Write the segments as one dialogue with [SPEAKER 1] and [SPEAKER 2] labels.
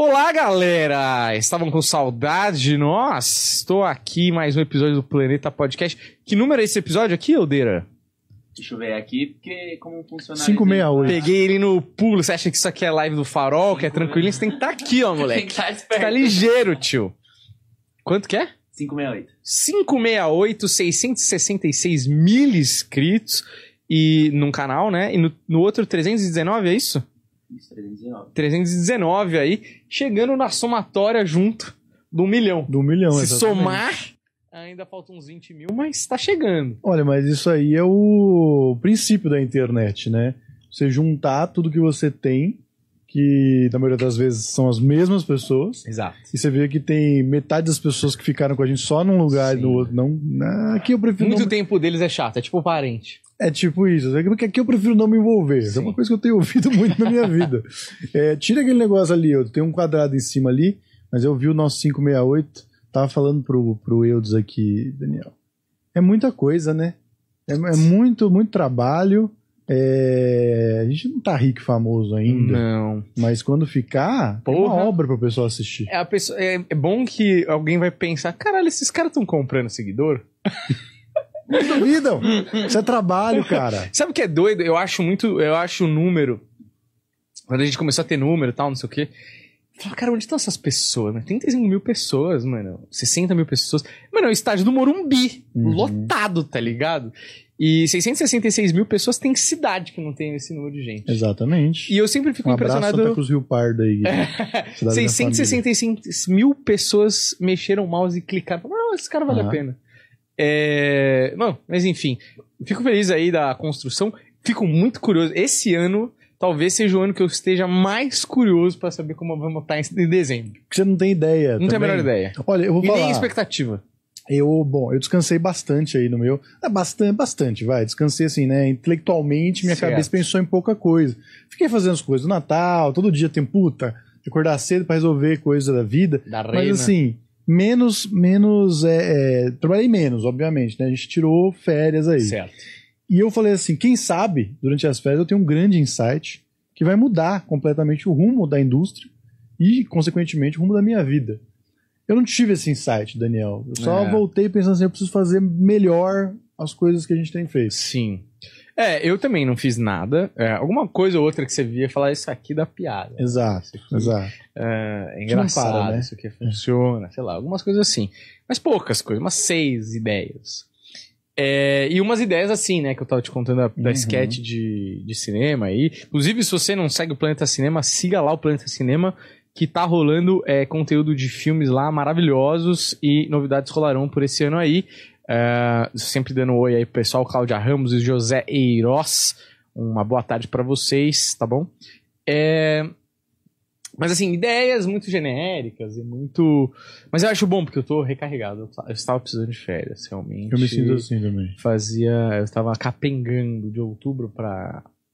[SPEAKER 1] Olá, galera! Estavam com saudade de nós? Estou aqui mais um episódio do Planeta Podcast. Que número é esse episódio aqui, Aldeira?
[SPEAKER 2] Deixa eu ver aqui, porque como funciona...
[SPEAKER 3] 568.
[SPEAKER 1] Peguei ele no pulo. Você acha que isso aqui é live do farol, que é tranquilinho? Você tem que estar aqui, ó,
[SPEAKER 2] Tem
[SPEAKER 1] moleque.
[SPEAKER 2] que estar
[SPEAKER 1] Você
[SPEAKER 2] esperto.
[SPEAKER 1] tá ligeiro, tio. Quanto que é?
[SPEAKER 2] 568.
[SPEAKER 1] 568, 666 mil inscritos e num canal, né? E no, no outro 319, é isso?
[SPEAKER 2] Isso, 319.
[SPEAKER 1] 319 aí, chegando na somatória junto do milhão.
[SPEAKER 3] Do milhão,
[SPEAKER 1] Se
[SPEAKER 3] exatamente.
[SPEAKER 1] somar, ainda faltam uns 20 mil, mas tá chegando.
[SPEAKER 3] Olha, mas isso aí é o princípio da internet, né? Você juntar tudo que você tem, que na maioria das vezes são as mesmas pessoas,
[SPEAKER 1] Exato.
[SPEAKER 3] e você vê que tem metade das pessoas que ficaram com a gente só num lugar
[SPEAKER 1] Sim.
[SPEAKER 3] e no outro não. Ah, Aqui eu prefiro
[SPEAKER 1] Muito
[SPEAKER 3] não...
[SPEAKER 1] tempo deles é chato, é tipo parente.
[SPEAKER 3] É tipo isso. Porque aqui eu prefiro não me envolver. Isso é
[SPEAKER 1] Sim.
[SPEAKER 3] uma coisa que eu tenho ouvido muito na minha vida. É, tira aquele negócio ali, ó. Tem um quadrado em cima ali, mas eu vi o nosso 568. Tava falando pro, pro Eudes aqui, Daniel. É muita coisa, né? É, é muito, muito trabalho. É, a gente não tá rico e famoso ainda,
[SPEAKER 1] Não.
[SPEAKER 3] mas quando ficar, é uma
[SPEAKER 1] Porra.
[SPEAKER 3] obra pro pessoal assistir.
[SPEAKER 1] É, a pessoa, é, é bom que alguém vai pensar, caralho, esses caras estão comprando seguidor?
[SPEAKER 3] Não duvidam! Isso é trabalho, cara.
[SPEAKER 1] Sabe o que é doido? Eu acho muito. Eu acho o número. Quando a gente começou a ter número e tal, não sei o quê. Fala, cara, onde estão essas pessoas? Né? 35 mil pessoas, mano. 60 mil pessoas. Mano, é o estádio do Morumbi.
[SPEAKER 3] Uhum.
[SPEAKER 1] Lotado, tá ligado? E 666 mil pessoas tem cidade que não tem esse número de gente.
[SPEAKER 3] Exatamente.
[SPEAKER 1] E eu sempre fico
[SPEAKER 3] Um abraço
[SPEAKER 1] impressionado.
[SPEAKER 3] Santa Cruz Rio Pardo aí. da família.
[SPEAKER 1] 665 mil pessoas mexeram o mouse e clicaram. Não, esse cara vale a pena. É... Não, mas enfim. Fico feliz aí da construção. Fico muito curioso. Esse ano talvez seja o ano que eu esteja mais curioso pra saber como vamos estar em dezembro.
[SPEAKER 3] Porque você não tem ideia.
[SPEAKER 1] Não tenho a
[SPEAKER 3] também.
[SPEAKER 1] menor ideia.
[SPEAKER 3] Olha, eu vou
[SPEAKER 1] E nem
[SPEAKER 3] falar.
[SPEAKER 1] expectativa.
[SPEAKER 3] Eu, bom, eu descansei bastante aí no meu. É bastante, bastante, vai. Descansei assim, né? Intelectualmente, minha
[SPEAKER 1] Certo.
[SPEAKER 3] cabeça pensou em pouca coisa. Fiquei fazendo as coisas do Natal, todo dia tem puta, acordar cedo pra resolver coisa da vida.
[SPEAKER 1] Da
[SPEAKER 3] Mas
[SPEAKER 1] reina.
[SPEAKER 3] assim, menos, menos, é, é, trabalhei menos, obviamente, né? A gente tirou férias aí.
[SPEAKER 1] Certo.
[SPEAKER 3] E eu falei assim, quem sabe, durante as férias eu tenho um grande insight que vai mudar completamente o rumo da indústria e, consequentemente, o rumo da minha vida. Eu não tive esse insight, Daniel. Eu só
[SPEAKER 1] É.
[SPEAKER 3] voltei pensando assim, eu preciso fazer melhor as coisas que a gente tem feito.
[SPEAKER 1] Sim. É, eu também não fiz nada. É, alguma coisa ou outra que você via falar isso aqui dá piada.
[SPEAKER 3] Exato,
[SPEAKER 1] aqui
[SPEAKER 3] exato.
[SPEAKER 1] É, é engraçado,
[SPEAKER 3] para, né?
[SPEAKER 1] isso aqui funciona, sei lá, algumas coisas assim. Mas poucas coisas, umas seis ideias. É, e umas ideias assim, né, que eu tava te contando da, da
[SPEAKER 3] Uhum.
[SPEAKER 1] sketch de, de cinema aí. Inclusive, se você não segue o Planeta Cinema, siga lá o Planeta Cinema, que tá rolando é, conteúdo de filmes lá maravilhosos e novidades rolarão por esse ano aí. É, sempre dando um oi aí pro pessoal, Cláudia Ramos e José Eiroz. Uma boa tarde pra vocês, tá bom? É, mas assim, ideias muito genéricas e muito. Mas eu acho bom, porque eu tô recarregado. Eu ta- Eu estava precisando de férias, realmente.
[SPEAKER 3] Eu me sinto assim também.
[SPEAKER 1] Fazia. Eu estava capengando de outubro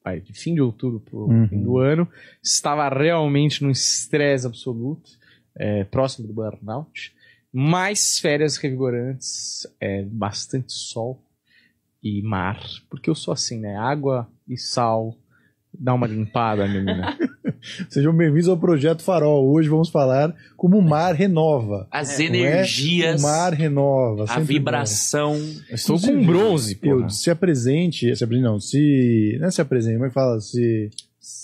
[SPEAKER 1] ai, De fim de outubro pro
[SPEAKER 3] Uhum.
[SPEAKER 1] fim do ano. Estava realmente num estresse absoluto, é, próximo do burnout. Mais férias revigorantes, é, bastante sol e mar. Porque eu sou assim, né? Água e sal. Dá uma limpada, menina.
[SPEAKER 3] Sejam bem-vindos ao Projeto Farol. Hoje vamos falar como o mar renova.
[SPEAKER 2] As
[SPEAKER 3] é?
[SPEAKER 2] energias,
[SPEAKER 3] O mar renova.
[SPEAKER 2] a vibração.
[SPEAKER 1] Estou com bronze, pô.
[SPEAKER 3] Se apresente, se apresente, não, se. Não é se apresente, mas fala, se.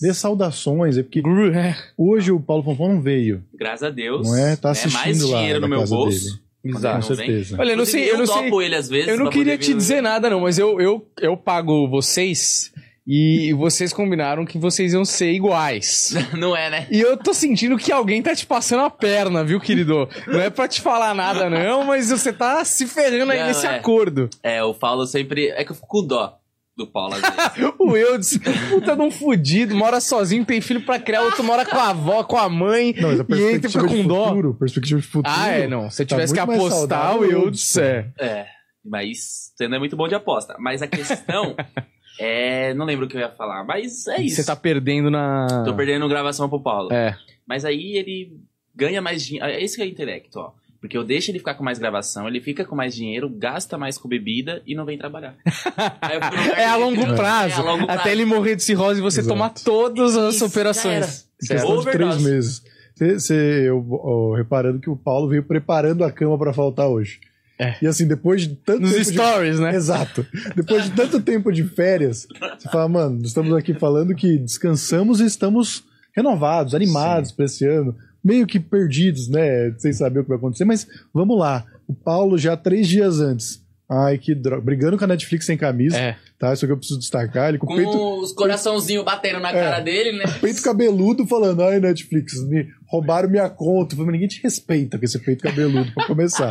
[SPEAKER 3] Dê saudações, é porque hoje o Paulo Fonfon não veio,
[SPEAKER 2] Graças a Deus.
[SPEAKER 3] não é? Tá
[SPEAKER 2] né?
[SPEAKER 3] assistindo
[SPEAKER 2] Mais
[SPEAKER 3] lá
[SPEAKER 2] dinheiro no meu bolso.
[SPEAKER 3] dele.
[SPEAKER 1] Exato.
[SPEAKER 3] Com
[SPEAKER 2] Não
[SPEAKER 3] certeza.
[SPEAKER 1] Olha, eu não sei, eu não sei.
[SPEAKER 2] topo ele às vezes.
[SPEAKER 1] Eu não queria te dizer nada, não, mas eu, eu, eu pago vocês e vocês combinaram que vocês iam ser iguais.
[SPEAKER 2] Não é, né?
[SPEAKER 1] E eu tô sentindo que alguém tá te passando a perna, viu, querido? Não é pra te falar nada, não, mas você tá se ferrando aí
[SPEAKER 2] Não,
[SPEAKER 1] nesse
[SPEAKER 2] é.
[SPEAKER 1] acordo.
[SPEAKER 2] É, o Paulo sempre. É que eu fico com dó do Paulo.
[SPEAKER 1] O Eudes, puta de um fudido, mora sozinho, tem filho pra criar, outro mora com a avó, com a mãe,
[SPEAKER 3] Não, mas a
[SPEAKER 1] e entra e
[SPEAKER 3] perspectiva
[SPEAKER 1] fica
[SPEAKER 3] de
[SPEAKER 1] com dó.
[SPEAKER 3] futuro, perspectiva de futuro.
[SPEAKER 1] Ah, é, não. Se eu
[SPEAKER 3] tá
[SPEAKER 1] tivesse que
[SPEAKER 3] muito mais
[SPEAKER 1] apostar, o Eudes, é.
[SPEAKER 2] é. Mas você não é muito bom de aposta. Mas a questão é. Não lembro o que eu ia falar. Mas é isso.
[SPEAKER 1] Você tá perdendo na.
[SPEAKER 2] Tô perdendo gravação pro Paulo.
[SPEAKER 1] É.
[SPEAKER 2] Mas aí ele ganha mais dinheiro. Esse que é o intelecto, ó. Porque eu deixo ele ficar com mais gravação, ele fica com mais dinheiro, gasta mais com bebida e não vem trabalhar.
[SPEAKER 1] É a longo prazo.
[SPEAKER 2] É a longo prazo.
[SPEAKER 1] Até ele morrer de cirrose e você
[SPEAKER 3] Exato.
[SPEAKER 1] tomar todas as
[SPEAKER 2] Isso,
[SPEAKER 1] operações.
[SPEAKER 3] questão de três meses. Cê, cê- eu, ó, reparando que o Paulo veio preparando a cama pra faltar hoje.
[SPEAKER 1] É.
[SPEAKER 3] E assim, depois de tanto
[SPEAKER 1] Nos
[SPEAKER 3] tempo de
[SPEAKER 1] stories, né?
[SPEAKER 3] Exato. Depois de tanto tempo de férias, você fala, mano, estamos aqui falando que descansamos e estamos renovados, animados pra esse ano, meio que perdidos, né? Sem saber o que vai acontecer, mas vamos lá. O Paulo já três dias antes. Ai, que droga. Brigando com a Netflix sem camisa,
[SPEAKER 1] É.
[SPEAKER 3] tá? Isso aqui eu preciso destacar. Ele com o
[SPEAKER 4] Com
[SPEAKER 3] peito,
[SPEAKER 4] os coraçãozinhos batendo na cara dele, né?
[SPEAKER 3] peito cabeludo falando, ai, Netflix, me roubaram minha conta. Eu falei, ninguém te respeita com esse peito cabeludo pra começar.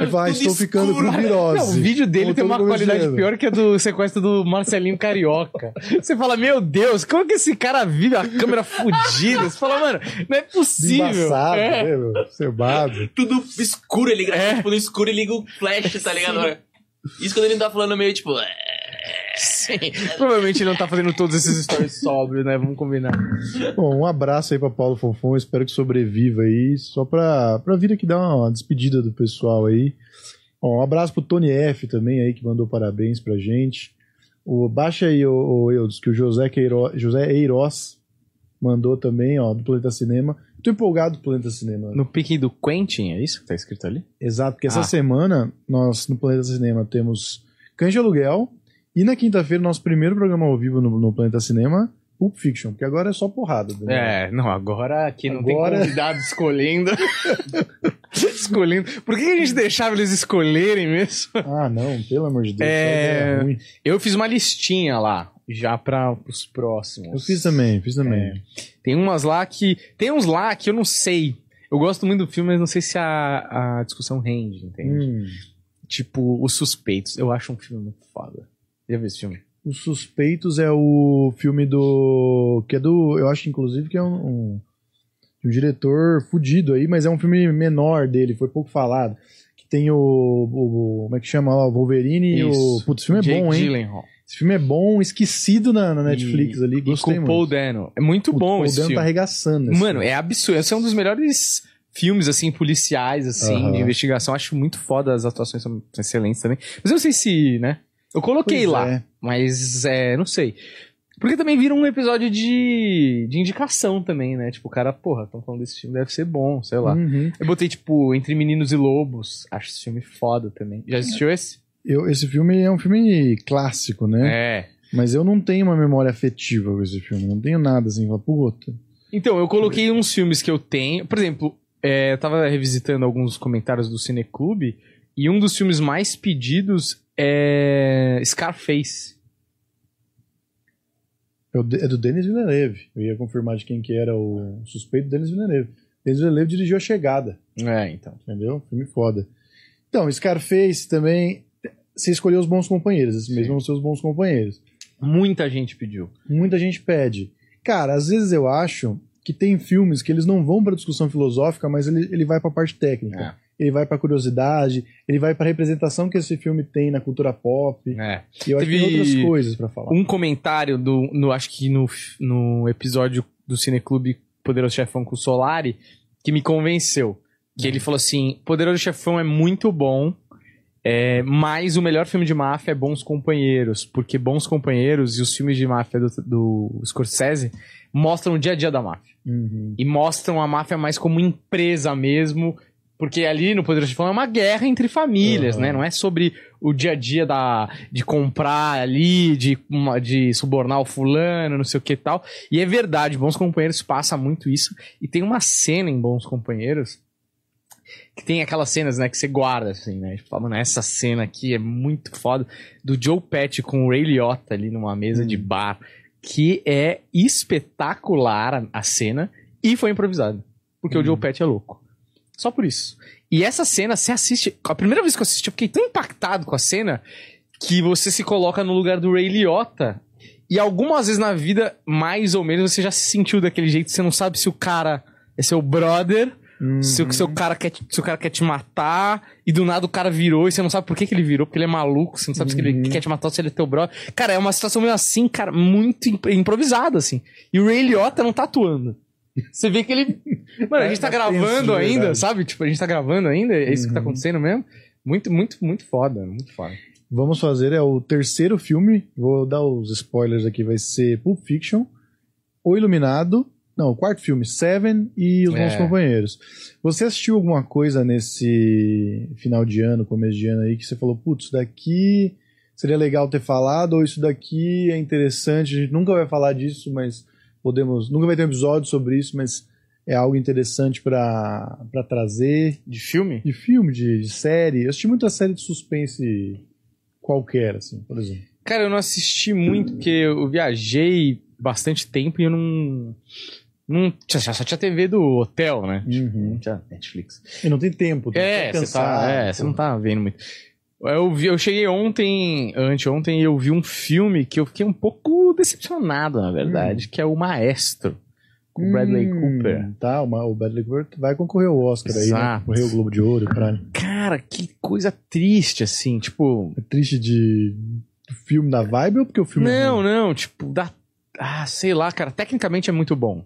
[SPEAKER 3] Aí fala, ah, estou ficando com virose.
[SPEAKER 1] Não, o vídeo dele tem uma qualidade pior que a do sequestro do Marcelinho Carioca. Você fala, meu Deus, como que esse cara vive a câmera fudida? Você fala, mano, não é possível.
[SPEAKER 3] Embaçado,
[SPEAKER 1] É.
[SPEAKER 3] né, meu? Cebado.
[SPEAKER 4] Tudo escuro, ele grava
[SPEAKER 1] É.
[SPEAKER 4] tipo, no escuro e liga o flash, tá ligado? Isso quando ele não tá falando meio tipo. "É".
[SPEAKER 1] Sim. Provavelmente ele não tá fazendo todos esses stories sóbrios, né? Vamos combinar.
[SPEAKER 3] Bom, um abraço aí pra Paulo Fonfon, espero que sobreviva aí, só pra, pra vir aqui dar uma despedida do pessoal aí. Bom, um abraço pro Tony F também aí, que mandou parabéns pra gente. O, baixa aí, o, o Eudes, que o José, Queiro, José Eiroz mandou também, ó, do Planeta Cinema. Tô empolgado com o Planeta Cinema.
[SPEAKER 1] No pique do Quentin, é isso que tá escrito ali?
[SPEAKER 3] Exato, porque essa
[SPEAKER 1] Ah.
[SPEAKER 3] semana nós no Planeta Cinema temos Cães de Aluguel e na quinta-feira nosso primeiro programa ao vivo no, no Planeta Cinema, Pulp Fiction, porque agora é só porrada. Daniel.
[SPEAKER 1] É, não, agora aqui não
[SPEAKER 3] Agora-
[SPEAKER 1] tem convidado escolhendo. escolhendo. Por que a gente deixava eles escolherem mesmo?
[SPEAKER 3] Ah, não, pelo amor de Deus.
[SPEAKER 1] É,
[SPEAKER 3] ruim.
[SPEAKER 1] Eu fiz uma listinha lá, já para os próximos.
[SPEAKER 3] Eu fiz também, fiz também.
[SPEAKER 1] Tem umas lá que. Tem uns lá que eu não sei. Eu gosto muito do filme, mas não sei se a, a discussão rende, entende?
[SPEAKER 3] Hum,
[SPEAKER 1] Tipo, Os Suspeitos. Eu acho um filme muito foda. Já viu esse filme?
[SPEAKER 3] Os Suspeitos é o filme do. que é do. Eu acho, inclusive, que é um. um, um diretor fudido aí, mas é um filme menor dele, foi pouco falado. Que tem o. o- como é que chama lá? O Wolverine e o.
[SPEAKER 1] Isso.
[SPEAKER 3] Putz, esse filme é
[SPEAKER 1] Jake
[SPEAKER 3] bom, hein?
[SPEAKER 1] Gyllenhaal.
[SPEAKER 3] Esse filme é bom, esquecido na, na Netflix
[SPEAKER 1] E-
[SPEAKER 3] ali.
[SPEAKER 1] E
[SPEAKER 3] Gostei
[SPEAKER 1] com o
[SPEAKER 3] muito.
[SPEAKER 1] Paul Dano. É muito
[SPEAKER 3] O
[SPEAKER 1] bom
[SPEAKER 3] Paul
[SPEAKER 1] esse
[SPEAKER 3] Dano
[SPEAKER 1] filme.
[SPEAKER 3] tá arregaçando.
[SPEAKER 1] Mano,
[SPEAKER 3] filme.
[SPEAKER 1] é absurdo. Esse é um dos melhores filmes, assim, policiais, assim, de investigação. Acho muito foda, as atuações são excelentes também. Mas eu não sei se, né? Eu coloquei
[SPEAKER 3] Pois
[SPEAKER 1] lá,
[SPEAKER 3] é.
[SPEAKER 1] mas é, não sei. Porque também vira um episódio de, de indicação também, né? Tipo, o cara, porra, estão falando desse filme, deve ser bom, sei lá.
[SPEAKER 3] Uhum.
[SPEAKER 1] Eu botei, tipo, Entre Meninos e Lobos. Acho esse filme foda também. Já assistiu esse?
[SPEAKER 3] Eu, esse filme é um filme clássico, né?
[SPEAKER 1] É.
[SPEAKER 3] Mas eu não tenho uma memória afetiva com esse filme. Não tenho nada assim, fala, puta.
[SPEAKER 1] Então, eu coloquei uns filmes que eu tenho. Por exemplo, é, eu tava revisitando alguns comentários do Cineclube e um dos filmes mais pedidos é Scarface.
[SPEAKER 3] É É do Denis Villeneuve. Eu ia confirmar de quem que era o suspeito Denis Villeneuve. Denis Villeneuve dirigiu A Chegada,
[SPEAKER 1] É, então.
[SPEAKER 3] entendeu? Filme foda. Então, Scarface também. Você escolheu os bons companheiros. Esses
[SPEAKER 1] Sim.
[SPEAKER 3] mesmos são seus bons companheiros.
[SPEAKER 1] Muita gente pediu.
[SPEAKER 3] Muita gente pede. Cara, às vezes eu acho que tem filmes que eles não vão pra discussão filosófica, mas ele, ele vai pra parte técnica. Ele vai pra curiosidade, ele vai pra representação que esse filme tem na cultura pop.
[SPEAKER 1] É.
[SPEAKER 3] E eu acho que
[SPEAKER 1] Teve
[SPEAKER 3] tem outras coisas pra falar.
[SPEAKER 1] Um comentário do. No, acho que no, no episódio do Cineclube Poderoso Chefão com o Solari que me convenceu. Que ele falou assim: Poderoso Chefão é muito bom. É, mas o melhor filme de máfia é Bons Companheiros, porque Bons Companheiros e os filmes de máfia do, do Scorsese mostram o dia a dia da máfia.
[SPEAKER 3] Uhum.
[SPEAKER 1] E mostram a máfia mais como empresa mesmo, porque ali no Poderoso Chefão é uma guerra entre famílias,
[SPEAKER 3] Aham.
[SPEAKER 1] né? Não é sobre o dia a dia da, de comprar ali, de, uma- de subornar o fulano, não sei o que e tal. E é verdade, Bons Companheiros passa muito isso. E tem uma cena em Bons Companheiros que tem aquelas cenas, né, que você guarda, assim, né? Tipo, mano, essa cena aqui é muito foda. Do Joe Pesci com o Ray Liotta ali numa mesa de bar, que é espetacular a, a cena e foi improvisado. Porque o Joe Pesci é louco. Só por isso. E essa cena, você assiste... A primeira vez que eu assisti, eu fiquei tão impactado com a cena que você se coloca no lugar do Ray Liotta e algumas vezes na vida, mais ou menos, você já se sentiu daquele jeito, você não sabe se o cara é seu brother se o seu cara, quer, te- se o cara quer te matar e do nada o cara virou e você não sabe por que, que ele virou, porque ele é maluco, você não sabe se ele
[SPEAKER 3] Uhum.
[SPEAKER 1] quer te matar ou se ele é teu brother. Cara, é uma situação meio assim, cara, muito imp- improvisada, assim. E o Ray Liotta não tá atuando. Você vê que ele. Mano, a gente tá
[SPEAKER 3] É, tá
[SPEAKER 1] gravando ainda, sabe? Tipo, a gente tá gravando ainda, é isso que tá
[SPEAKER 3] Uhum.
[SPEAKER 1] acontecendo mesmo. Muito, muito, muito foda, muito foda.
[SPEAKER 3] Vamos fazer, é o terceiro filme. Vou dar os spoilers aqui, vai ser Pulp Fiction, O Iluminado, Não, o quarto filme, Seven e Os Bons
[SPEAKER 1] É.
[SPEAKER 3] Companheiros. Você assistiu alguma coisa nesse final de ano, começo de ano aí, que você falou, putz, isso daqui seria legal ter falado, ou isso daqui é interessante, a gente nunca vai falar disso, mas podemos. Nunca vai ter um episódio sobre isso, mas é algo interessante pra trazer.
[SPEAKER 1] De filme?
[SPEAKER 3] De filme, de, de série. Eu assisti muita série de suspense qualquer, assim, por exemplo.
[SPEAKER 1] Cara, eu não assisti muito, porque eu viajei bastante tempo e eu não. não só tinha TV do hotel, né?
[SPEAKER 3] Uhum.
[SPEAKER 1] Não tinha Netflix.
[SPEAKER 3] E não tem tempo, tá
[SPEAKER 1] É, você tá, é, não tá vendo muito. Eu, vi, eu cheguei ontem, anteontem, e eu vi um filme que eu fiquei um pouco decepcionado, na verdade, que é o Maestro, com o Bradley
[SPEAKER 3] Hum,
[SPEAKER 1] Cooper.
[SPEAKER 3] Tá, o o Bradley Cooper vai concorrer ao Oscar aí, né?
[SPEAKER 1] Exato.
[SPEAKER 3] Concorrer ao Globo de Ouro, caralho.
[SPEAKER 1] Cara, que coisa triste, assim, tipo.
[SPEAKER 3] É triste de do filme da vibe ou porque o filme é
[SPEAKER 1] Não,
[SPEAKER 3] ruim?
[SPEAKER 1] não, tipo, dá. Ah, sei lá, cara, tecnicamente é muito bom.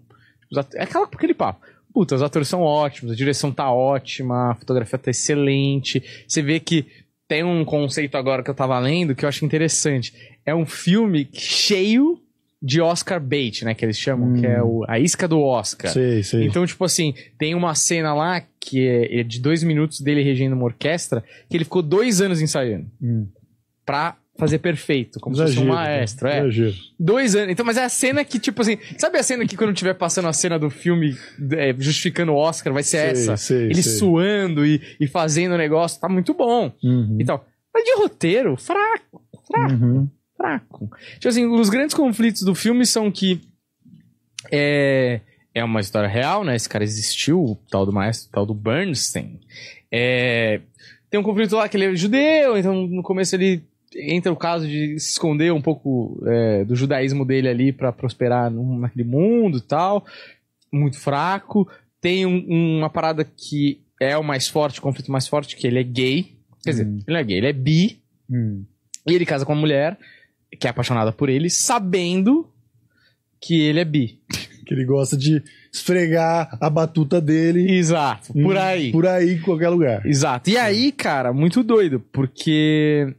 [SPEAKER 1] É aquela, aquele papo. Puta, os atores são ótimos, a direção tá ótima, a fotografia tá excelente. Você vê que tem um conceito agora que eu tava lendo que eu acho interessante. É um filme cheio de Oscar bait, né? Que eles chamam,
[SPEAKER 3] Hum.
[SPEAKER 1] que é o, a isca do Oscar.
[SPEAKER 3] Sei, sei.
[SPEAKER 1] Então, tipo assim, tem uma cena lá que é, é de dois minutos dele regendo uma orquestra, que ele ficou dois anos ensaiando
[SPEAKER 3] Hum.
[SPEAKER 1] pra fazer perfeito, como se fosse um maestro.
[SPEAKER 3] né?
[SPEAKER 1] É.
[SPEAKER 3] Exagero.
[SPEAKER 1] Dois anos. Então, mas é a cena que, tipo assim, sabe a cena que quando tiver passando a cena do filme é, justificando o Oscar, vai ser
[SPEAKER 3] Sei,
[SPEAKER 1] essa?
[SPEAKER 3] sei,
[SPEAKER 1] Ele
[SPEAKER 3] sei.
[SPEAKER 1] suando e, e fazendo o negócio, tá muito bom.
[SPEAKER 3] Uhum.
[SPEAKER 1] E tal. Mas de roteiro, fraco, fraco,
[SPEAKER 3] Uhum.
[SPEAKER 1] fraco. Tipo assim, os grandes conflitos do filme são que é, é uma história real, né? Esse cara existiu, o tal do maestro, o tal do Bernstein. É, tem um conflito lá que ele é judeu, então no começo ele entra o caso de se esconder um pouco é, do judaísmo dele ali pra prosperar num- naquele mundo e tal. Muito fraco. Tem um- uma parada que é o mais forte, o conflito mais forte, que ele é gay. Quer dizer,
[SPEAKER 3] Hum.
[SPEAKER 1] ele não é gay, ele é bi.
[SPEAKER 3] Hum.
[SPEAKER 1] E ele casa com uma mulher que é apaixonada por ele, sabendo que ele é bi.
[SPEAKER 3] Que ele gosta de esfregar a batuta dele
[SPEAKER 1] Exato, por aí.
[SPEAKER 3] Por aí, em qualquer lugar.
[SPEAKER 1] Exato. E aí, cara, muito doido, porque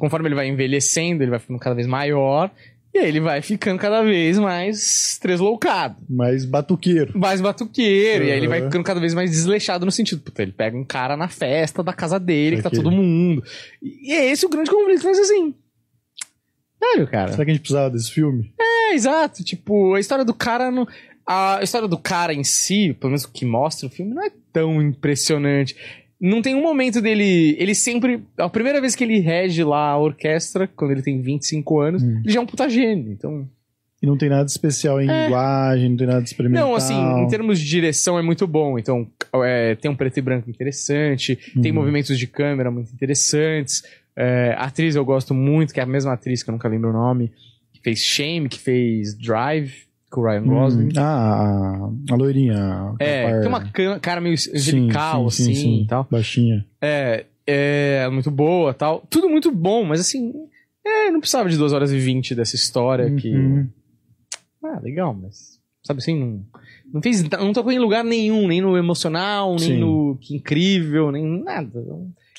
[SPEAKER 1] conforme ele vai envelhecendo, ele vai ficando cada vez maior, e aí ele vai ficando cada vez mais tresloucado.
[SPEAKER 3] Mas batuqueiro.
[SPEAKER 1] Mais batuqueiro, e aí ele vai
[SPEAKER 3] Uhum.
[SPEAKER 1] ficando cada vez mais desleixado no sentido, puta, ele pega um cara na festa da casa dele, que tá todo mundo. E é esse o grande conflito, mas assim. Sério, cara.
[SPEAKER 3] Será que a gente precisava desse filme?
[SPEAKER 1] É, exato. Tipo, a história do cara não. A história do cara em si, pelo menos o que mostra o filme, não é tão impressionante. Não tem um momento dele. Ele sempre. A primeira vez que ele rege lá a orquestra, quando ele tem 25 anos,
[SPEAKER 3] Hum.
[SPEAKER 1] ele já é um puta gênio. Então.
[SPEAKER 3] E não tem nada especial em
[SPEAKER 1] É.
[SPEAKER 3] linguagem, não tem nada de experimental.
[SPEAKER 1] Não, assim, em termos de direção é muito bom. Então, é, tem um preto e branco interessante, tem
[SPEAKER 3] Uhum.
[SPEAKER 1] movimentos de câmera muito interessantes. É, a atriz eu gosto muito, que é a mesma atriz que eu nunca lembro o nome, que fez Shame, que fez Drive, com o Ryan Gosling.
[SPEAKER 3] Hum. Ah, a, a loirinha.
[SPEAKER 1] É,
[SPEAKER 3] par-
[SPEAKER 1] tem uma ca- cara meio angelical,
[SPEAKER 3] sim, sim,
[SPEAKER 1] assim,
[SPEAKER 3] sim.
[SPEAKER 1] tal.
[SPEAKER 3] Baixinha.
[SPEAKER 1] É, é muito boa tal. Tudo muito bom, mas assim, é, não precisava de 2 horas e 20 dessa história que...
[SPEAKER 3] Uhum.
[SPEAKER 1] Ah, legal, mas... Sabe assim, não, não fez... Não tocou em lugar nenhum, nem no emocional, nem no que incrível, nem nada.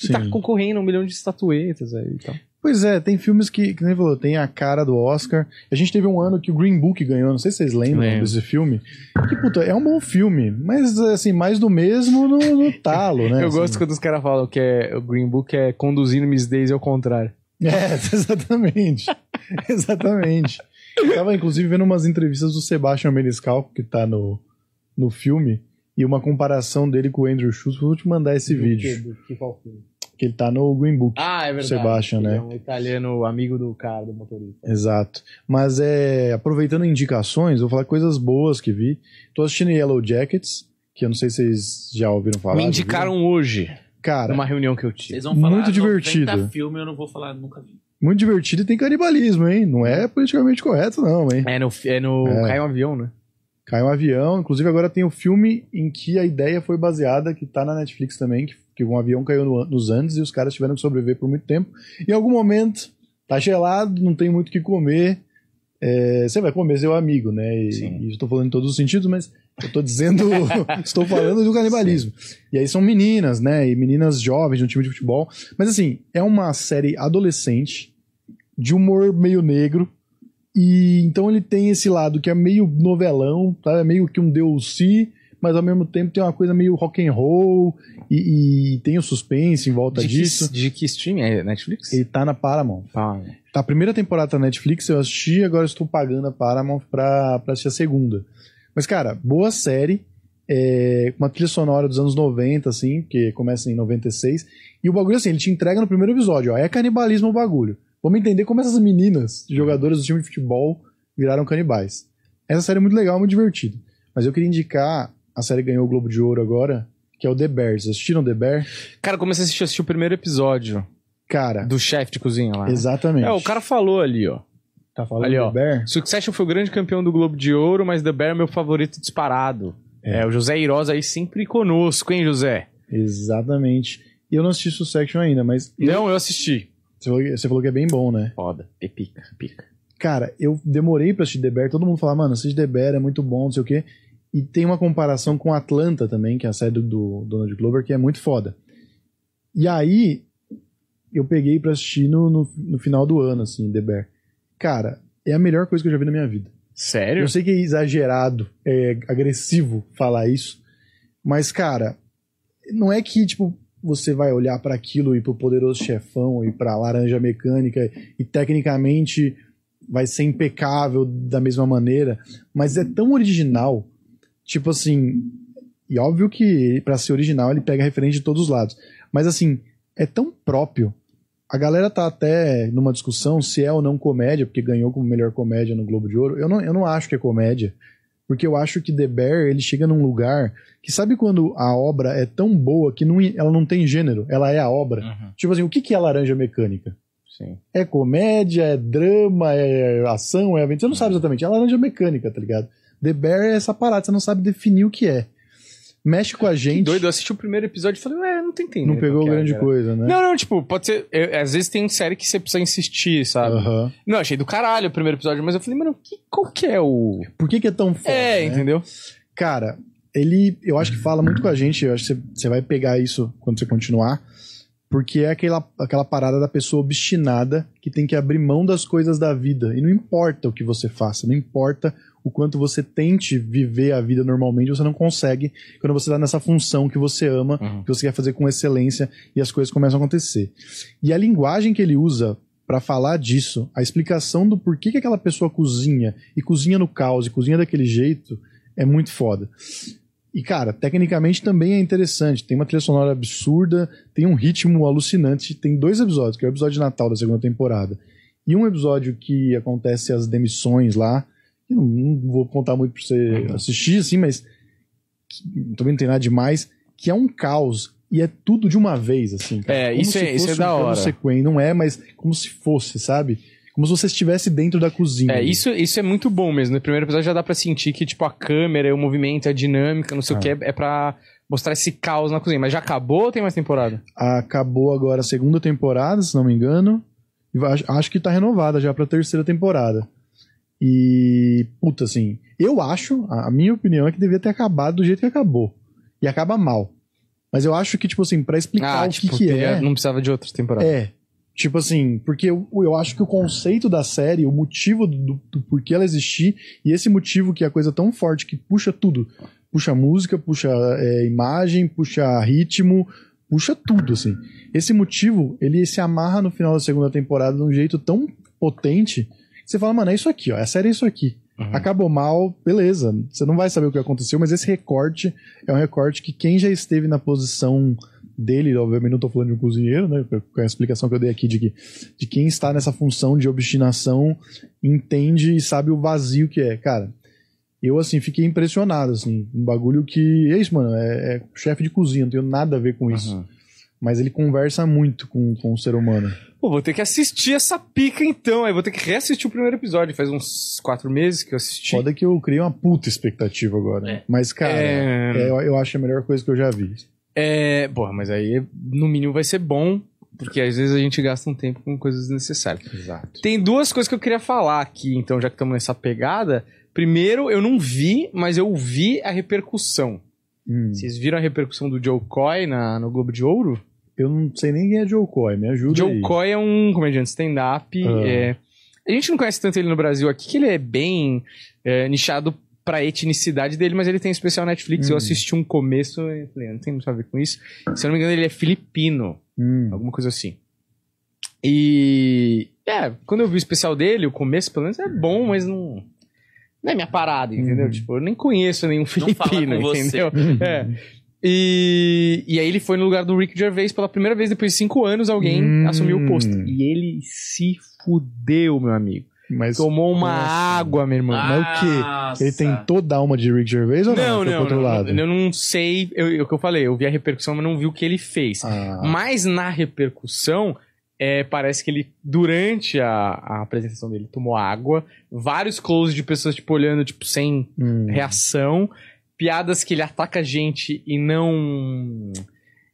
[SPEAKER 1] E tá concorrendo a um milhão de estatuetas aí e tal.
[SPEAKER 3] Pois é, tem filmes que, que nem falou, tem a cara do Oscar. A gente teve um ano que o Green Book ganhou, não sei se vocês lembram
[SPEAKER 1] Lembro.
[SPEAKER 3] desse filme. Que, puta, é um bom filme, mas, assim, mais do mesmo no, no talo, né?
[SPEAKER 1] Eu
[SPEAKER 3] assim.
[SPEAKER 1] gosto quando os caras falam que é, o Green Book é conduzindo Miss Daisy ao contrário.
[SPEAKER 3] É, exatamente. exatamente. Eu tava, inclusive, vendo umas entrevistas do Sebastian Maniscalco, que tá no, no filme, e uma comparação dele com o Andrew Schultz. Vou te mandar esse vídeo. Que ele tá no Green Book.
[SPEAKER 1] Ah, é verdade.
[SPEAKER 3] Sebastian,
[SPEAKER 1] Ele
[SPEAKER 3] né?
[SPEAKER 1] É um italiano amigo do cara, do motorista.
[SPEAKER 3] Exato. Mas é, aproveitando indicações, vou falar coisas boas que vi. Tô assistindo Yellow Jackets, que eu não sei se vocês já ouviram falar.
[SPEAKER 1] Me indicaram hoje?
[SPEAKER 3] Cara,
[SPEAKER 1] numa reunião que eu tive.
[SPEAKER 2] Vocês vão falar
[SPEAKER 3] Muito divertido.
[SPEAKER 2] 90 filme, eu não vou falar, nunca vi.
[SPEAKER 3] muito divertido e tem canibalismo, hein? Não é politicamente correto, não, hein?
[SPEAKER 1] É no, é no
[SPEAKER 3] É.
[SPEAKER 1] Cai um Avião, né?
[SPEAKER 3] Cai um avião. Inclusive, agora tem o filme em que a ideia foi baseada, que tá na Netflix também, que, que um avião caiu no- nos Andes e os caras tiveram que sobreviver por muito tempo. Em algum momento, tá gelado, não tem muito o que comer. é, você vai comer seu amigo, né? E,
[SPEAKER 1] Sim.
[SPEAKER 3] e eu estou falando em todos os sentidos, mas eu tô dizendo, estou falando do canibalismo. E aí são meninas, né? E meninas jovens de um time de futebol. Mas assim, é uma série adolescente, de humor meio negro, E então ele tem esse lado que é meio novelão, tá? É meio que um DLC, mas ao mesmo tempo tem uma coisa meio rock and roll e, e tem o suspense em volta
[SPEAKER 1] De
[SPEAKER 3] disso.
[SPEAKER 1] que, de que streaming? É Netflix?
[SPEAKER 3] Ele tá na Paramount.
[SPEAKER 1] Pá.
[SPEAKER 3] Tá, a primeira temporada tá na Netflix, eu assisti, agora estou pagando a Paramount pra, pra assistir a segunda. Mas, cara, boa série, é, uma trilha sonora dos anos 90, assim, que começa em 96. E o bagulho, assim, ele te entrega no primeiro episódio, ó, é canibalismo o bagulho. Vamos entender como essas meninas, jogadoras do time de futebol, viraram canibais. Essa série é muito legal, muito divertida. Mas eu queria indicar, a série ganhou o Globo de Ouro agora, que é o The Bear. Vocês assistiram The Bear?
[SPEAKER 1] Cara, eu comecei a assistir, assistir o primeiro episódio
[SPEAKER 3] Cara,
[SPEAKER 1] do chefe de cozinha lá.
[SPEAKER 3] exatamente.
[SPEAKER 1] É, o cara falou ali, ó.
[SPEAKER 3] tá falando
[SPEAKER 1] ali, ó.
[SPEAKER 3] The Bear?
[SPEAKER 1] Succession foi o grande campeão do Globo de Ouro, mas The Bear é meu favorito disparado. É,
[SPEAKER 3] É.
[SPEAKER 1] o José Iroz aí sempre conosco, hein, José?
[SPEAKER 3] Exatamente. E eu não assisti Succession ainda, mas eu-
[SPEAKER 1] Não, eu assisti.
[SPEAKER 3] Você, falou, que- você falou que é bem bom, né?
[SPEAKER 1] Foda. É pica, pica.
[SPEAKER 3] Cara, eu demorei pra assistir The Bear. Todo mundo fala, mano, assiste The Bear, é muito bom, não sei o quê. E tem uma comparação com Atlanta também, que é a série do, do Donald Glover, que é muito foda. E aí, eu peguei pra assistir no, no, no final do ano, assim, The Bear. Cara, é a melhor coisa que eu já vi na minha vida.
[SPEAKER 1] Sério?
[SPEAKER 3] Eu sei que é exagerado, é agressivo falar isso, mas, cara, não é que, tipo, você vai olhar pra aquilo e pro Poderoso Chefão e pra Laranja Mecânica e tecnicamente vai ser impecável da mesma maneira, mas é tão original, tipo assim, e óbvio que pra ser original ele pega referência de todos os lados, mas assim, é tão próprio. A galera tá até numa discussão se é ou não comédia, porque ganhou como melhor comédia no Globo de Ouro. Eu não, eu não acho que é comédia, porque eu acho que The Bear ele chega num lugar que sabe quando a obra é tão boa que não, ela não tem gênero, ela é a obra.
[SPEAKER 1] Uhum.
[SPEAKER 3] Tipo assim, o que, que é Laranja Mecânica?
[SPEAKER 1] Sim.
[SPEAKER 3] É comédia, é drama, é ação, é aventura? Você não sabe exatamente. É Laranja Mecânica, tá ligado? The Bear é essa parada, você não sabe definir o que é. Mexe com a
[SPEAKER 1] Que
[SPEAKER 3] gente.
[SPEAKER 1] doido, eu assisti o primeiro episódio e falei, ué, não entendendo.
[SPEAKER 3] não pegou
[SPEAKER 1] é,
[SPEAKER 3] grande coisa, né?
[SPEAKER 1] Não, não, tipo, pode ser. eu- às vezes tem série que você precisa insistir, sabe?
[SPEAKER 3] Aham.
[SPEAKER 1] Não, achei do caralho o primeiro episódio, mas eu falei, mano, que, qual que é o.
[SPEAKER 3] Por que, que é tão foda?
[SPEAKER 1] é,
[SPEAKER 3] né?
[SPEAKER 1] entendeu?
[SPEAKER 3] Cara, ele, eu acho que fala muito com a gente, eu acho que você, você vai pegar isso quando você continuar, porque é aquela, aquela parada da pessoa obstinada que tem que abrir mão das coisas da vida. E não importa o que você faça, não importa o quanto você tente viver a vida normalmente, você não consegue quando você tá nessa função que você ama,
[SPEAKER 1] Uhum.
[SPEAKER 3] que você quer fazer com excelência e as coisas começam a acontecer. E a linguagem que ele usa pra falar disso, a explicação do porquê que aquela pessoa cozinha e cozinha no caos e cozinha daquele jeito é muito foda. E cara, tecnicamente também é interessante. Tem uma trilha sonora absurda, tem um ritmo alucinante. Tem dois episódios, que é o episódio de Natal da segunda temporada. E um episódio que acontece as demissões lá. Não, não vou contar muito pra você assistir, assim, mas também não tem nada demais. Que é um caos. E é tudo de uma vez, assim. cara.
[SPEAKER 1] É,
[SPEAKER 3] Como
[SPEAKER 1] isso
[SPEAKER 3] se
[SPEAKER 1] é- isso é da
[SPEAKER 3] um
[SPEAKER 1] hora.
[SPEAKER 3] sequen- Não é, mas como se fosse, sabe? Como se você estivesse dentro da cozinha.
[SPEAKER 1] É, isso, isso é muito bom mesmo. No primeiro episódio já dá pra sentir que, tipo, a câmera, o movimento, a dinâmica, não sei o
[SPEAKER 3] Ah.
[SPEAKER 1] que, é pra mostrar esse caos na cozinha. Mas já acabou ou tem mais temporada?
[SPEAKER 3] acabou agora a segunda temporada, se não me engano. Acho que tá renovada já pra terceira temporada. E, puta, assim, eu acho, a minha opinião é que devia ter acabado do jeito que acabou. E acaba mal. Mas eu acho que, tipo assim, pra explicar o que, que
[SPEAKER 1] Ah, teria-
[SPEAKER 3] é.
[SPEAKER 1] não precisava de outras temporadas.
[SPEAKER 3] É. Tipo assim, porque eu, eu acho que o conceito da série, o motivo do, do porquê ela existir, e esse motivo que é a coisa tão forte que puxa tudo. Puxa música, puxa é, imagem, puxa ritmo, puxa tudo, assim. Esse motivo, ele se amarra no final da segunda temporada de um jeito tão potente que você fala, mano, é isso aqui, ó. A série é isso aqui.
[SPEAKER 1] Uhum.
[SPEAKER 3] Acabou mal, beleza. Você não vai saber o que aconteceu, mas esse recorte é um recorte que quem já esteve na posição dele, obviamente não tô falando de um cozinheiro, né? Com a explicação que eu dei aqui de que de quem está nessa função de obstinação entende e sabe o vazio que é. Cara, eu assim fiquei impressionado, assim, um bagulho que. É isso, mano, é, é chefe de cozinha, não tenho nada a ver com isso.
[SPEAKER 1] Uhum.
[SPEAKER 3] Mas ele conversa muito com, com o ser humano.
[SPEAKER 1] Pô, vou ter que assistir essa pica então. Aí vou ter que reassistir o primeiro episódio. Faz uns quatro meses que eu assisti.
[SPEAKER 3] Foda que eu criei uma puta expectativa agora.
[SPEAKER 2] É.
[SPEAKER 3] Mas, cara,
[SPEAKER 1] É.
[SPEAKER 3] é, eu, eu acho a melhor coisa que eu já vi.
[SPEAKER 1] É, porra, mas aí no mínimo vai ser bom, porque às vezes a gente gasta um tempo com coisas desnecessárias.
[SPEAKER 3] Exato.
[SPEAKER 1] Tem duas coisas que eu queria falar aqui, então, já que estamos nessa pegada. Primeiro, eu não vi, mas eu vi a repercussão.
[SPEAKER 3] Hum.
[SPEAKER 1] Vocês viram a repercussão do Joe Coy na, no Globo de Ouro?
[SPEAKER 3] Eu não sei nem quem é Joe Coy, me ajuda
[SPEAKER 1] Joe
[SPEAKER 3] aí.
[SPEAKER 1] Coy é um comediante stand-up.
[SPEAKER 3] Ah.
[SPEAKER 1] é, A gente não conhece tanto ele no Brasil aqui, que ele é bem é, nichado pra etnicidade dele, mas ele tem especial Netflix.
[SPEAKER 3] Hum.
[SPEAKER 1] Eu assisti um começo e falei, "Ah, não tem muito a ver com isso. Se eu não me engano, ele é filipino.
[SPEAKER 3] Hum.
[SPEAKER 1] Alguma coisa assim. E. É, quando eu vi o especial dele, o começo, pelo menos, é bom, mas não. Não é minha parada, entendeu?
[SPEAKER 3] Uhum.
[SPEAKER 1] Tipo, eu nem conheço nenhum filipino, entendeu? É. E, e aí ele foi no lugar do Rick Gervais pela primeira vez depois de cinco anos, alguém
[SPEAKER 3] Hum.
[SPEAKER 1] assumiu o posto. E ele se fudeu, meu amigo.
[SPEAKER 3] Mas
[SPEAKER 1] Tomou uma
[SPEAKER 3] Nossa.
[SPEAKER 1] água, meu irmão.
[SPEAKER 3] Mas o quê? Ele tem toda a alma de Rick Gervais ou não?
[SPEAKER 1] Não, não,
[SPEAKER 3] outro
[SPEAKER 1] não,
[SPEAKER 3] lado?
[SPEAKER 1] Eu não sei. Eu- eu- o que eu falei, eu vi a repercussão, mas não vi o que ele fez.
[SPEAKER 3] Ah,
[SPEAKER 1] Mas na repercussão, é, parece que ele, durante a, a apresentação dele, tomou água. Vários close de pessoas, tipo, olhando, tipo, sem
[SPEAKER 3] hum.
[SPEAKER 1] reação. Piadas que ele ataca a gente e não.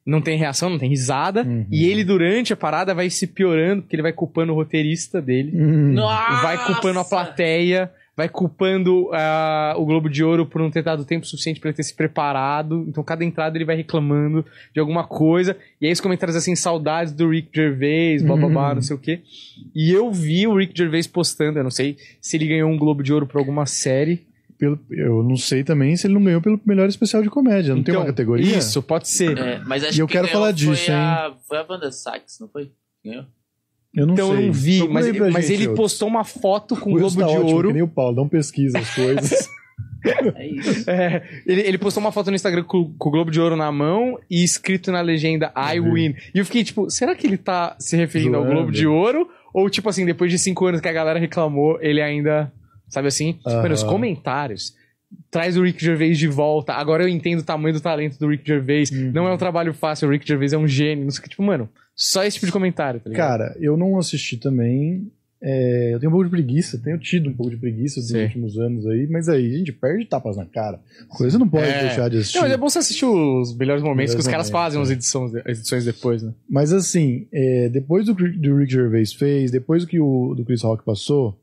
[SPEAKER 1] Não tem reação, não tem risada.
[SPEAKER 3] Uhum.
[SPEAKER 1] E ele, durante a parada, vai se piorando, porque ele vai culpando o roteirista dele.
[SPEAKER 3] Hum.
[SPEAKER 2] Nossa!
[SPEAKER 1] Vai culpando a plateia, vai culpando ah, o Globo de Ouro por não ter dado tempo suficiente pra ele ter se preparado. Então, cada entrada ele vai reclamando de alguma coisa. E aí, os comentários assim, saudades do Rick Gervais, blá blá blá,
[SPEAKER 3] Uhum.
[SPEAKER 1] não sei o quê. E eu vi o Rick Gervais postando, eu não sei se ele ganhou um Globo de Ouro por alguma série.
[SPEAKER 3] Pelo- eu não sei também se ele não ganhou pelo melhor especial de comédia. Não tem uma
[SPEAKER 1] Então,
[SPEAKER 3] categoria?
[SPEAKER 1] Isso, pode ser.
[SPEAKER 2] É, mas acho
[SPEAKER 3] E eu
[SPEAKER 2] que
[SPEAKER 3] quero falar disso,
[SPEAKER 2] foi
[SPEAKER 3] hein?
[SPEAKER 2] A, foi a Wanda Sykes, não foi? Ganhou?
[SPEAKER 3] Eu não
[SPEAKER 1] então
[SPEAKER 3] sei.
[SPEAKER 1] eu não vi, mas, mas
[SPEAKER 3] gente,
[SPEAKER 1] ele
[SPEAKER 3] Wilson.
[SPEAKER 1] postou uma foto com
[SPEAKER 3] O
[SPEAKER 1] Globo
[SPEAKER 3] tá
[SPEAKER 1] de
[SPEAKER 3] ótimo,
[SPEAKER 1] Ouro.
[SPEAKER 3] que nem o Paulo, não pesquisa as coisas.
[SPEAKER 2] É isso.
[SPEAKER 1] É, ele, ele postou uma foto no Instagram com, com o Globo de Ouro na mão e escrito na legenda I
[SPEAKER 3] Uhum.
[SPEAKER 1] win. E eu fiquei tipo, será que ele tá se referindo ao
[SPEAKER 3] Zoando.
[SPEAKER 1] Globo de Ouro? Ou tipo assim, depois de cinco anos que a galera reclamou, ele ainda, sabe assim?
[SPEAKER 3] Aham.
[SPEAKER 1] Mano, os comentários. Traz o Rick Gervais de volta. Agora eu entendo o tamanho do talento do Rick Gervais.
[SPEAKER 3] Uhum.
[SPEAKER 1] Não é um trabalho fácil, o Rick Gervais é um gênio. Não sei o que, tipo, mano, só esse tipo de comentário, tá ligado?
[SPEAKER 3] Cara, eu não assisti também. É, eu tenho um pouco de preguiça, tenho tido um pouco de preguiça nos últimos anos aí, mas aí a gente perde tapas na cara. Coisa não pode
[SPEAKER 1] É.
[SPEAKER 3] deixar de assistir.
[SPEAKER 1] Não, mas é bom você assistir os melhores momentos
[SPEAKER 3] Melhores
[SPEAKER 1] que os caras
[SPEAKER 3] momentos,
[SPEAKER 1] fazem
[SPEAKER 3] é.
[SPEAKER 1] as edições, as edições depois, né?
[SPEAKER 3] Mas assim, é, depois do, que- do Rick Gervais fez, depois do que o do Chris Rock passou,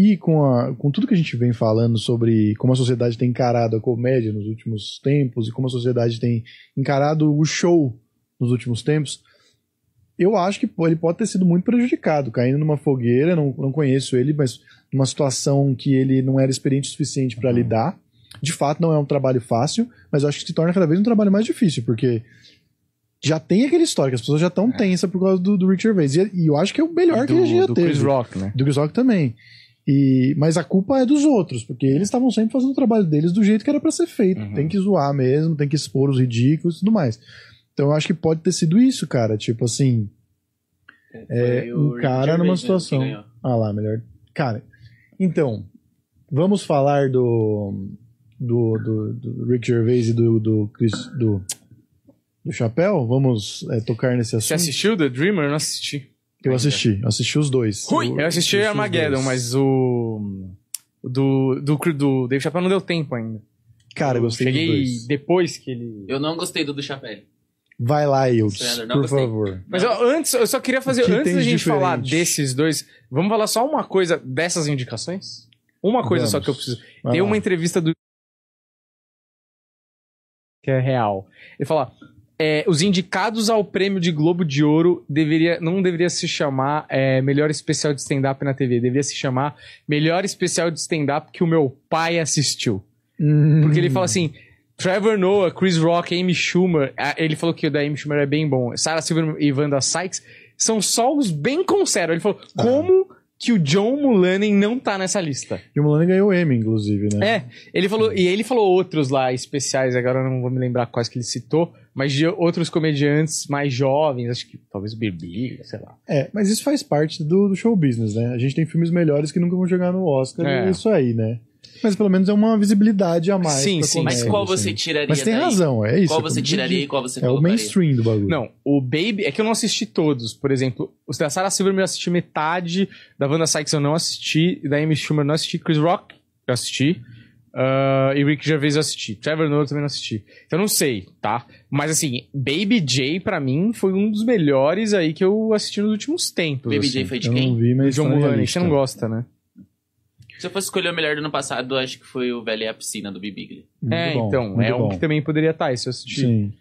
[SPEAKER 3] e com, a, com tudo que a gente vem falando sobre como a sociedade tem encarado a comédia nos últimos tempos e como a sociedade tem encarado o show nos últimos tempos, eu acho que ele pode ter sido muito prejudicado, caindo numa fogueira, não, não conheço ele, mas numa situação que ele não era experiente o suficiente para lidar. De fato, não é um trabalho fácil, mas eu acho que se torna cada vez um trabalho mais difícil, porque já tem aquele histórico, as pessoas já estão tensas por causa do, do Rick Gervais. E, e eu acho que é o melhor que
[SPEAKER 1] do,
[SPEAKER 3] ele já
[SPEAKER 1] do
[SPEAKER 3] teve.
[SPEAKER 1] Chris Rock, né?
[SPEAKER 3] Do Chris Rock também. E, mas a culpa é dos outros, porque eles estavam sempre fazendo o trabalho deles do jeito que era pra ser feito.
[SPEAKER 1] Uhum.
[SPEAKER 3] Tem que zoar mesmo, tem que expor os ridículos e tudo mais. Então eu acho que pode ter sido isso, cara. Tipo assim, É,
[SPEAKER 2] Foi
[SPEAKER 3] um cara
[SPEAKER 2] Gervais
[SPEAKER 3] numa situação. ah lá, melhor. Cara, então, vamos falar do do, do, do Rick Gervais e do do Chris, do, do Chapéu? Vamos é, tocar nesse assunto?
[SPEAKER 1] Você assistiu The Dreamer? Eu não assisti.
[SPEAKER 3] Eu assisti, eu assisti os dois.
[SPEAKER 1] Eu assisti
[SPEAKER 3] os
[SPEAKER 1] Armageddon, mas o. Do, do, do Dave Chappelle não deu tempo ainda.
[SPEAKER 3] Cara, eu gostei dos
[SPEAKER 1] Cheguei depois que ele.
[SPEAKER 2] Eu não gostei do do Chapéu.
[SPEAKER 3] Vai lá,
[SPEAKER 2] não
[SPEAKER 3] por
[SPEAKER 2] gostei.
[SPEAKER 3] favor.
[SPEAKER 1] Mas eu, antes, eu só queria fazer. Antes da
[SPEAKER 3] de
[SPEAKER 1] gente falar
[SPEAKER 3] diferente?
[SPEAKER 1] desses dois, vamos falar só uma coisa dessas indicações? Uma coisa só
[SPEAKER 3] Vamos.
[SPEAKER 1] que eu preciso.
[SPEAKER 3] Vai
[SPEAKER 1] Tem
[SPEAKER 3] lá.
[SPEAKER 1] uma entrevista do. Que é real. Ele fala. É, os indicados ao prêmio de Globo de Ouro deveria, não deveria se chamar é, melhor especial de stand-up na TV, deveria se chamar melhor especial de stand-up que o meu pai assistiu.
[SPEAKER 3] Hum.
[SPEAKER 1] Porque ele fala assim: Trevor Noah, Chris Rock, Amy Schumer. Ele falou que o da Amy Schumer é bem bom. Sarah Silverman e Wanda Sykes são só os bem conceros. Ele falou:
[SPEAKER 3] Ah.
[SPEAKER 1] como que o John Mulaney não tá nessa lista?
[SPEAKER 3] E o Mulaney ganhou o Emmy, inclusive, né?
[SPEAKER 1] É, ele falou, e ele falou outros lá especiais, agora eu não vou me lembrar quais que ele citou, mas de outros comediantes mais jovens, acho que talvez o Birbig, sei lá.
[SPEAKER 3] É, mas isso faz parte do, do show business, né? A gente tem filmes melhores que nunca vão jogar no Oscar,
[SPEAKER 1] É.
[SPEAKER 3] e é isso aí, né? Mas pelo menos é uma visibilidade a mais.
[SPEAKER 1] Sim, sim,
[SPEAKER 2] Mas
[SPEAKER 3] comédia,
[SPEAKER 2] qual
[SPEAKER 3] assim.
[SPEAKER 2] você tiraria
[SPEAKER 3] Mas tem
[SPEAKER 2] daí?
[SPEAKER 3] razão, é isso.
[SPEAKER 2] Qual
[SPEAKER 3] é
[SPEAKER 2] você tiraria e qual você
[SPEAKER 3] É o
[SPEAKER 2] colocaria?
[SPEAKER 3] mainstream do bagulho.
[SPEAKER 1] Não, o Baby, é que eu não assisti todos, por exemplo, os da Sarah Silverman eu assisti metade, da Wanda Sykes eu não assisti, da Amy Schumer eu não assisti, Chris Rock eu assisti, ah, e Rick Gervais eu assisti, Trevor Noah também não assisti. Então eu não sei, tá? Mas assim, Baby J pra mim foi um dos melhores aí que eu assisti nos últimos tempos.
[SPEAKER 2] Baby
[SPEAKER 1] assim.
[SPEAKER 2] J foi de
[SPEAKER 3] Eu não
[SPEAKER 2] quem?
[SPEAKER 3] vi, mas
[SPEAKER 1] John
[SPEAKER 3] tá
[SPEAKER 1] Mulaney, você não gosta, né?
[SPEAKER 2] Se eu fosse escolher o melhor do ano passado, eu acho que foi o Velho e a Piscina do Bibigli.
[SPEAKER 3] Muito
[SPEAKER 1] é,
[SPEAKER 3] bom,
[SPEAKER 1] então, é um
[SPEAKER 3] bom.
[SPEAKER 1] que também poderia estar, esse eu assisti.
[SPEAKER 3] Sim.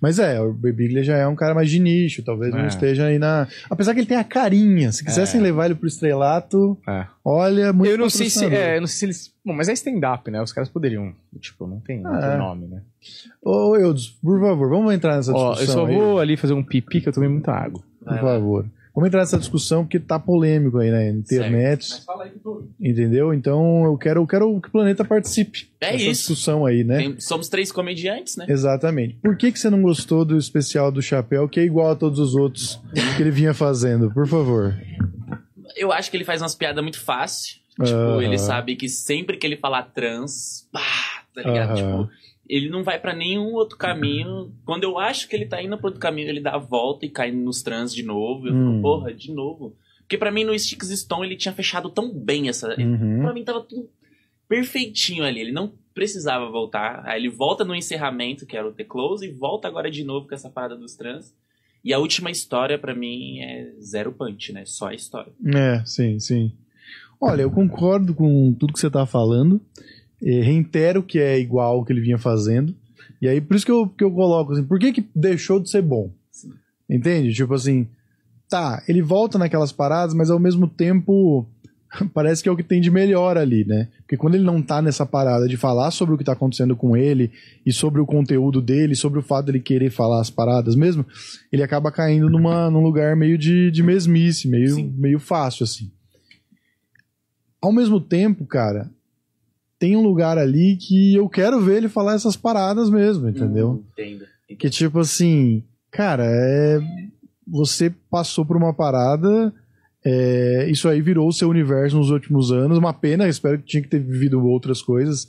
[SPEAKER 3] Mas é, o Birbiglia já é um cara mais de nicho, talvez não
[SPEAKER 1] É.
[SPEAKER 3] esteja aí na. Apesar que ele tem a carinha. Se quisessem
[SPEAKER 1] É.
[SPEAKER 3] levar ele pro estrelato,
[SPEAKER 1] É.
[SPEAKER 3] olha, muito
[SPEAKER 1] Eu não sei se. É, eu não sei se eles. Bom, mas é stand-up, né? Os caras poderiam. Tipo, não tem
[SPEAKER 3] é.
[SPEAKER 1] nome, né?
[SPEAKER 3] Ô, Eudes, por favor, vamos entrar nessa
[SPEAKER 1] Ó,
[SPEAKER 3] discussão.
[SPEAKER 1] eu só
[SPEAKER 3] aí,
[SPEAKER 1] vou ali fazer um pipi que eu tomei muita água.
[SPEAKER 3] Por favor. Vamos entrar nessa discussão porque tá polêmico aí na internet,
[SPEAKER 2] fala aí, Tutu.
[SPEAKER 3] entendeu? Então eu quero, eu quero que o planeta participe
[SPEAKER 2] É
[SPEAKER 3] dessa
[SPEAKER 2] isso.
[SPEAKER 3] discussão aí, né?
[SPEAKER 2] Tem- somos três comediantes, né?
[SPEAKER 3] Exatamente. Por que, que você não gostou do especial do Chapéu, que é igual a todos os outros que ele vinha fazendo? Por favor.
[SPEAKER 2] Eu acho que ele faz umas piadas muito fácil. Tipo,
[SPEAKER 3] Aham.
[SPEAKER 2] ele sabe que sempre que ele falar trans, pá, tá ligado?
[SPEAKER 3] Aham.
[SPEAKER 2] Tipo, ele não vai pra nenhum outro caminho. Quando eu acho que ele tá indo pra outro caminho, ele dá a volta e cai nos trans de novo. Eu
[SPEAKER 3] Hum.
[SPEAKER 2] fico, porra, de novo. Porque pra mim no Sticks Stone ele tinha fechado tão bem essa.
[SPEAKER 3] Uhum.
[SPEAKER 2] Pra mim tava tudo perfeitinho ali. Ele não precisava voltar. Aí ele volta no encerramento, que era o The Close, e volta agora de novo com essa parada dos trans. E a última história, pra mim, é zero punch, né? Só a história.
[SPEAKER 3] É, sim, sim. Olha, eu concordo com tudo que você tá falando. Eh, reitero que é igual ao que ele vinha fazendo. E aí, por isso que eu, que eu coloco assim, por que, que deixou de ser bom?
[SPEAKER 2] Sim.
[SPEAKER 3] Entende? Tipo assim, tá, ele volta naquelas paradas, mas ao mesmo tempo parece que é o que tem de melhor ali, né? Porque quando ele não tá nessa parada de falar sobre o que tá acontecendo com ele e sobre o conteúdo dele, sobre o fato dele querer falar as paradas mesmo, ele acaba caindo numa, num lugar meio de, de mesmice, meio,
[SPEAKER 2] Sim.
[SPEAKER 3] meio fácil, assim. Ao mesmo tempo, cara, tem um lugar ali que eu quero ver ele falar essas paradas mesmo, entendeu?
[SPEAKER 2] Entendo.
[SPEAKER 3] Que tipo assim, cara, é... você passou por uma parada, é, isso aí virou o seu universo nos últimos anos, uma pena, espero que tinha que ter vivido outras coisas,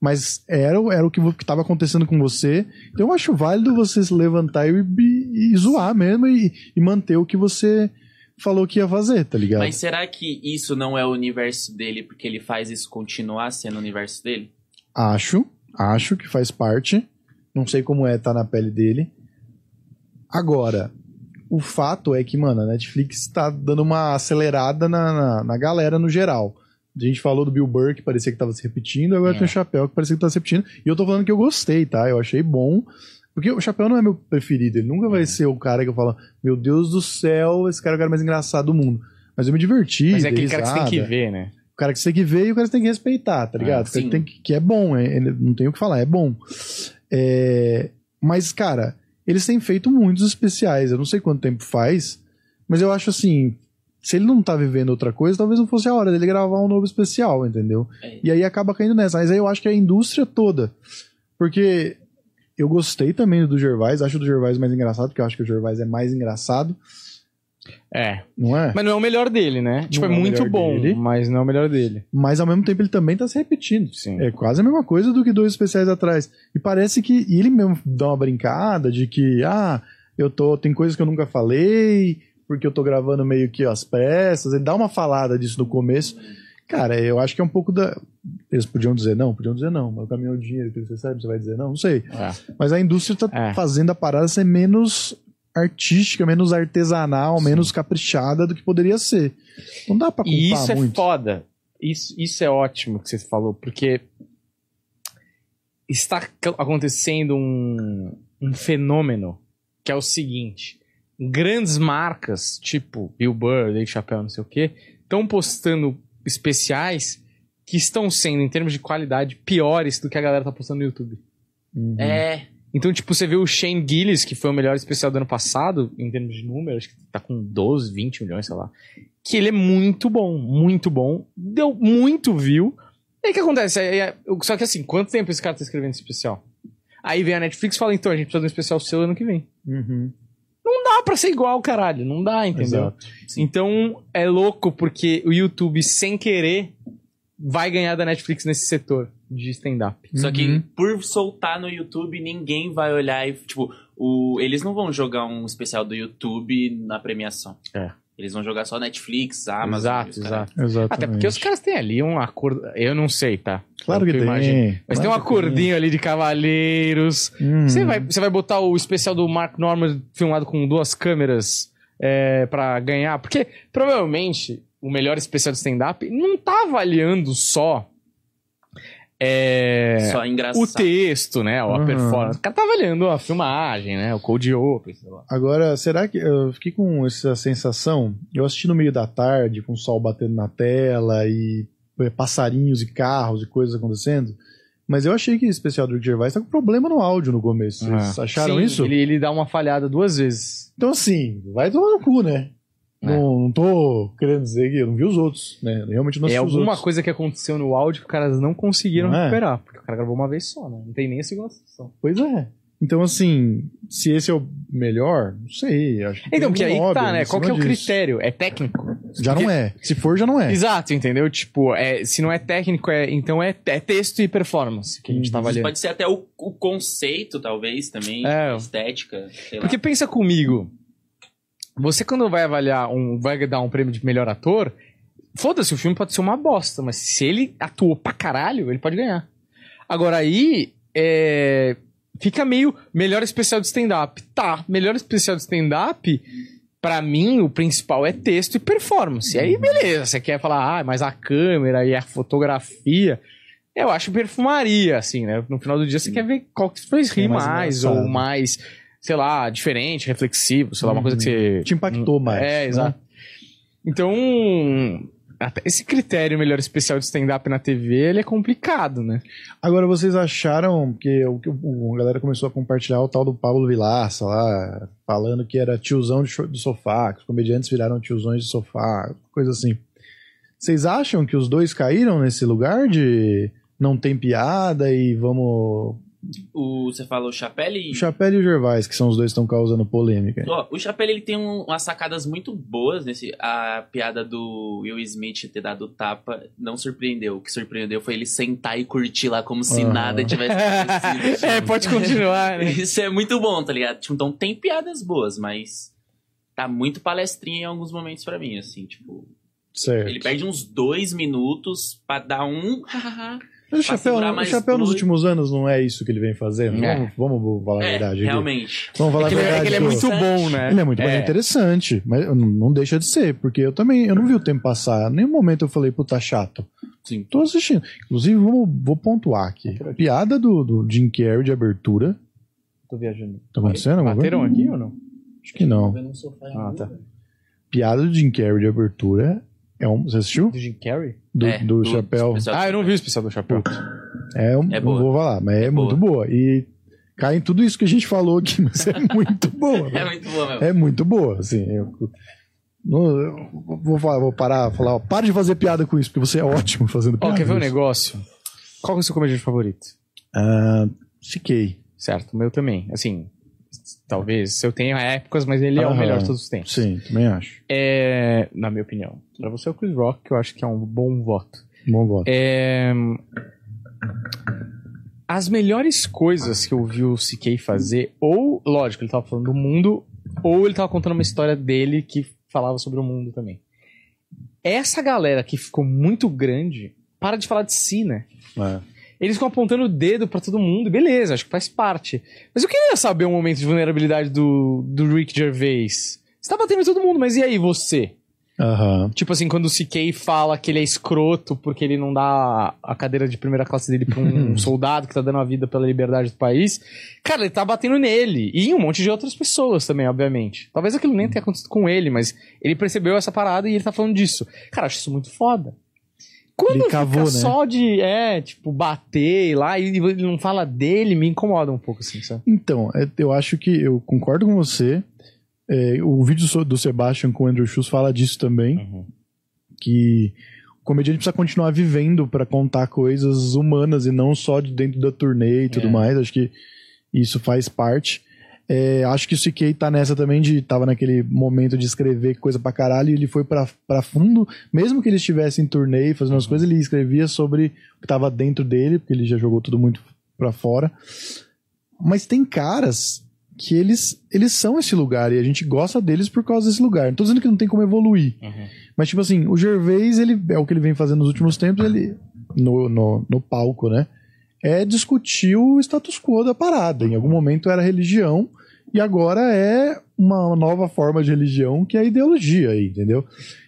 [SPEAKER 3] mas era, era o que estava acontecendo com você, então eu acho válido você se levantar e, e, e zoar mesmo e, e manter o que você falou que ia fazer, tá ligado?
[SPEAKER 2] Mas será que isso não é o universo dele porque ele faz isso continuar sendo o universo dele?
[SPEAKER 3] Acho, acho que faz parte. Não sei como é estar na pele dele. Agora, o fato é que, mano, a Netflix tá dando uma acelerada na, na, na galera no geral. A gente falou do Bill Burr, que parecia que tava se repetindo, agora
[SPEAKER 1] É.
[SPEAKER 3] tem o Chapéu, que parecia que tava se repetindo. E eu tô falando que eu gostei, tá? Eu achei bom. Porque o Chapéu não é meu preferido. Ele nunca vai ser o cara que eu falo, meu Deus do céu, esse cara é o cara mais engraçado do mundo. Mas eu me diverti.
[SPEAKER 1] Mas é aquele cara que você tem que
[SPEAKER 3] risada
[SPEAKER 1] ver, né?
[SPEAKER 3] o cara que você tem que ver e o cara que você tem que respeitar, tá ligado?
[SPEAKER 2] Ah,
[SPEAKER 3] O cara tem que, que é bom, é, ele- não tem o que falar, é bom. É, mas, cara, eles têm feito muitos especiais, eu não sei quanto tempo faz, mas eu acho assim, se ele não tá vivendo outra coisa, talvez não fosse a hora dele gravar um novo especial, entendeu?
[SPEAKER 2] É.
[SPEAKER 3] E aí acaba caindo nessa. Mas aí eu acho que é a indústria toda. Porque eu gostei também do Gervais, acho o do Gervais mais engraçado, porque eu acho que o Gervais é mais engraçado,
[SPEAKER 1] É.
[SPEAKER 3] não é?
[SPEAKER 1] Mas não é o melhor dele, né? tipo, é
[SPEAKER 3] é
[SPEAKER 1] muito bom,
[SPEAKER 3] dele.
[SPEAKER 1] mas não é o melhor dele.
[SPEAKER 3] Mas ao mesmo tempo ele também tá se repetindo.
[SPEAKER 1] Sim.
[SPEAKER 3] É quase a mesma coisa do que dois especiais atrás. E parece que e ele mesmo dá uma brincada de que, ah, eu tô. Tem coisas que eu nunca falei, porque eu tô gravando meio que às pressas. Ele dá uma falada disso no começo. Cara, eu acho que é um pouco da. Eles podiam dizer não, podiam dizer não, mas o caminhão de dinheiro que você sabe, você vai dizer não, não sei.
[SPEAKER 1] É.
[SPEAKER 3] Mas a indústria tá
[SPEAKER 1] É.
[SPEAKER 3] fazendo a parada ser menos artística, menos artesanal, menos caprichada do que poderia ser. Não dá pra culpar
[SPEAKER 1] E isso é
[SPEAKER 3] muito.
[SPEAKER 1] foda. Isso, isso é ótimo que você falou, porque está acontecendo um, um fenômeno que é o seguinte: grandes marcas, tipo Bill Burr, Dave Chappelle, não sei o quê, estão postando especiais que estão sendo, em termos de qualidade, piores do que a galera tá postando no YouTube.
[SPEAKER 3] Uhum.
[SPEAKER 2] É,
[SPEAKER 1] Então, tipo, você vê o Shane Gillis, que foi o melhor especial do ano passado, em termos de números, acho que tá com 12, 20 milhões, sei lá. Que ele é muito bom, muito bom. Deu muito view. E aí o que acontece? Aí, aí, só que assim, quanto tempo esse cara tá escrevendo esse especial? Aí vem a Netflix e fala, então, a gente precisa de um especial seu ano que vem.
[SPEAKER 3] Uhum.
[SPEAKER 1] Dá pra ser igual, caralho. Não dá, entendeu?
[SPEAKER 3] Exato.
[SPEAKER 1] Então, é louco porque o YouTube, sem querer, vai ganhar da Netflix nesse setor de stand-up.
[SPEAKER 2] Só que
[SPEAKER 3] Uhum.
[SPEAKER 2] por soltar no YouTube, ninguém vai olhar e, tipo, o, eles não vão jogar um especial do YouTube na premiação.
[SPEAKER 1] É.
[SPEAKER 2] Eles vão jogar só Netflix, Amazon.
[SPEAKER 1] exato, exato. Até porque os caras têm ali um acordo. Eu não sei, tá?
[SPEAKER 3] Claro que
[SPEAKER 1] Eu
[SPEAKER 3] tem.
[SPEAKER 1] imagino. Mas tem um
[SPEAKER 3] Claro que
[SPEAKER 1] acordinho ali de cavaleiros.
[SPEAKER 3] Hum.
[SPEAKER 1] Você, vai, você vai botar o especial do Mark Norman filmado com duas câmeras é, para ganhar? Porque provavelmente o melhor especial de stand-up não tá avaliando só é,
[SPEAKER 2] Só engraçado.
[SPEAKER 1] o texto, né? Ou a
[SPEAKER 3] Uhum.
[SPEAKER 1] performance. O cara tá avaliando a filmagem, né? O code open, sei lá.
[SPEAKER 3] Agora, será que. Eu fiquei com essa sensação. Eu assisti no meio da tarde, com o sol batendo na tela e é, passarinhos e carros e coisas acontecendo. Mas eu achei que esse especial do Rick Gervais tá com problema no áudio no começo. Vocês
[SPEAKER 1] Ah.
[SPEAKER 3] acharam
[SPEAKER 1] Sim,
[SPEAKER 3] isso?
[SPEAKER 1] Ele, ele dá uma falhada duas vezes.
[SPEAKER 3] Então, assim, vai tomar no cu, né?
[SPEAKER 1] É.
[SPEAKER 3] Não, não tô querendo dizer que eu não vi os outros, né? Eu realmente não
[SPEAKER 1] é
[SPEAKER 3] assisti os
[SPEAKER 1] alguma
[SPEAKER 3] outros.
[SPEAKER 1] coisa que aconteceu no áudio que os caras não conseguiram
[SPEAKER 3] Não é?
[SPEAKER 1] recuperar. Porque o cara gravou uma vez só, né? Não tem nem a segunda sessão.
[SPEAKER 3] Pois é. Então, assim, se esse é o melhor, não sei. Acho que
[SPEAKER 1] Então,
[SPEAKER 3] tem
[SPEAKER 1] que
[SPEAKER 3] um
[SPEAKER 1] aí
[SPEAKER 3] lobby
[SPEAKER 1] tá, né? Qual que é o critério? É técnico?
[SPEAKER 3] Já não é. Se for, já não é.
[SPEAKER 1] Exato, entendeu? Tipo, é, se não é técnico, é, então é, é texto e performance que a gente tá
[SPEAKER 3] Uhum.
[SPEAKER 1] avaliando.
[SPEAKER 2] Pode ser até o, o conceito, talvez, também.
[SPEAKER 1] É.
[SPEAKER 2] a estética, sei lá.
[SPEAKER 1] Porque pensa comigo, você quando vai avaliar um, vai dar um prêmio de melhor ator, foda-se, o filme pode ser uma bosta, mas se ele atuou pra caralho, ele pode ganhar. Agora aí, é, fica meio melhor especial de stand-up. Tá, melhor especial de stand-up, pra mim, o principal é texto e performance. E aí, beleza, você quer falar, ah, mas a câmera e a fotografia... Eu acho perfumaria, assim, né? No final do dia você quer ver qual que fez rir
[SPEAKER 3] É mais
[SPEAKER 1] mais, ou mais, sei lá, diferente, reflexivo, sei lá, uma coisa que você.
[SPEAKER 3] Te impactou mais.
[SPEAKER 1] É,
[SPEAKER 3] né?
[SPEAKER 1] exato. Então, até esse critério melhor especial de stand-up na TV, ele é complicado, né?
[SPEAKER 3] Agora, vocês acharam que o, que a galera começou a compartilhar o tal do Paulo Vilaça lá, falando que era tiozão do sofá, que os comediantes viraram tiozões de sofá, coisa assim. Vocês acham que os dois caíram nesse lugar de não tem piada e vamos.
[SPEAKER 2] O, você fala o Chapelle?
[SPEAKER 3] O Chapéu e o Gervais, que são os dois que estão causando polêmica.
[SPEAKER 2] Ó, o Chapelle ele tem um- umas sacadas muito boas nesse. A piada do Will Smith ter dado tapa não surpreendeu. O que surpreendeu foi ele sentar e curtir lá como se
[SPEAKER 3] Aham.
[SPEAKER 2] nada tivesse acontecido.
[SPEAKER 1] é, pode continuar, né?
[SPEAKER 2] Isso é muito bom, tá ligado? Tipo, Então tem piadas boas, mas tá muito palestrinha em alguns momentos pra mim, assim, tipo.
[SPEAKER 3] Certo.
[SPEAKER 2] Ele perde uns dois minutos pra dar um.
[SPEAKER 3] Mas o Chapéu, o Chapéu nos últimos anos não é isso que ele vem fazendo?
[SPEAKER 1] É.
[SPEAKER 3] Vamos, vamos falar a
[SPEAKER 2] é,
[SPEAKER 3] verdade aqui.
[SPEAKER 2] realmente.
[SPEAKER 3] Vamos falar
[SPEAKER 1] É que,
[SPEAKER 3] a
[SPEAKER 1] ele, é
[SPEAKER 3] verdade.
[SPEAKER 1] que ele é muito bom, né?
[SPEAKER 3] Ele é muito mais interessante, mas não- deixa de ser, porque eu também eu não vi o tempo passar. Em nenhum momento eu falei, puta, chato.
[SPEAKER 2] Sim.
[SPEAKER 3] Tô assistindo. Inclusive, vamos, vou pontuar aqui. A piada do, do Jim Carrey de abertura.
[SPEAKER 1] Tô viajando.
[SPEAKER 3] Tá acontecendo alguma
[SPEAKER 1] Bateram aqui ou não?
[SPEAKER 3] Acho que não.
[SPEAKER 1] Ah, tá.
[SPEAKER 3] Piada do Jim Carrey de abertura é um. Você assistiu?
[SPEAKER 1] Do Jim Carrey?
[SPEAKER 3] Do,
[SPEAKER 2] É,
[SPEAKER 3] do chapéu.
[SPEAKER 2] especial
[SPEAKER 1] Ah, eu não vi o especial do Chapéu.
[SPEAKER 3] É, um,
[SPEAKER 2] É
[SPEAKER 3] não
[SPEAKER 2] boa.
[SPEAKER 3] vou falar, mas é,
[SPEAKER 2] É
[SPEAKER 3] muito boa. E cai em tudo isso que a gente falou aqui, mas é muito boa.
[SPEAKER 2] É muito bom mesmo.
[SPEAKER 3] É muito boa, assim. Eu, não, eu vou, falar- vou parar, falar, ó, para de fazer piada com isso, porque você é ótimo fazendo
[SPEAKER 1] Ó,
[SPEAKER 3] piada.
[SPEAKER 1] quer ver um negócio? Qual que é o seu comediante favorito?
[SPEAKER 3] Ah, fiquei.
[SPEAKER 1] Certo, o meu também. Assim, talvez eu tenha épocas, mas ele é o
[SPEAKER 3] Aham.
[SPEAKER 1] melhor de todos os tempos.
[SPEAKER 3] Sim, também acho.
[SPEAKER 1] É, na minha opinião. Pra você é o Chris Rock, que eu acho que é um bom voto.
[SPEAKER 3] Bom voto.
[SPEAKER 1] É, As melhores coisas que eu vi o CK fazer, ou, lógico, ele tava falando do mundo, ou ele tava contando uma história dele que falava sobre o mundo também. Essa galera que ficou muito grande, para de falar de si, né?
[SPEAKER 3] É.
[SPEAKER 1] Eles ficam apontando o dedo pra todo mundo, beleza, acho que faz parte. Mas eu queria saber o momento de vulnerabilidade do, do Rick Gervais. Você tá batendo em todo mundo, mas e aí você?
[SPEAKER 3] Aham.
[SPEAKER 1] Tipo assim, quando o CK fala que ele é escroto porque ele não dá a cadeira de primeira classe dele pra um soldado que tá dando a vida pela liberdade do país. Cara, ele tá batendo nele. E em um monte de outras pessoas também, obviamente. Talvez aquilo nem tenha acontecido com ele, mas ele percebeu essa parada e ele tá falando disso. Cara, acho isso muito foda. Quando
[SPEAKER 3] Ele
[SPEAKER 1] fica
[SPEAKER 3] cavou, né?
[SPEAKER 1] só de, é, tipo, bater lá e ele não fala dele, me incomoda um pouco, assim, sabe?
[SPEAKER 3] Então, é, eu acho que eu concordo com você. É, o vídeo do Sebastian com o Andrew Schultz fala disso também. Que o comediante precisa continuar vivendo pra contar coisas humanas e não só de dentro da turnê e tudo
[SPEAKER 1] É.
[SPEAKER 3] mais. Acho que isso faz parte. É, acho que o CK tá nessa também de tava naquele momento de escrever coisa pra caralho e ele foi pra, pra fundo, mesmo que ele estivesse em turnê fazendo as coisas, ele escrevia sobre o que tava dentro dele, porque ele já jogou tudo muito pra fora. Mas tem caras que eles, eles são esse lugar e a gente gosta deles por causa desse lugar. Não tô dizendo que não tem como evoluir. Mas, tipo assim, o Gervais, ele é o que ele vem fazendo nos últimos tempos, ele. No, no, no palco, né? É discutir o status quo da parada. Em algum momento era religião, E agora é uma nova forma de religião que é a ideologia aí, entendeu?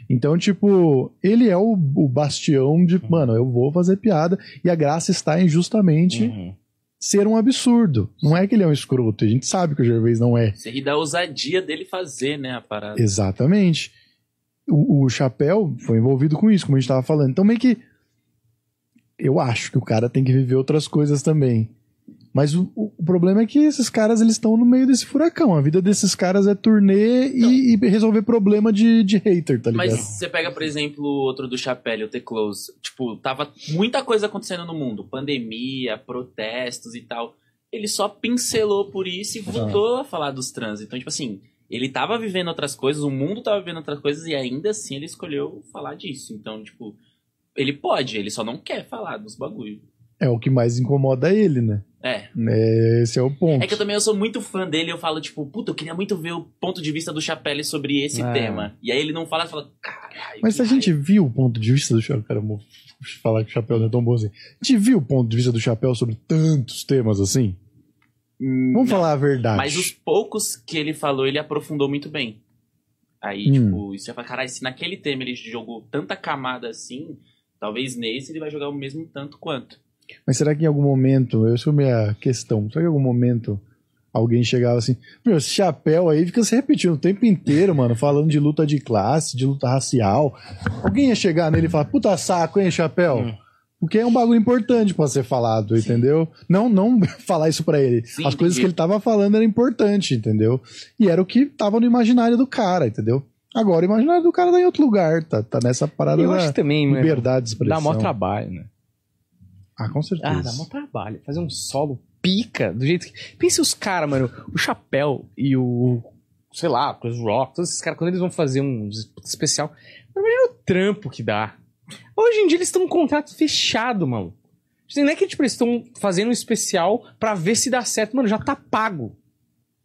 [SPEAKER 3] Então, tipo, ele é o, o bastião de, mano, eu vou fazer piada e a graça está em justamente
[SPEAKER 1] Uhum.
[SPEAKER 3] ser um absurdo. Não é que ele é um escroto, a gente sabe que o Gervais não é.
[SPEAKER 2] Você ri da ousadia dele fazer, né, a parada.
[SPEAKER 3] Exatamente. O, o Chapéu foi envolvido com isso, como a gente tava falando. Então, meio que. Eu acho que o cara tem que viver outras coisas também. Mas o, o- problema é que esses caras eles estão no meio desse furacão. A vida desses caras é turnê e, e resolver problema de, de hater, tá ligado?
[SPEAKER 2] Mas você pega, por exemplo, o outro do Chapéu, o The Close. Tipo, tava muita coisa acontecendo no mundo. Pandemia, protestos e tal. Ele só pincelou por isso e voltou a falar dos trans. Então, tipo assim, ele tava vivendo outras coisas, o mundo tava vivendo outras coisas e ainda assim ele escolheu falar disso. Então, tipo, ele pode, ele só não quer falar dos bagulho.
[SPEAKER 3] É o que mais incomoda ele, né?
[SPEAKER 2] É.
[SPEAKER 3] É, Esse é o ponto.
[SPEAKER 2] É que eu também eu sou muito fã dele, eu falo, tipo, puta, eu queria muito ver o ponto de vista do Chapelle sobre esse
[SPEAKER 1] É.
[SPEAKER 2] tema. E aí ele não fala, fala, caralho.
[SPEAKER 3] Mas se a gente viu o ponto de vista do Chapéu, cara, vou falar que o Chapéu não é tão bom assim. A gente viu o ponto de vista do Chapéu sobre tantos temas assim?
[SPEAKER 2] raiva.
[SPEAKER 3] Vamos
[SPEAKER 2] Não,
[SPEAKER 3] falar a verdade.
[SPEAKER 2] Mas os poucos que ele falou, ele aprofundou muito bem. Aí,
[SPEAKER 3] Hum.
[SPEAKER 2] tipo, isso ia falar, caralho, se naquele tema ele jogou tanta camada assim, talvez nesse ele vai jogar o mesmo tanto quanto.
[SPEAKER 3] Mas será que em algum momento, eu sou minha questão, será que em algum momento alguém chegava assim, meu, esse chapéu aí fica se repetindo o tempo inteiro, mano, falando de luta de classe, de luta racial. Alguém ia chegar nele e falar, puta saco, hein, chapéu?
[SPEAKER 1] Hum.
[SPEAKER 3] Porque é um bagulho importante pra ser falado, entendeu? Não, não falar isso pra ele.
[SPEAKER 2] Sim,
[SPEAKER 3] As coisas
[SPEAKER 2] entendi.
[SPEAKER 3] que ele tava falando era importante, entendeu? E era o que tava no imaginário do cara, entendeu? Agora o imaginário do cara tá em outro lugar, tá, tá nessa parada
[SPEAKER 1] Eu
[SPEAKER 3] da
[SPEAKER 1] acho que também, mano,
[SPEAKER 3] liberdade de expressão.
[SPEAKER 1] dá mó trabalho, né?
[SPEAKER 3] Ah, com certeza.
[SPEAKER 1] Ah, dá mó trabalho. Fazer um solo pica, do jeito que... Pensa os caras, mano, o Chapéu e o... Sei lá, Chris Rock, todos esses caras, quando eles vão fazer um especial... Imagina o trampo que dá. Hoje em dia eles estão com um contrato fechado, mano. Não é que tipo, eles estão fazendo um especial pra ver se dá certo. Mano, já tá pago.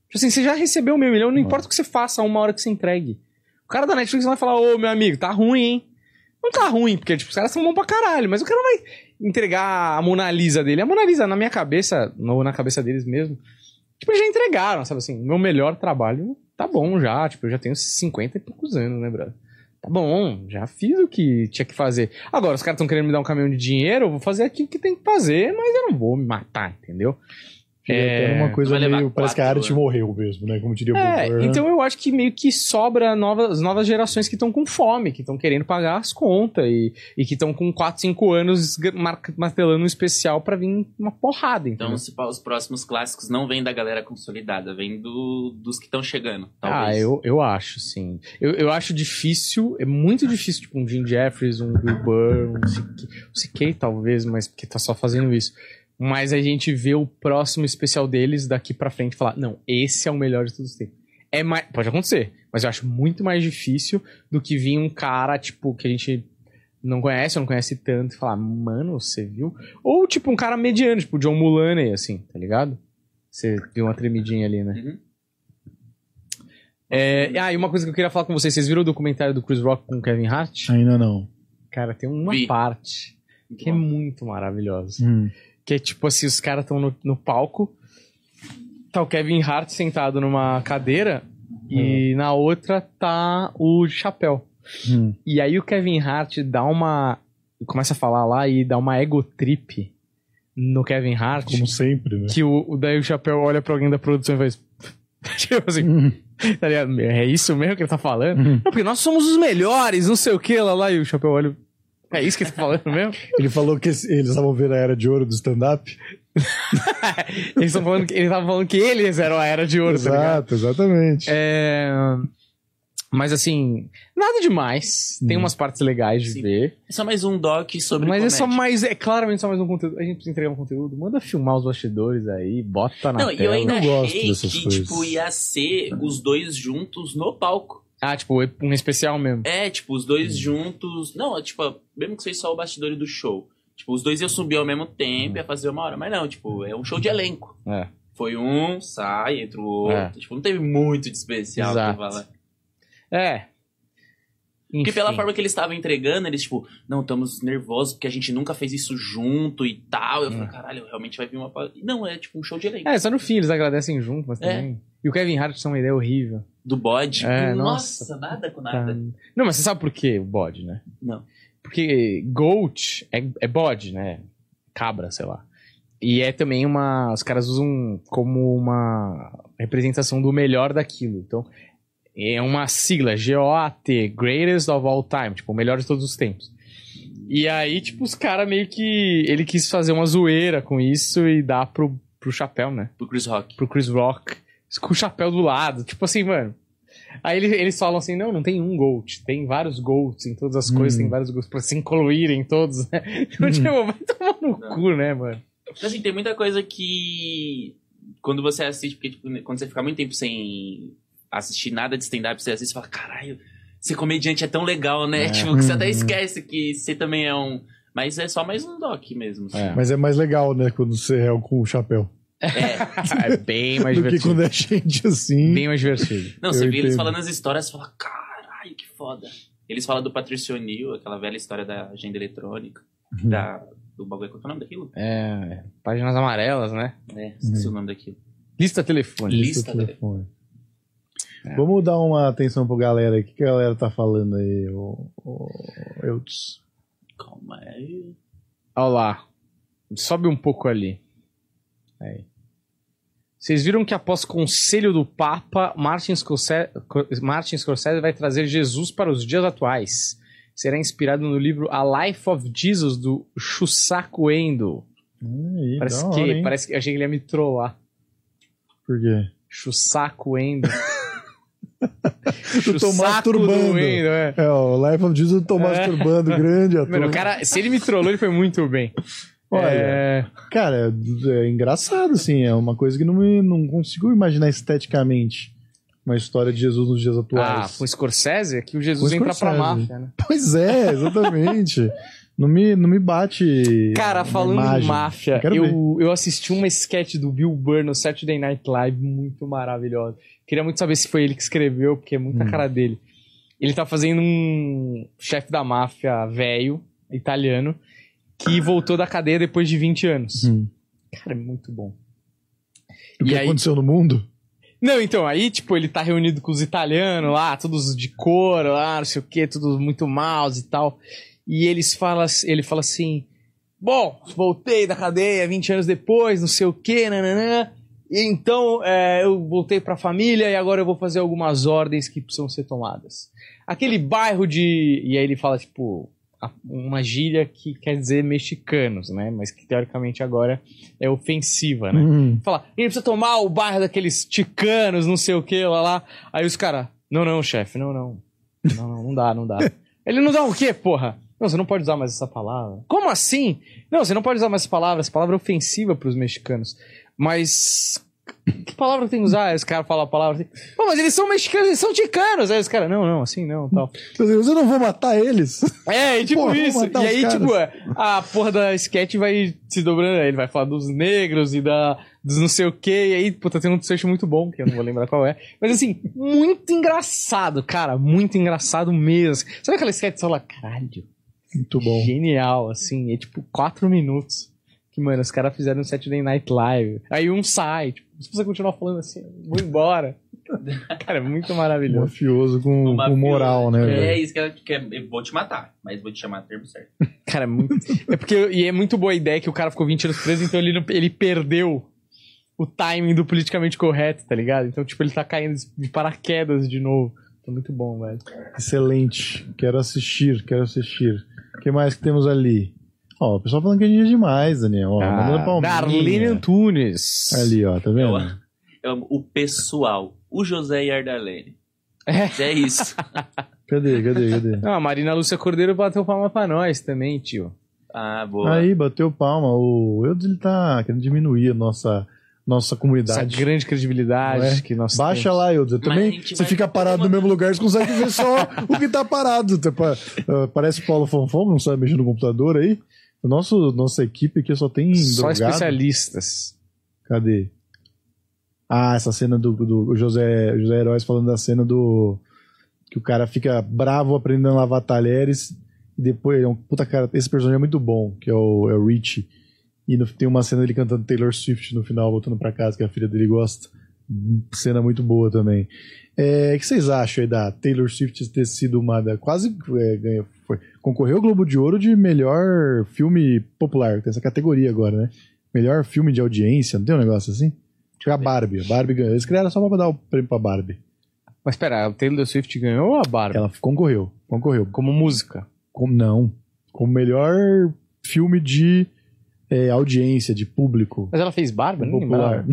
[SPEAKER 1] Tipo assim, você já recebeu o meio milhão, não importa o que você faça, uma hora que você entregue. O cara da Netflix vai falar, ô, meu amigo, tá ruim, hein? Não tá ruim, porque tipo, os caras são bons pra caralho, mas o cara vai entregar a Mona Lisa dele. A Mona Lisa, na minha cabeça, ou na cabeça deles mesmo, tipo, já entregaram, sabe assim? Meu melhor trabalho tá bom já, tipo, eu já tenho 50 e poucos anos, né, brother? Tá bom, já fiz o que tinha que fazer. Agora, os caras estão querendo me dar um caminhão de dinheiro, eu vou fazer aqui o que tem que fazer, mas eu não vou me matar, entendeu? É,
[SPEAKER 3] uma coisa
[SPEAKER 2] vai levar
[SPEAKER 3] meio. Parece que a
[SPEAKER 2] quatro
[SPEAKER 3] arte
[SPEAKER 2] anos.
[SPEAKER 3] morreu mesmo, né? Como diria o
[SPEAKER 1] É,
[SPEAKER 3] Bob Burr, né?
[SPEAKER 1] então eu acho que meio que sobra novas, novas gerações que estão com fome, que estão querendo pagar as contas e, e que estão com 4, 5 anos martelando um especial pra vir uma porrada, então.
[SPEAKER 2] Então, se pá, os próximos clássicos não vêm da galera consolidada, vem do, dos que estão chegando.
[SPEAKER 1] ah,
[SPEAKER 2] Talvez.
[SPEAKER 1] eu, eu acho, sim. Eu, eu acho difícil, é muito difícil, tipo, um Jim Jeffries, um Bill Burr, um CK, o CK talvez, mas porque tá só fazendo isso. Mas a gente vê o próximo especial deles daqui pra frente e falar, não, esse é o melhor de todos os tempos. É mais, pode acontecer, mas eu acho muito mais difícil do que vir um cara, tipo, que a gente não conhece ou não conhece tanto e falar, mano, você viu? Ou, tipo, um cara mediano, tipo, John Mulaney, assim, tá ligado? Você viu uma tremidinha ali, né?
[SPEAKER 2] Uhum.
[SPEAKER 1] É, ah, e uma coisa que eu queria falar com vocês, vocês viram o documentário do Chris Rock com o Kevin Hart?
[SPEAKER 3] Ainda não.
[SPEAKER 1] Cara, tem uma
[SPEAKER 2] Vi.
[SPEAKER 1] parte que é muito maravilhosa.
[SPEAKER 3] Hum.
[SPEAKER 1] Que é tipo assim, os caras estão no, no palco, tá o Kevin Hart sentado numa cadeira e na outra tá o chapéu.
[SPEAKER 3] Hum.
[SPEAKER 1] E aí o Kevin Hart dá uma. começa a falar lá e dá uma ego trip no Kevin Hart.
[SPEAKER 3] Como sempre, né?
[SPEAKER 1] Que o, o- daí o chapéu olha pra alguém da produção e faz. tipo assim,
[SPEAKER 3] Hum.
[SPEAKER 1] tá? É isso mesmo que ele tá falando?
[SPEAKER 3] Hum.
[SPEAKER 1] Não, porque nós somos os melhores, não sei o que lá, lá. E o chapéu olha. É isso que ele tá falando mesmo?
[SPEAKER 3] Ele falou que esse- eles estavam vendo a era de ouro do stand-up.
[SPEAKER 1] Eles estão falando ele tava falando que eles eram a era de ouro, tá?
[SPEAKER 3] Exato, exatamente.
[SPEAKER 1] É... Mas assim, nada demais. Tem
[SPEAKER 3] Hum.
[SPEAKER 1] umas partes legais de
[SPEAKER 2] Sim.
[SPEAKER 1] ver.
[SPEAKER 2] É só mais um doc sobre
[SPEAKER 1] Mas é só
[SPEAKER 2] comédia.
[SPEAKER 1] mais. É claramente só mais um conteúdo. A gente precisa entregar um conteúdo. Manda filmar os bastidores aí, bota na
[SPEAKER 2] Não, e eu
[SPEAKER 1] tela.
[SPEAKER 2] ainda
[SPEAKER 3] Eu gosto
[SPEAKER 2] achei que,
[SPEAKER 3] coisas.
[SPEAKER 2] tipo, ia ser os dois juntos no palco.
[SPEAKER 1] Ah, tipo, um especial mesmo.
[SPEAKER 2] É, tipo, os dois juntos. Não, é, tipo, mesmo que seja só o bastidor do show. Tipo, os dois iam subir ao mesmo tempo, ia fazer uma hora. Mas não, tipo, é um show de elenco.
[SPEAKER 1] É.
[SPEAKER 2] Foi um, sai, entra o outro.
[SPEAKER 1] É.
[SPEAKER 2] Tipo, não teve muito de especial pra
[SPEAKER 1] Exato.
[SPEAKER 2] falar.
[SPEAKER 1] É.
[SPEAKER 2] Porque pela forma que eles estavam entregando, eles, tipo, não, estamos nervosos porque a gente nunca fez isso junto e tal. Eu falei, caralho, realmente vai vir uma. Não, é tipo um show de elenco.
[SPEAKER 1] É, só no fim eles agradecem junto, mas
[SPEAKER 2] É.
[SPEAKER 1] também. E o Kevin Hart tem uma ideia horrível.
[SPEAKER 2] Do bode.
[SPEAKER 1] É,
[SPEAKER 2] nossa, nada com nada.
[SPEAKER 1] Tá. Não, mas você sabe por quê o bode, né?
[SPEAKER 2] Não.
[SPEAKER 1] Porque goat é, é bode, né? Cabra, sei lá. E é também uma. Os caras usam como uma representação do melhor daquilo. Então, é uma sigla, G-O-A-T, Greatest of All Time, tipo, o melhor de todos os tempos. E aí, tipo, os caras meio que. Ele quis fazer uma zoeira com isso e dar pro, pro chapéu, né?
[SPEAKER 2] Pro Chris Rock.
[SPEAKER 1] Pro Chris Rock. Com o chapéu do lado. Tipo assim, mano. Aí ele- eles falam assim: não, não tem um Gold, tem vários Golds em todas as
[SPEAKER 3] Hum.
[SPEAKER 1] coisas, tem vários Golds pra se incluírem todos, né? Então,
[SPEAKER 3] Hum.
[SPEAKER 1] tipo, vai tomar no
[SPEAKER 2] Não.
[SPEAKER 1] cu, né, mano?
[SPEAKER 2] Então, assim, tem muita coisa que. Quando você assiste, porque tipo, quando você fica muito tempo sem assistir nada de stand-up, você assiste e fala, caralho, ser comediante é tão legal, né?
[SPEAKER 1] É.
[SPEAKER 2] Tipo, que você até
[SPEAKER 3] Uhum.
[SPEAKER 2] esquece que você também é um. Mas é só mais um doc mesmo. assim.
[SPEAKER 1] É.
[SPEAKER 3] Mas é mais legal, né, quando você é o com o chapéu.
[SPEAKER 2] É.
[SPEAKER 1] É bem mais
[SPEAKER 3] do que
[SPEAKER 1] divertido.
[SPEAKER 3] quando é gente assim.
[SPEAKER 1] Bem mais divertido.
[SPEAKER 2] Não, você vê eles falando as histórias e fala, caralho, que foda. Eles falam do Patricio O'Neill, aquela velha história da agenda eletrônica,
[SPEAKER 3] Uhum.
[SPEAKER 2] da, do bagulho. Qual que é o nome daquilo?
[SPEAKER 1] É, páginas amarelas, né?
[SPEAKER 2] É, esqueci
[SPEAKER 3] Uhum.
[SPEAKER 2] o nome daquilo.
[SPEAKER 1] Lista telefônica.
[SPEAKER 2] Lista
[SPEAKER 3] telefone.
[SPEAKER 1] É.
[SPEAKER 3] Vamos dar uma atenção pro galera aí. O que, que a galera tá falando aí, ô, ô, Eudes?
[SPEAKER 2] Calma aí.
[SPEAKER 1] Olha lá. Sobe um pouco ali. Aí. Vocês viram que após conselho do Papa, Martin Scorsese, Martin Scorsese vai trazer Jesus para os dias atuais. Será inspirado no livro A Life of Jesus, do Shusaku Endo.
[SPEAKER 3] Aí,
[SPEAKER 1] Parece que,
[SPEAKER 3] hora,
[SPEAKER 1] parece que achei que ele ia me trollar.
[SPEAKER 3] Por quê?
[SPEAKER 1] Shusaku Endo.
[SPEAKER 3] tô masturbando.
[SPEAKER 1] Endo, é.
[SPEAKER 3] É, o Life of Jesus tô
[SPEAKER 1] É.
[SPEAKER 3] masturbando, grande ator.
[SPEAKER 1] Mano, o cara, se ele me trollou, ele foi muito bem.
[SPEAKER 3] Olha,
[SPEAKER 1] É,
[SPEAKER 3] cara, é, é engraçado, assim. É uma coisa que não, me, não consigo imaginar esteticamente uma história de Jesus nos dias
[SPEAKER 1] ah,
[SPEAKER 3] atuais.
[SPEAKER 1] com o Scorsese, aqui o Jesus
[SPEAKER 3] Com
[SPEAKER 1] entra pra máfia, né?
[SPEAKER 3] Pois é, exatamente. não, me, não me bate.
[SPEAKER 1] Cara, falando
[SPEAKER 3] imagem.
[SPEAKER 1] em máfia, eu, eu assisti uma sketch do Bill Burr no Saturday Night Live muito maravilhosa. Queria muito saber se foi ele que escreveu, porque é muita
[SPEAKER 3] Hum.
[SPEAKER 1] cara dele. Ele tá fazendo um chefe da máfia velho, italiano, que voltou da cadeia depois de 20 anos.
[SPEAKER 3] Hum.
[SPEAKER 1] Cara, é muito bom.
[SPEAKER 3] O que
[SPEAKER 1] E aí-
[SPEAKER 3] aconteceu no mundo?
[SPEAKER 1] Não, então, aí, tipo, ele tá reunido com os italianos lá, todos de couro lá, não sei o que, todos muito maus e tal. E eles falam, ele fala assim: Bom, voltei da cadeia 20 anos depois, não sei o que, nananã. E então é, eu voltei pra família e agora eu vou fazer algumas ordens que precisam ser tomadas. Aquele bairro de. E aí ele fala, tipo, a- uma gíria que quer dizer mexicanos, né? Mas que teoricamente agora é ofensiva, né?
[SPEAKER 3] Hum.
[SPEAKER 1] Fala, a gente precisa tomar o bairro daqueles ticanos, não sei o que, lá lá. Aí os caras, não, não, chefe, não, não. Não, não, não dá, não dá. Ele não dá o quê, porra? Não, você não pode usar mais essa palavra. Como assim? Não, você não pode usar mais essa palavra. Essa palavra é ofensiva pros mexicanos. Mas. Que palavra tem que usar? Aí os caras falam a palavra assim. Pô, mas eles são mexicanos, eles são ticanos. Aí os caras, não, não, assim não, tal.
[SPEAKER 3] Meu Deus, eu não vou matar eles.
[SPEAKER 1] É, e tipo
[SPEAKER 3] Porra,
[SPEAKER 1] isso. E
[SPEAKER 3] os
[SPEAKER 1] aí,
[SPEAKER 3] caras.
[SPEAKER 1] tipo, a porra da sketch vai se dobrando. Aí ele vai falar dos negros e da, dos não sei o que. E aí, pô, tá tendo um desfecho muito bom, que eu não vou lembrar qual é. Mas assim, muito engraçado, cara. Muito engraçado mesmo. Sabe aquela sketch que você fala, caralho,
[SPEAKER 3] Muito bom.
[SPEAKER 1] genial, assim. É tipo quatro minutos. Que, mano, os caras fizeram um Saturday Night Live. Aí um sai, tipo, se você continuar falando assim, vou embora. cara, é muito maravilhoso.
[SPEAKER 3] Mafioso com,
[SPEAKER 2] Uma
[SPEAKER 3] com moral, né?
[SPEAKER 2] É
[SPEAKER 3] velho?
[SPEAKER 2] isso que quer. Eu vou te matar, mas vou te chamar o termo certo.
[SPEAKER 1] Cara, é muito. É porque. E é muito boa a ideia que o cara ficou 20 anos preso, então ele, ele perdeu o timing do politicamente correto, tá ligado? Então, tipo, ele tá caindo de paraquedas de novo. É muito bom, velho.
[SPEAKER 3] Excelente. Quero assistir, quero assistir. O que mais que temos ali? Ó, o pessoal falando que a gente é demais, Daniel. Ó, mandando
[SPEAKER 1] Ah,
[SPEAKER 3] palminha.
[SPEAKER 1] Darlene Antunes.
[SPEAKER 3] Ali, ó, tá vendo?
[SPEAKER 2] Eu- Eu amo o pessoal, o José e a Ardalene.
[SPEAKER 1] É.
[SPEAKER 2] É isso.
[SPEAKER 3] Cadê, cadê, cadê?
[SPEAKER 1] Não, a Marina Lúcia Cordeiro bateu palma pra nós também, tio.
[SPEAKER 2] Ah, boa.
[SPEAKER 3] Aí, bateu palma. O Eudes, ele tá querendo diminuir a nossa, nossa
[SPEAKER 1] Essa
[SPEAKER 3] comunidade.
[SPEAKER 1] grande credibilidade
[SPEAKER 3] é?
[SPEAKER 1] que nós
[SPEAKER 3] Baixa
[SPEAKER 1] temos.
[SPEAKER 3] lá.
[SPEAKER 2] Mas
[SPEAKER 3] Também, você fica parado no mesmo lugar, você consegue ver só o que tá parado. Tipo, ah, parece Paulo Fonfon, não sabe mexer no computador aí. O nosso, nossa equipe aqui só tem
[SPEAKER 1] Só
[SPEAKER 3] drogado.
[SPEAKER 1] especialistas.
[SPEAKER 3] Cadê? Ah, essa cena do, do José, José Heróis falando da cena do. Que o cara fica bravo aprendendo a lavar talheres. E depois, é um puta cara. Esse personagem é muito bom, que é o, é o Richie. E no- tem uma cena dele cantando Taylor Swift no final, voltando pra casa, que a filha dele gosta. Cena muito boa também. É, o que vocês acham aí da Taylor Swift ter sido uma da. Quase é, ganhou. Foi, concorreu ao Globo de Ouro de melhor filme popular. Tem essa categoria agora, né? Melhor filme de audiência, não tem um negócio assim? Foi a Barbie. A Barbie ganhou. Eles criaram só pra dar o prêmio pra Barbie.
[SPEAKER 1] Mas pera, o Taylor Swift ganhou ou a Barbie?
[SPEAKER 3] Ela concorreu. Concorreu.
[SPEAKER 1] Como música.
[SPEAKER 3] Como, não. Como melhor filme de é, audiência, de público.
[SPEAKER 1] Mas ela fez Barbie?
[SPEAKER 3] Popular.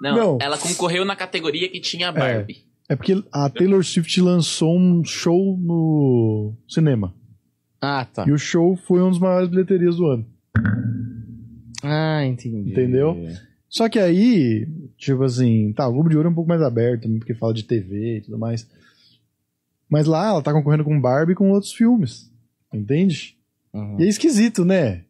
[SPEAKER 2] Não,
[SPEAKER 3] Não.
[SPEAKER 2] ela concorreu na categoria que tinha a Barbie.
[SPEAKER 3] É porque a Taylor Swift lançou um show no cinema.
[SPEAKER 1] Ah, tá.
[SPEAKER 3] E o show foi um dos maiores bilheterias do ano.
[SPEAKER 1] Ah, entendi.
[SPEAKER 3] Entendeu? Só que aí, tipo assim, tá, o Globo de Ouro é um pouco mais aberto, também, porque fala de TV e tudo mais. Mas lá ela tá concorrendo com Barbie e com outros filmes. Entende?
[SPEAKER 1] Uhum.
[SPEAKER 3] E é esquisito, né?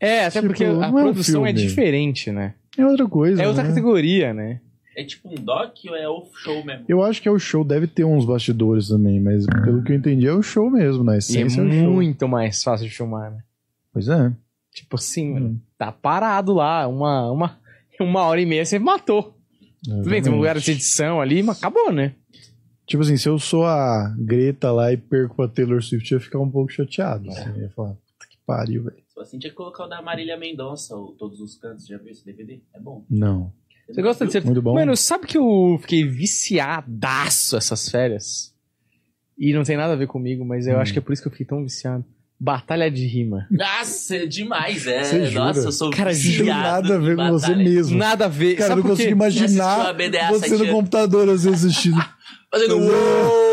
[SPEAKER 1] É, até
[SPEAKER 3] Tipo,
[SPEAKER 1] porque a
[SPEAKER 3] é um
[SPEAKER 1] produção é
[SPEAKER 3] filme.
[SPEAKER 1] diferente, né?
[SPEAKER 3] É outra coisa.
[SPEAKER 1] É outra
[SPEAKER 3] né?
[SPEAKER 1] categoria, né?
[SPEAKER 2] É tipo um doc ou é o show mesmo?
[SPEAKER 3] Eu acho que é o show, deve ter uns bastidores também, mas pelo que eu entendi é o show mesmo, na
[SPEAKER 1] E é
[SPEAKER 3] é o show.
[SPEAKER 1] muito mais fácil de filmar, né?
[SPEAKER 3] Pois é.
[SPEAKER 1] Tipo assim,
[SPEAKER 3] Hum.
[SPEAKER 1] tá parado lá, uma, uma, uma hora e meia você matou. Tudo bem, tem um
[SPEAKER 3] Exatamente.
[SPEAKER 1] lugar de edição ali, mas acabou, né?
[SPEAKER 3] Tipo assim, se eu sou a Greta lá e perco pra Taylor Swift, eu ia ficar um pouco chateado. Assim, eu ia falar, pariu, velho.
[SPEAKER 2] Só assim tinha que colocar o da Marília Mendonça, o Todos os Cantos. Já viu esse DVD? É bom.
[SPEAKER 3] Não.
[SPEAKER 1] Você gosta de ser.
[SPEAKER 3] Muito bom.
[SPEAKER 1] Mano, sabe que eu fiquei viciadaço essas férias? E não tem nada a ver comigo, mas eu
[SPEAKER 3] Hum.
[SPEAKER 1] acho que é por isso que eu fiquei tão viciado. Batalha de rima.
[SPEAKER 2] Nossa, é demais, é.
[SPEAKER 3] Você jura?
[SPEAKER 2] Nossa, eu sou
[SPEAKER 1] Cara,
[SPEAKER 3] Não tem
[SPEAKER 2] viciado
[SPEAKER 3] nada a ver com você mesmo.
[SPEAKER 1] Nada a ver.
[SPEAKER 3] Cara, eu
[SPEAKER 1] sabe
[SPEAKER 3] não
[SPEAKER 1] por
[SPEAKER 3] consigo imaginar
[SPEAKER 2] Você
[SPEAKER 3] você no computador às vezes assistindo.
[SPEAKER 2] Fazendo!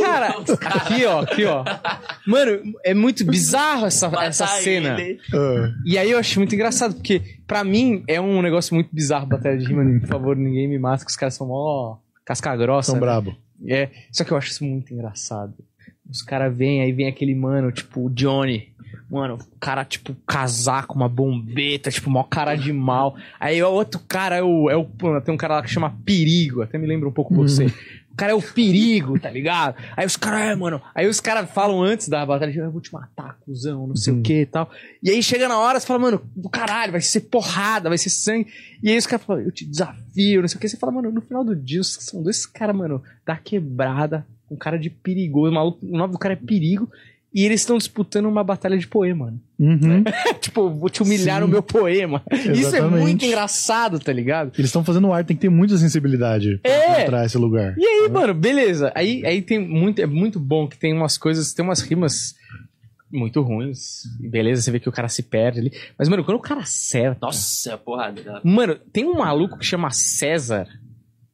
[SPEAKER 1] Cara, aqui ó, aqui ó. Mano, é muito bizarro essa, essa cena.
[SPEAKER 2] ele.
[SPEAKER 1] E aí eu acho muito engraçado, porque pra mim é um negócio muito bizarro batalha de rima. Por favor, ninguém me mata, que os caras são mó casca grossa.
[SPEAKER 3] são
[SPEAKER 1] né?
[SPEAKER 3] brabo.
[SPEAKER 1] É, só que eu acho isso muito engraçado. Os caras vêm, aí vem aquele mano, tipo, o Johnny. Mano, o cara, tipo, casaco, uma bombeta, tipo, mó cara de mal. Aí o outro cara é o, é o. Tem um cara lá que chama Perigo, até me lembra um pouco você. O cara é o perigo, tá ligado? Aí os caras, é, mano. Aí os caras falam antes da batalha, eu vou te matar, cuzão, não sei
[SPEAKER 3] Uhum.
[SPEAKER 1] o que e tal. E aí chega na hora, você fala, mano, do caralho, vai ser porrada, vai ser sangue. E aí os caras falam, eu te desafio, não sei o que. Você fala, mano, no final do dia, são dois caras, mano, da quebrada, um cara de perigoso, o maluco, o nome do cara é perigo. E eles estão disputando uma batalha de poema, mano.
[SPEAKER 3] Uhum.
[SPEAKER 1] tipo, vou te humilhar
[SPEAKER 3] Sim.
[SPEAKER 1] no meu poema. Isso é
[SPEAKER 3] Exatamente.
[SPEAKER 1] muito engraçado, tá ligado?
[SPEAKER 3] Eles estão fazendo arte, tem que ter muita sensibilidade pra
[SPEAKER 1] É.
[SPEAKER 3] encontrar esse lugar.
[SPEAKER 1] E aí, mano, beleza. Aí, aí tem muito, é muito bom que tem umas coisas, tem umas rimas muito ruins. Beleza, você vê que o cara se perde ali. Mas, mano, quando o cara acerta.
[SPEAKER 2] Nossa, a porrada. Ela-
[SPEAKER 1] Mano, tem um maluco que chama César.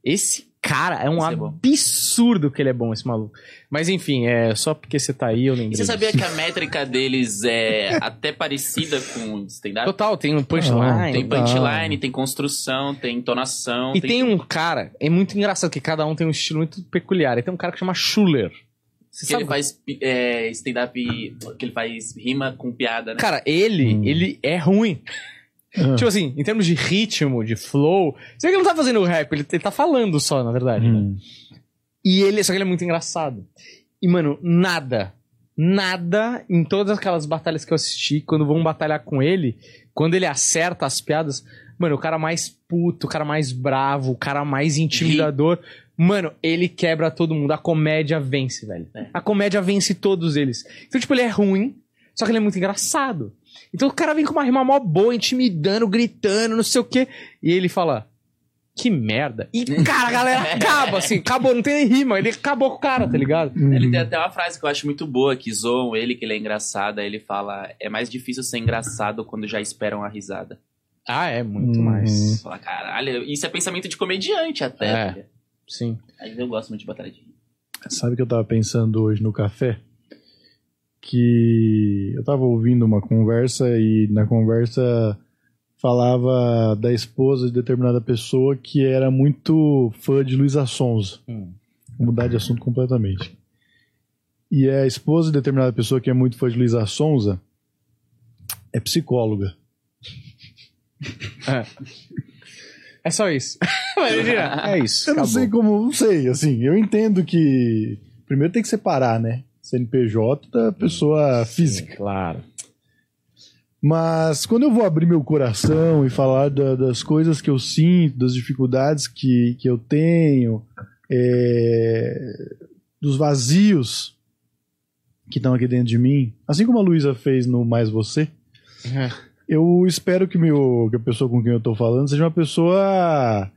[SPEAKER 1] Esse cara é um
[SPEAKER 2] é
[SPEAKER 1] absurdo que ele é bom, esse maluco. Mas enfim, é só porque você tá aí, eu lembrei.
[SPEAKER 2] E você sabia
[SPEAKER 1] disso.
[SPEAKER 2] que a métrica deles é até parecida com o stand-up?
[SPEAKER 1] Total, tem um punchline.
[SPEAKER 2] Tem punchline, tem construção, tem entonação.
[SPEAKER 1] E tem um cara, é muito engraçado que cada um tem um estilo muito peculiar. E tem um cara que chama Schuller. Você
[SPEAKER 2] que
[SPEAKER 1] sabe?
[SPEAKER 2] ele faz é, stand-up, que ele faz rima com piada, né?
[SPEAKER 1] Cara, ele,
[SPEAKER 3] Hum.
[SPEAKER 1] ele é ruim.
[SPEAKER 3] Ah.
[SPEAKER 1] Tipo assim, em termos de ritmo, de flow. Você vê que ele não tá fazendo rap, ele, ele tá falando só, na verdade. né?
[SPEAKER 3] Hum.
[SPEAKER 1] E ele, só que ele é muito engraçado. E, mano, nada, nada em todas aquelas batalhas que eu assisti, quando vão batalhar com ele, quando ele acerta as piadas, mano, o cara mais puto, o cara mais bravo, o cara mais intimidador, mano, ele quebra todo mundo. A comédia vence, velho.
[SPEAKER 2] É.
[SPEAKER 1] A comédia vence todos eles. Então, tipo, ele é ruim, só que ele é muito engraçado. Então o cara vem com uma rima mó boa, intimidando, gritando, não sei o quê. E ele fala. Que merda. E, cara, a galera acaba, assim, acabou, não tem nem rima, ele acabou com o cara, tá ligado?
[SPEAKER 2] Ele
[SPEAKER 3] Uhum.
[SPEAKER 2] tem até uma frase que eu acho muito boa, que zoam ele, que ele é engraçado. Aí ele fala: é mais difícil ser engraçado quando já esperam a risada.
[SPEAKER 1] Ah, é, muito
[SPEAKER 3] Uhum.
[SPEAKER 1] mais.
[SPEAKER 2] Fala, caralho, isso é pensamento de comediante até.
[SPEAKER 1] É. Sim.
[SPEAKER 2] Aí eu gosto muito de batalha de rima.
[SPEAKER 3] Sabe o que eu tava pensando hoje no café? Que eu tava ouvindo uma conversa e na conversa falava da esposa de determinada pessoa que era muito fã de Luísa Sonza.
[SPEAKER 1] Hum.
[SPEAKER 3] Vou mudar de assunto completamente. E a esposa de determinada pessoa que é muito fã de Luísa Sonza é psicóloga.
[SPEAKER 1] É só isso. É isso.
[SPEAKER 3] Eu não
[SPEAKER 1] acabou.
[SPEAKER 3] sei como, não sei, assim, eu entendo que primeiro tem que separar, né? CNPJ da pessoa física.
[SPEAKER 1] Sim, claro.
[SPEAKER 3] Mas quando eu vou abrir meu coração e falar da- das coisas que eu sinto, das dificuldades que, que eu tenho, é, dos vazios que estão aqui dentro de mim, assim como a Luísa fez no Mais Você, eu espero que, meu, que a pessoa com quem eu tô falando seja uma pessoa,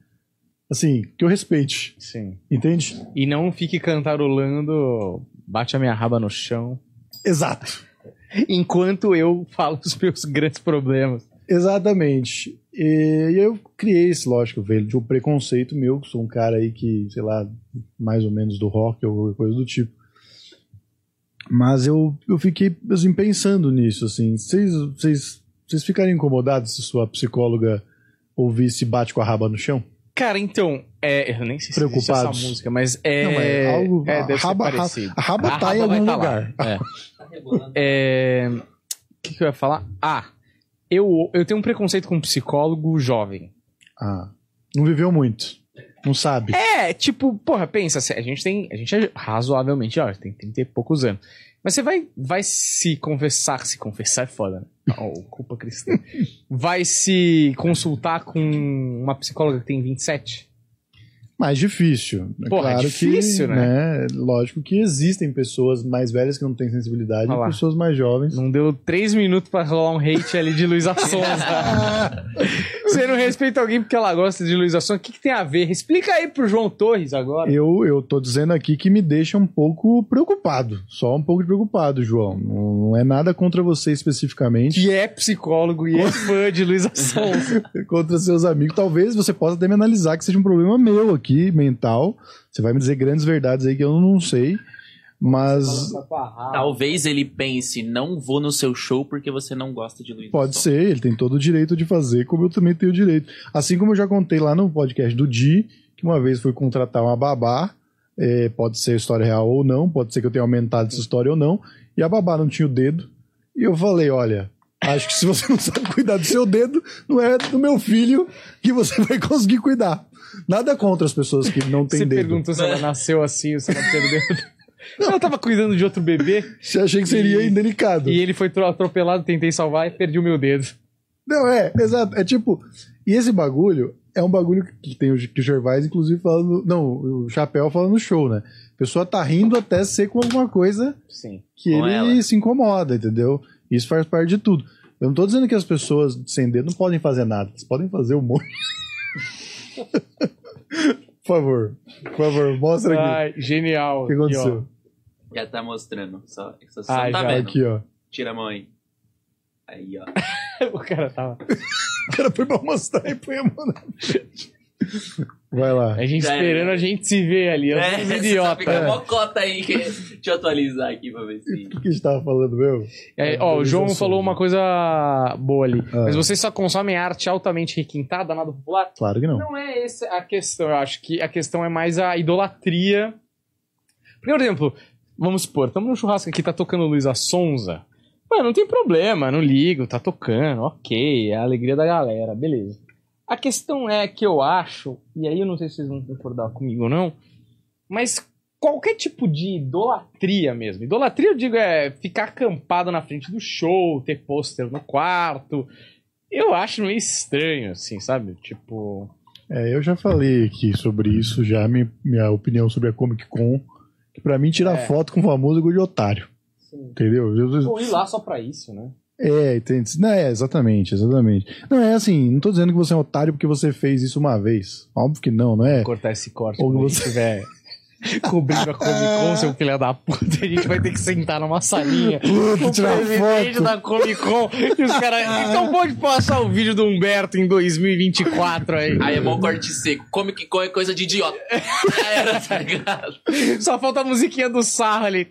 [SPEAKER 3] assim, que eu respeite,
[SPEAKER 1] Sim.
[SPEAKER 3] entende?
[SPEAKER 1] E não fique cantarolando bate a minha raba no chão
[SPEAKER 3] Exato.
[SPEAKER 1] enquanto eu falo os meus grandes problemas.
[SPEAKER 3] Exatamente. E eu criei esse, lógico, veio de um preconceito meu, que sou um cara aí que, sei lá, mais ou menos do rock ou coisa do tipo. Mas eu, eu fiquei assim, pensando nisso, assim. Vocês, vocês, vocês ficariam incomodados se sua psicóloga ouvisse Bate com a Raba no chão?
[SPEAKER 1] Cara, então, é, eu nem sei se existe essa
[SPEAKER 3] Preocupados.
[SPEAKER 1] música, mas é.
[SPEAKER 3] Não, é algo-
[SPEAKER 1] é, deve ser
[SPEAKER 3] raba- a-
[SPEAKER 1] parecido.
[SPEAKER 3] a raba tá em algum
[SPEAKER 1] tá
[SPEAKER 3] lugar.
[SPEAKER 1] lá, é.
[SPEAKER 2] Tá.
[SPEAKER 1] É, O que, que eu ia falar? Ah, eu, eu tenho um preconceito com psicólogo jovem.
[SPEAKER 3] Ah, não viveu muito. Não sabe.
[SPEAKER 1] É, tipo, porra, pensa, a gente tem. A gente é razoavelmente jovem, tem 30 e poucos anos. Mas você vai, vai se confessar, se confessar é foda, né? Oh, culpa cristã. Vai se consultar com uma psicóloga que tem 27?
[SPEAKER 3] Mais difícil. É
[SPEAKER 1] Porra, é
[SPEAKER 3] claro
[SPEAKER 1] difícil,
[SPEAKER 3] que,
[SPEAKER 1] né?
[SPEAKER 3] Lógico que existem pessoas mais velhas que não têm sensibilidade
[SPEAKER 1] Olha
[SPEAKER 3] e pessoas mais jovens.
[SPEAKER 1] Não deu três minutos pra rolar um hate ali de Luísa Sonza. Você não respeita alguém porque ela gosta de Luísa Sonza. O que, que tem a ver? Explica aí pro João Torres agora.
[SPEAKER 3] Eu, eu tô dizendo aqui que me deixa um pouco preocupado. Só um pouco preocupado, João. Não, não é nada contra você especificamente.
[SPEAKER 1] Que é psicólogo e é fã de Luísa Sonza.
[SPEAKER 3] Contra seus amigos. Talvez você possa até me analisar que seja um problema meu aqui, mental. Você vai me dizer grandes verdades aí que eu não sei. Mas
[SPEAKER 2] Talvez ele pense, não vou no seu show porque você não gosta de Luiz.
[SPEAKER 3] Pode ser, ele tem todo o direito de fazer, como eu também tenho o direito. Assim como eu já contei lá no podcast do Di, que uma vez fui contratar uma babá, é, pode ser história real ou não, pode ser que eu tenha aumentado essa história ou não, e a babá não tinha o dedo, e eu falei, olha, acho que se você não sabe cuidar do seu dedo, não é do meu filho que você vai conseguir cuidar. Nada contra as pessoas que não têm
[SPEAKER 1] Você
[SPEAKER 3] dedo.
[SPEAKER 1] perguntou se ela nasceu assim ou se ela perdeu. Ela tava cuidando de outro bebê
[SPEAKER 3] Você achei que seria
[SPEAKER 1] E-
[SPEAKER 3] indelicado.
[SPEAKER 1] e ele foi tro- atropelado, tentei salvar e perdi o meu dedo.
[SPEAKER 3] Não, é, exato. É tipo. E esse bagulho é um bagulho que tem o, que o Gervais, inclusive, falando. Não, o Chapéu falando no show, né? A pessoa tá rindo até ser com alguma coisa
[SPEAKER 1] Sim.
[SPEAKER 3] que ele
[SPEAKER 2] ela.
[SPEAKER 3] se incomoda, entendeu? Isso faz parte de tudo. Eu não tô dizendo que as pessoas sem dedo não podem fazer nada. Eles podem fazer um monte. por favor, por favor, mostra aqui.
[SPEAKER 1] Ai, genial.
[SPEAKER 3] o que aconteceu?
[SPEAKER 2] Já tá mostrando. Só, só, só
[SPEAKER 1] Ah,
[SPEAKER 2] não tá
[SPEAKER 1] já,
[SPEAKER 2] vendo.
[SPEAKER 3] Aqui, ó.
[SPEAKER 2] Tira a mão aí. Aí, ó.
[SPEAKER 1] o cara tava.
[SPEAKER 3] O cara foi pra mostrar e põe a mão na frente. Vai lá.
[SPEAKER 1] A gente
[SPEAKER 2] Já
[SPEAKER 1] esperando
[SPEAKER 2] era.
[SPEAKER 1] a gente se ver ali. É,
[SPEAKER 2] É, você
[SPEAKER 1] idiota.
[SPEAKER 2] Fica
[SPEAKER 3] É.
[SPEAKER 2] mó cota aí. Que... Deixa eu atualizar aqui pra ver se.
[SPEAKER 3] O que a gente tava falando, meu?
[SPEAKER 1] É, ó, o João falou uma coisa boa ali.
[SPEAKER 3] Ah.
[SPEAKER 1] Mas vocês só consomem arte altamente requintada, nada popular?
[SPEAKER 3] Claro que não.
[SPEAKER 1] Não é essa a questão. Eu acho que a questão é mais a idolatria. Porque, por exemplo, vamos supor, estamos num churrasco aqui, tá tocando Luísa Sonza. Mano, não tem problema, não ligo, tá tocando, ok, é a alegria da galera, beleza. A questão é que eu acho, e aí eu não sei se vocês vão concordar comigo ou não, mas qualquer tipo de idolatria mesmo. Idolatria, eu digo, é ficar acampado na frente do show, ter pôster no quarto. Eu acho meio estranho, assim, sabe? Tipo.
[SPEAKER 3] É, eu já falei aqui sobre isso, já mi- minha opinião sobre a Comic Con. Que pra mim, tirar
[SPEAKER 1] É.
[SPEAKER 3] foto com o famoso é de otário. Entendeu? Eu-
[SPEAKER 1] Ou ir lá só pra isso, né?
[SPEAKER 3] É, entende? Não, é, exatamente, exatamente. Não, é assim, não tô dizendo que você é um otário porque você fez isso uma vez. Óbvio que não, não é?
[SPEAKER 1] Cortar esse corte
[SPEAKER 3] Ou
[SPEAKER 1] quando
[SPEAKER 3] você-
[SPEAKER 1] estiver cobrindo a Comic Con, seu filho da puta. A gente vai ter que sentar numa salinha.
[SPEAKER 3] Puta,
[SPEAKER 1] O
[SPEAKER 3] tirar
[SPEAKER 1] presidente
[SPEAKER 3] foto.
[SPEAKER 1] da Comic Con. E os caras. Então pode passar o vídeo do Humberto em 2024 aí.
[SPEAKER 2] Aí é mó corte seco. Que come é coisa de idiota. Era, tá ligado?
[SPEAKER 1] Só falta a musiquinha do sarro ali.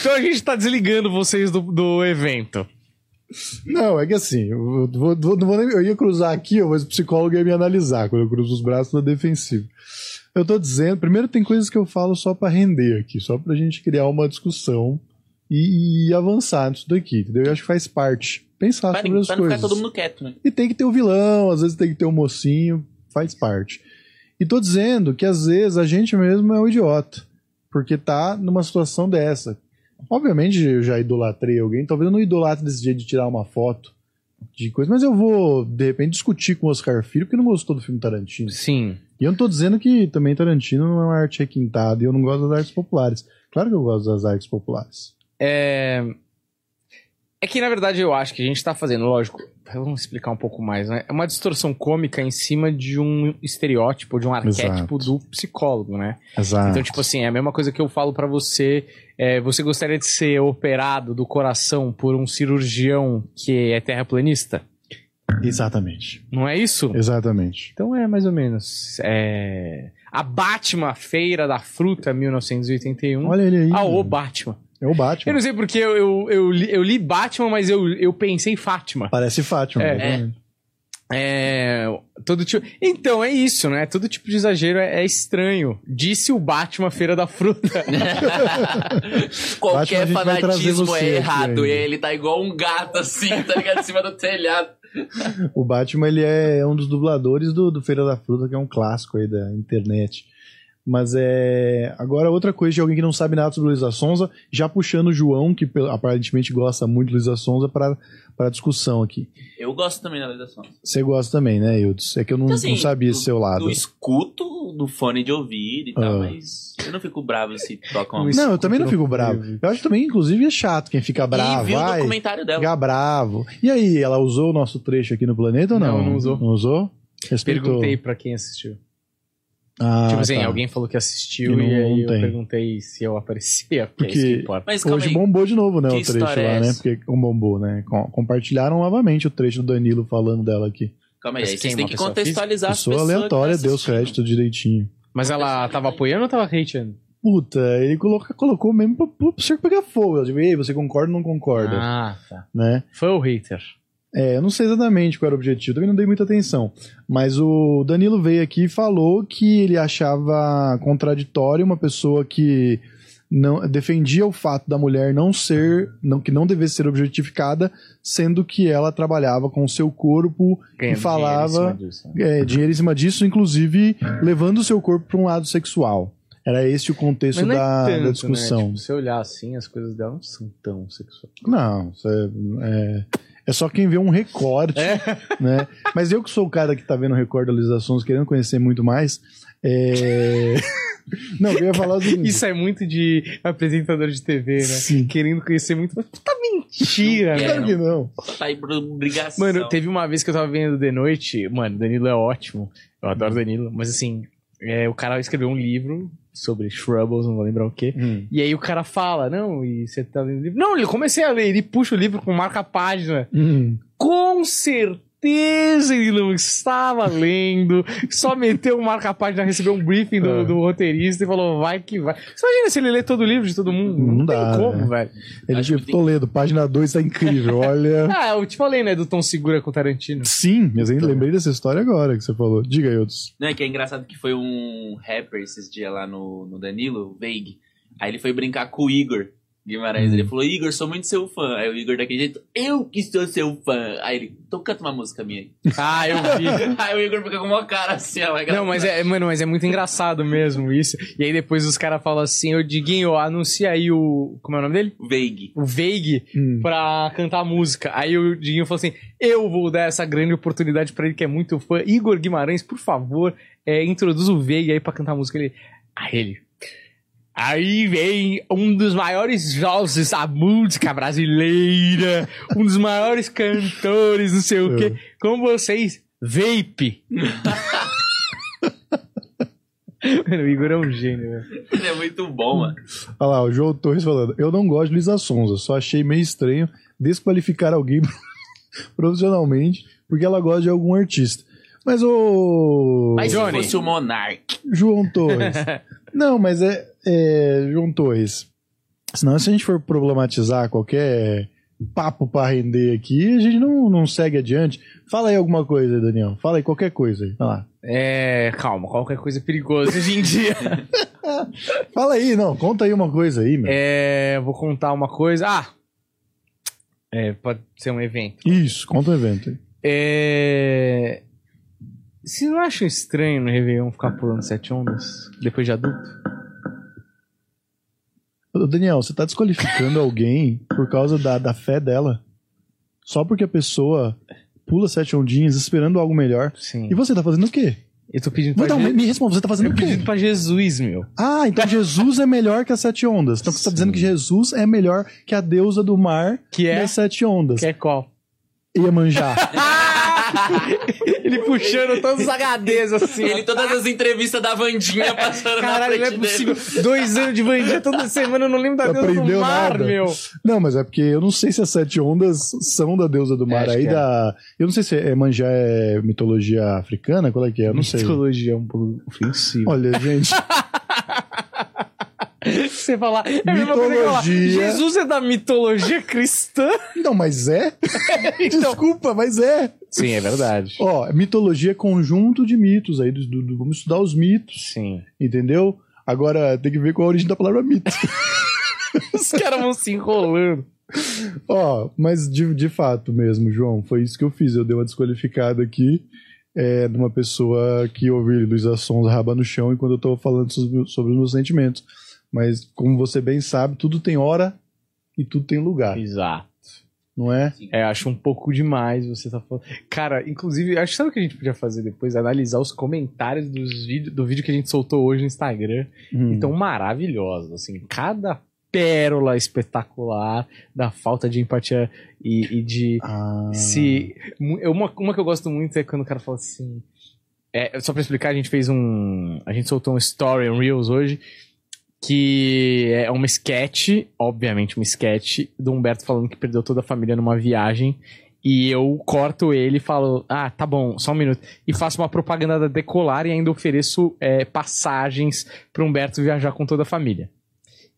[SPEAKER 1] Então a gente tá desligando vocês do, do evento.
[SPEAKER 3] Não, é que assim, eu, vou- vou- não vou nem- eu ia cruzar aqui, mas o psicólogo ia me analisar. Quando eu cruzo os braços, na defensivo. Eu tô dizendo, primeiro tem coisas que eu falo só pra render aqui, só pra gente criar uma discussão e, e avançar nisso daqui, entendeu? Eu acho que faz parte. Pensar
[SPEAKER 2] Pra,
[SPEAKER 3] sobre as
[SPEAKER 2] pra não
[SPEAKER 3] coisas.
[SPEAKER 2] ficar todo mundo quieto, né?
[SPEAKER 3] E tem que ter o vilão, às vezes tem que ter o mocinho, faz parte. E tô dizendo que às vezes a gente mesmo é o idiota, porque tá numa situação dessa. Obviamente eu já idolatrei alguém, talvez eu não idolatre desse jeito de tirar uma foto de coisa, mas eu vou, de repente, discutir com o Oscar Filho porque não gostou do filme Tarantino.
[SPEAKER 1] Sim.
[SPEAKER 3] E eu não tô dizendo que também Tarantino não é uma arte requintada e eu não gosto das artes populares. Claro que eu gosto das artes populares.
[SPEAKER 1] É... é que, na verdade, eu acho que a gente tá fazendo, lógico, vamos explicar um pouco mais, né? É uma distorção cômica em cima de um estereótipo, de um arquétipo
[SPEAKER 3] Exato.
[SPEAKER 1] do psicólogo, né?
[SPEAKER 3] Exato.
[SPEAKER 1] Então, tipo assim, é a mesma coisa que eu falo pra você. é, você gostaria de ser operado do coração por um cirurgião que é terraplanista?
[SPEAKER 3] Exatamente.
[SPEAKER 1] Não é isso?
[SPEAKER 3] Exatamente.
[SPEAKER 1] Então é mais ou menos. É... A Batman Feira da Fruta 1981.
[SPEAKER 3] Olha ele aí.
[SPEAKER 1] ah, o. Batman.
[SPEAKER 3] É o
[SPEAKER 1] Eu
[SPEAKER 3] Batman.
[SPEAKER 1] não sei porque eu, eu, eu, li, eu li Batman, mas eu, eu pensei em Fátima.
[SPEAKER 3] Parece Fátima.
[SPEAKER 1] É.
[SPEAKER 3] exatamente.
[SPEAKER 1] É. Todo tipo. Então é isso, né? Todo tipo de exagero é, é estranho. Disse o Batman Feira da Fruta.
[SPEAKER 2] Qualquer
[SPEAKER 3] Batman,
[SPEAKER 2] fanatismo é errado.
[SPEAKER 3] ainda.
[SPEAKER 2] E ele tá igual um gato assim, tá ligado? Em cima do telhado.
[SPEAKER 3] O Batman ele é um dos dubladores do, do Feira da Fruta, que é um clássico aí da internet. Mas é. Agora, outra coisa de alguém que não sabe nada sobre Luísa Sonza, já puxando o João, que aparentemente gosta muito de Luísa Sonza, para para discussão aqui.
[SPEAKER 2] Eu gosto também da ligação.
[SPEAKER 3] Você gosta também, né, Eudes? É que eu não,
[SPEAKER 2] Então, assim,
[SPEAKER 3] não sabia esse seu lado.
[SPEAKER 2] Eu escuto no fone de ouvido e tal,
[SPEAKER 3] Ah.
[SPEAKER 2] mas eu não fico bravo se toca uma
[SPEAKER 1] Não,
[SPEAKER 2] música.
[SPEAKER 3] Não, eu também não fico bravo. Eu acho também, inclusive, é chato quem fica bravo.
[SPEAKER 2] E vi o
[SPEAKER 3] Ai,
[SPEAKER 2] documentário dela.
[SPEAKER 3] fica bravo. E aí, ela usou o nosso trecho aqui no planeta ou não?
[SPEAKER 1] Não, não usou.
[SPEAKER 3] Não usou? Respeitou.
[SPEAKER 1] Perguntei pra quem assistiu.
[SPEAKER 3] Ah,
[SPEAKER 1] tipo assim,
[SPEAKER 3] tá.
[SPEAKER 1] alguém falou que assistiu
[SPEAKER 3] E
[SPEAKER 1] e, aí eu
[SPEAKER 3] tem.
[SPEAKER 1] perguntei se eu aparecia, porque,
[SPEAKER 3] Porque-
[SPEAKER 1] é isso que importa.
[SPEAKER 2] Mas
[SPEAKER 3] Hoje
[SPEAKER 2] aí.
[SPEAKER 3] bombou de novo, né,
[SPEAKER 2] Que
[SPEAKER 3] o trecho
[SPEAKER 2] história é
[SPEAKER 3] lá, né? Porque um bombou, né? Com- Compartilharam novamente o trecho do Danilo falando dela aqui.
[SPEAKER 2] Calma aí, vocês têm
[SPEAKER 1] uma
[SPEAKER 2] que
[SPEAKER 1] pessoa
[SPEAKER 2] contextualizar
[SPEAKER 3] Pessoa
[SPEAKER 2] pessoas. que
[SPEAKER 3] aleatória,
[SPEAKER 2] tá
[SPEAKER 3] deu os créditos direitinho.
[SPEAKER 1] Mas ela tava apoiando ou tava hateando?
[SPEAKER 3] Puta, ele coloca, colocou mesmo pra, pro circo pegar fogo. Eu digo, ei, você concorda ou não concorda?
[SPEAKER 1] Ah, tá.
[SPEAKER 3] Né?
[SPEAKER 1] Foi o hater.
[SPEAKER 3] É, eu não sei exatamente qual era o objetivo, também não dei muita atenção. Mas o Danilo veio aqui e falou que ele achava contraditório uma pessoa que não defendia o fato da mulher não ser, não, que não devesse ser objetificada, sendo que ela trabalhava com o seu corpo
[SPEAKER 1] Ganhando
[SPEAKER 3] e falava
[SPEAKER 1] dinheiro em cima disso, né?
[SPEAKER 3] é, dinheiro em cima disso, inclusive levando o seu corpo para um lado sexual. Era esse o contexto
[SPEAKER 1] é
[SPEAKER 3] da,
[SPEAKER 1] tanto,
[SPEAKER 3] da discussão.
[SPEAKER 1] Né? Tipo, se olhar assim, as coisas dela não são tão sexuais.
[SPEAKER 3] Não, é, é, é só quem vê um recorte,
[SPEAKER 1] É.
[SPEAKER 3] né? Mas eu que sou o cara que tá vendo o recorte da Luísa Sons, querendo conhecer muito mais, é... Não, eu ia falar o seguinte...
[SPEAKER 1] Isso é muito de apresentador de TV, né?
[SPEAKER 3] Sim.
[SPEAKER 1] Querendo conhecer muito. Puta mentira,
[SPEAKER 2] Não
[SPEAKER 1] né?
[SPEAKER 3] Claro que não.
[SPEAKER 2] Tá aí por obrigação.
[SPEAKER 1] Mano, teve uma vez que eu tava vendo de noite. Mano, Danilo é ótimo. Eu adoro Danilo. Mas assim, é, o cara escreveu um livro sobre Shrubbles, não vou lembrar o quê.
[SPEAKER 3] Hum.
[SPEAKER 1] E aí o cara fala, não, e você tá lendo o livro? Não, eu comecei a ler. Ele puxa o livro com marca-página.
[SPEAKER 3] Hum.
[SPEAKER 1] Com certeza ele não estava lendo. Só meteu um marca-página, recebeu um briefing do,
[SPEAKER 3] É.
[SPEAKER 1] do roteirista e falou, vai que vai. Você imagina se ele lê todo o livro de todo mundo?
[SPEAKER 3] Não
[SPEAKER 1] Não,
[SPEAKER 3] dá,
[SPEAKER 1] tem como,
[SPEAKER 3] né?
[SPEAKER 1] velho.
[SPEAKER 3] Ele
[SPEAKER 2] Acho
[SPEAKER 3] tipo,
[SPEAKER 2] que-
[SPEAKER 3] Toledo, página 2 tá incrível, olha...
[SPEAKER 1] Ah, eu te falei, né, do Tom Segura com o Tarantino.
[SPEAKER 3] Sim, mas eu lembrei dessa história agora que você falou. Diga, Eudes.
[SPEAKER 2] Não, é que é engraçado que foi um rapper esses dias lá no, no Danilo, o Veig. Aí ele foi brincar com o Igor Guimarães.
[SPEAKER 3] Hum.
[SPEAKER 2] Ele falou, Igor, sou muito seu fã. Aí o Igor daquele jeito, eu que sou seu fã. Aí ele, então canta uma música minha aí.
[SPEAKER 1] Ah, eu vi.
[SPEAKER 2] aí o Igor fica com uma cara assim, ó.
[SPEAKER 1] Não, mas é, mano, mas é muito engraçado mesmo isso. E aí depois os caras falam assim, ô Diguinho, anuncia aí o. Como é o nome dele?
[SPEAKER 2] Veig.
[SPEAKER 1] O Veig
[SPEAKER 3] Hum.
[SPEAKER 1] pra cantar a música. Aí o Diguinho falou assim: eu vou dar essa grande oportunidade pra ele que é muito fã. Igor Guimarães, por favor, é, introduz o Veig aí pra cantar a música. Ele. Aí ele. Aí vem um dos maiores vozes da música brasileira, um dos maiores cantores, não sei o quê, com vocês, Vape. Mano, o Igor é um gênio, velho.
[SPEAKER 2] Ele é muito bom, mano.
[SPEAKER 3] Olha lá, o João Torres falando. Eu não gosto de Luísa Sonza, só achei meio estranho desqualificar alguém profissionalmente porque ela gosta de algum artista. Mas o.
[SPEAKER 2] Mas
[SPEAKER 1] Johnny.
[SPEAKER 2] se fosse o Monark.
[SPEAKER 3] João Torres. não, mas é, é. João Torres. Senão, se a gente for problematizar qualquer papo pra render aqui, a gente não, não segue adiante. Fala aí alguma coisa, Daniel. Fala aí qualquer coisa aí.
[SPEAKER 1] É, calma, qualquer coisa é perigosa hoje em dia.
[SPEAKER 3] Fala aí, não. Conta aí uma coisa aí, meu.
[SPEAKER 1] É, vou contar uma coisa. Ah! É, pode ser um evento.
[SPEAKER 3] Isso, conta um evento aí.
[SPEAKER 1] É. Vocês não acham estranho no Réveillon ficar pulando sete ondas? Depois de adulto?
[SPEAKER 3] Daniel, você tá desqualificando alguém por causa da, da fé dela. Só porque a pessoa pula sete ondinhas esperando algo melhor.
[SPEAKER 1] Sim.
[SPEAKER 3] E você tá fazendo o quê?
[SPEAKER 1] Eu tô pedindo pra
[SPEAKER 3] Então,
[SPEAKER 1] Je-
[SPEAKER 3] me, me responda, você tá fazendo
[SPEAKER 1] Eu
[SPEAKER 3] o quê?
[SPEAKER 1] pedindo pra Jesus, meu.
[SPEAKER 3] Ah, então Jesus é melhor que as sete ondas. Então você tá dizendo que Jesus é melhor que a deusa do mar
[SPEAKER 1] Que é?
[SPEAKER 3] das sete ondas.
[SPEAKER 1] Que é qual?
[SPEAKER 3] Iemanjá.
[SPEAKER 1] Ele puxando todos os HDs assim.
[SPEAKER 2] Ele, todas as entrevistas da Vandinha passando
[SPEAKER 1] Caralho,
[SPEAKER 2] na
[SPEAKER 1] não é
[SPEAKER 2] dele.
[SPEAKER 1] possível. Dois anos de Vandinha toda semana, eu não lembro da deusa do
[SPEAKER 3] Aprendeu
[SPEAKER 1] mar,
[SPEAKER 3] nada.
[SPEAKER 1] meu.
[SPEAKER 3] Não, mas é porque eu não sei se as sete ondas são da deusa do mar.
[SPEAKER 1] acho
[SPEAKER 3] aí
[SPEAKER 1] é.
[SPEAKER 3] da. Eu não sei se Iemanjá é mitologia africana, qual é que é? Eu não sei.
[SPEAKER 1] Mitologia é um pouco ofensiva.
[SPEAKER 3] Olha, gente.
[SPEAKER 1] Você falar. É a mesma coisa que falar.
[SPEAKER 3] Mitologia.
[SPEAKER 1] Jesus é da mitologia cristã?
[SPEAKER 3] Não, mas é?
[SPEAKER 1] Então-
[SPEAKER 3] Desculpa, mas é.
[SPEAKER 1] Sim, é verdade.
[SPEAKER 3] Ó, mitologia é conjunto de mitos aí. do- do- do- vamos estudar os mitos,
[SPEAKER 1] Sim.
[SPEAKER 3] entendeu? Agora tem que ver qual a origem da palavra mito.
[SPEAKER 1] Os caras vão se enrolando.
[SPEAKER 3] Ó, mas de, de fato mesmo, João, foi isso que eu fiz. Eu dei uma desqualificada aqui é, de uma pessoa que ouve Luísa Sons raba no chão enquanto eu tô falando sobre, sobre os meus sentimentos. Mas, como você bem sabe, tudo tem hora e tudo tem lugar,
[SPEAKER 1] Exato.
[SPEAKER 3] Não é?
[SPEAKER 1] É, acho um pouco demais você tá falando. Cara, inclusive, acho que sabe o que a gente podia fazer depois? Analisar os comentários dos vídeos, do vídeo que a gente soltou hoje no Instagram.
[SPEAKER 3] Hum.
[SPEAKER 1] Então, maravilhosos. Assim, cada pérola espetacular da falta de empatia e, e de
[SPEAKER 3] Ah,
[SPEAKER 1] se. Uma, uma que eu gosto muito é quando o cara fala assim. É, só pra explicar, a gente fez um. A gente soltou um story, um Reels hoje. Que é uma sketch, obviamente uma sketch, do Humberto falando que perdeu toda a família numa viagem. E eu corto ele e falo, ah, tá bom, só um minuto. E faço uma propaganda da Decolar e ainda ofereço é, passagens pro Humberto viajar com toda a família.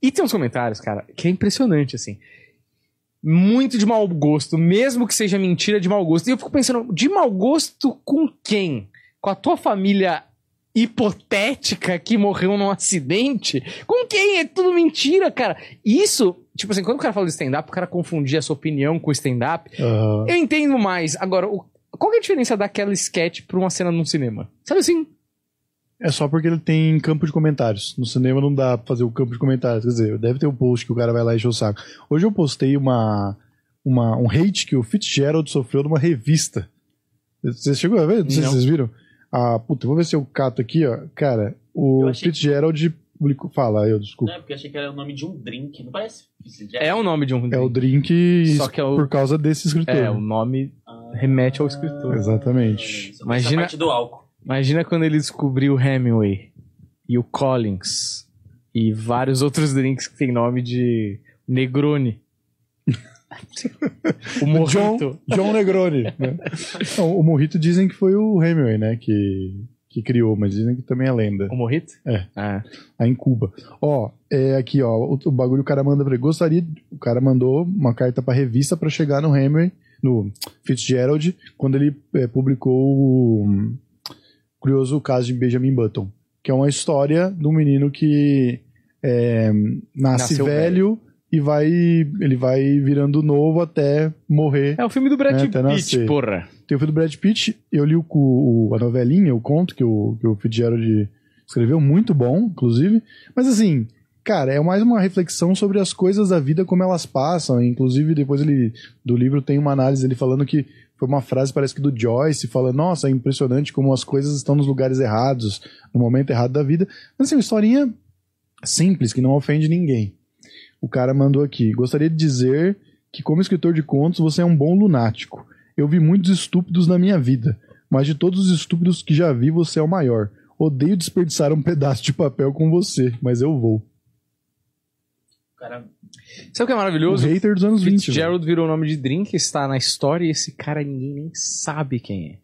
[SPEAKER 1] E tem uns comentários, cara, que é impressionante, assim. Muito de mau gosto, mesmo que seja mentira de mau gosto. E eu fico pensando, de mau gosto com quem? Com a tua família hipotética que morreu num acidente? Com quem? É tudo mentira, cara. Isso, tipo assim, quando o cara fala de stand-up, o cara confundia a sua opinião com o stand-up.
[SPEAKER 3] aham.
[SPEAKER 1] Eu entendo mais. Agora, o- qual que é a diferença daquela sketch pra uma cena num cinema? Sabe assim?
[SPEAKER 3] É só porque ele tem campo de comentários. No cinema não dá pra fazer o campo de comentários. Quer dizer, deve ter um post que o cara vai lá e encher o saco. Hoje eu postei uma, uma, um hate que o Fitzgerald sofreu numa revista. Você chegou a ver? Não sei
[SPEAKER 1] Não.
[SPEAKER 3] se vocês viram. Ah, puta, vou ver se eu cato aqui, ó. Cara, o
[SPEAKER 2] achei que-
[SPEAKER 3] Fitzgerald publicou. Fala, eu, desculpa.
[SPEAKER 2] Não, é porque eu achei que era o nome de um drink, não parece?
[SPEAKER 1] É o nome de um
[SPEAKER 3] É o drink
[SPEAKER 1] Só que é o-
[SPEAKER 3] por causa desse escritor.
[SPEAKER 1] É, o nome
[SPEAKER 2] Ah,
[SPEAKER 1] remete ao escritor.
[SPEAKER 3] Exatamente.
[SPEAKER 2] Essa
[SPEAKER 1] Imagina-
[SPEAKER 2] parte do álcool.
[SPEAKER 1] Imagina quando ele descobriu o Hemingway e o Collins e vários outros drinks que tem nome de Negroni. O
[SPEAKER 3] John,
[SPEAKER 1] Mojito.
[SPEAKER 3] John Negroni. né? Não, o Morrito dizem que foi o Hemingway, né? Que, que criou, mas dizem que também é lenda.
[SPEAKER 1] O Mojito?
[SPEAKER 3] É.
[SPEAKER 1] Ah,
[SPEAKER 3] Aí em Cuba. Ó, é aqui, ó, o, o bagulho o cara manda pra ele. Gostaria, o cara mandou uma carta pra revista pra chegar no Hemingway, no Fitzgerald, quando ele é, publicou o curioso caso de Benjamin Button, que é uma história de um menino que é, nasce
[SPEAKER 1] Nasceu
[SPEAKER 3] velho, e vai ele vai virando novo até morrer.
[SPEAKER 1] É o filme do Brad
[SPEAKER 3] É, até
[SPEAKER 1] Pitt, porra.
[SPEAKER 3] Tem o filme do Brad Pitt, eu li o, o- a novelinha, o conto que o, que o Fitzgerald escreveu, muito bom, inclusive. Mas assim, cara, é mais uma reflexão sobre as coisas da vida, como elas passam. Inclusive, depois ele do livro tem uma análise ele falando que foi uma frase, parece que do Joyce, falando, nossa, é impressionante como as coisas estão nos lugares errados, no momento errado da vida. Mas assim, uma historinha simples, que não ofende ninguém. O cara mandou aqui, gostaria de dizer que como escritor de contos você é um bom lunático. Eu vi muitos estúpidos na minha vida, mas de todos os estúpidos que já vi, você é o maior. Odeio desperdiçar um pedaço de papel com você, mas eu vou.
[SPEAKER 2] O cara
[SPEAKER 1] Sabe o que é
[SPEAKER 3] O
[SPEAKER 1] maravilhoso?
[SPEAKER 3] hater dos anos 20. velho.
[SPEAKER 1] Fitzgerald virou o nome de drink, está na história e esse cara ninguém nem sabe quem é.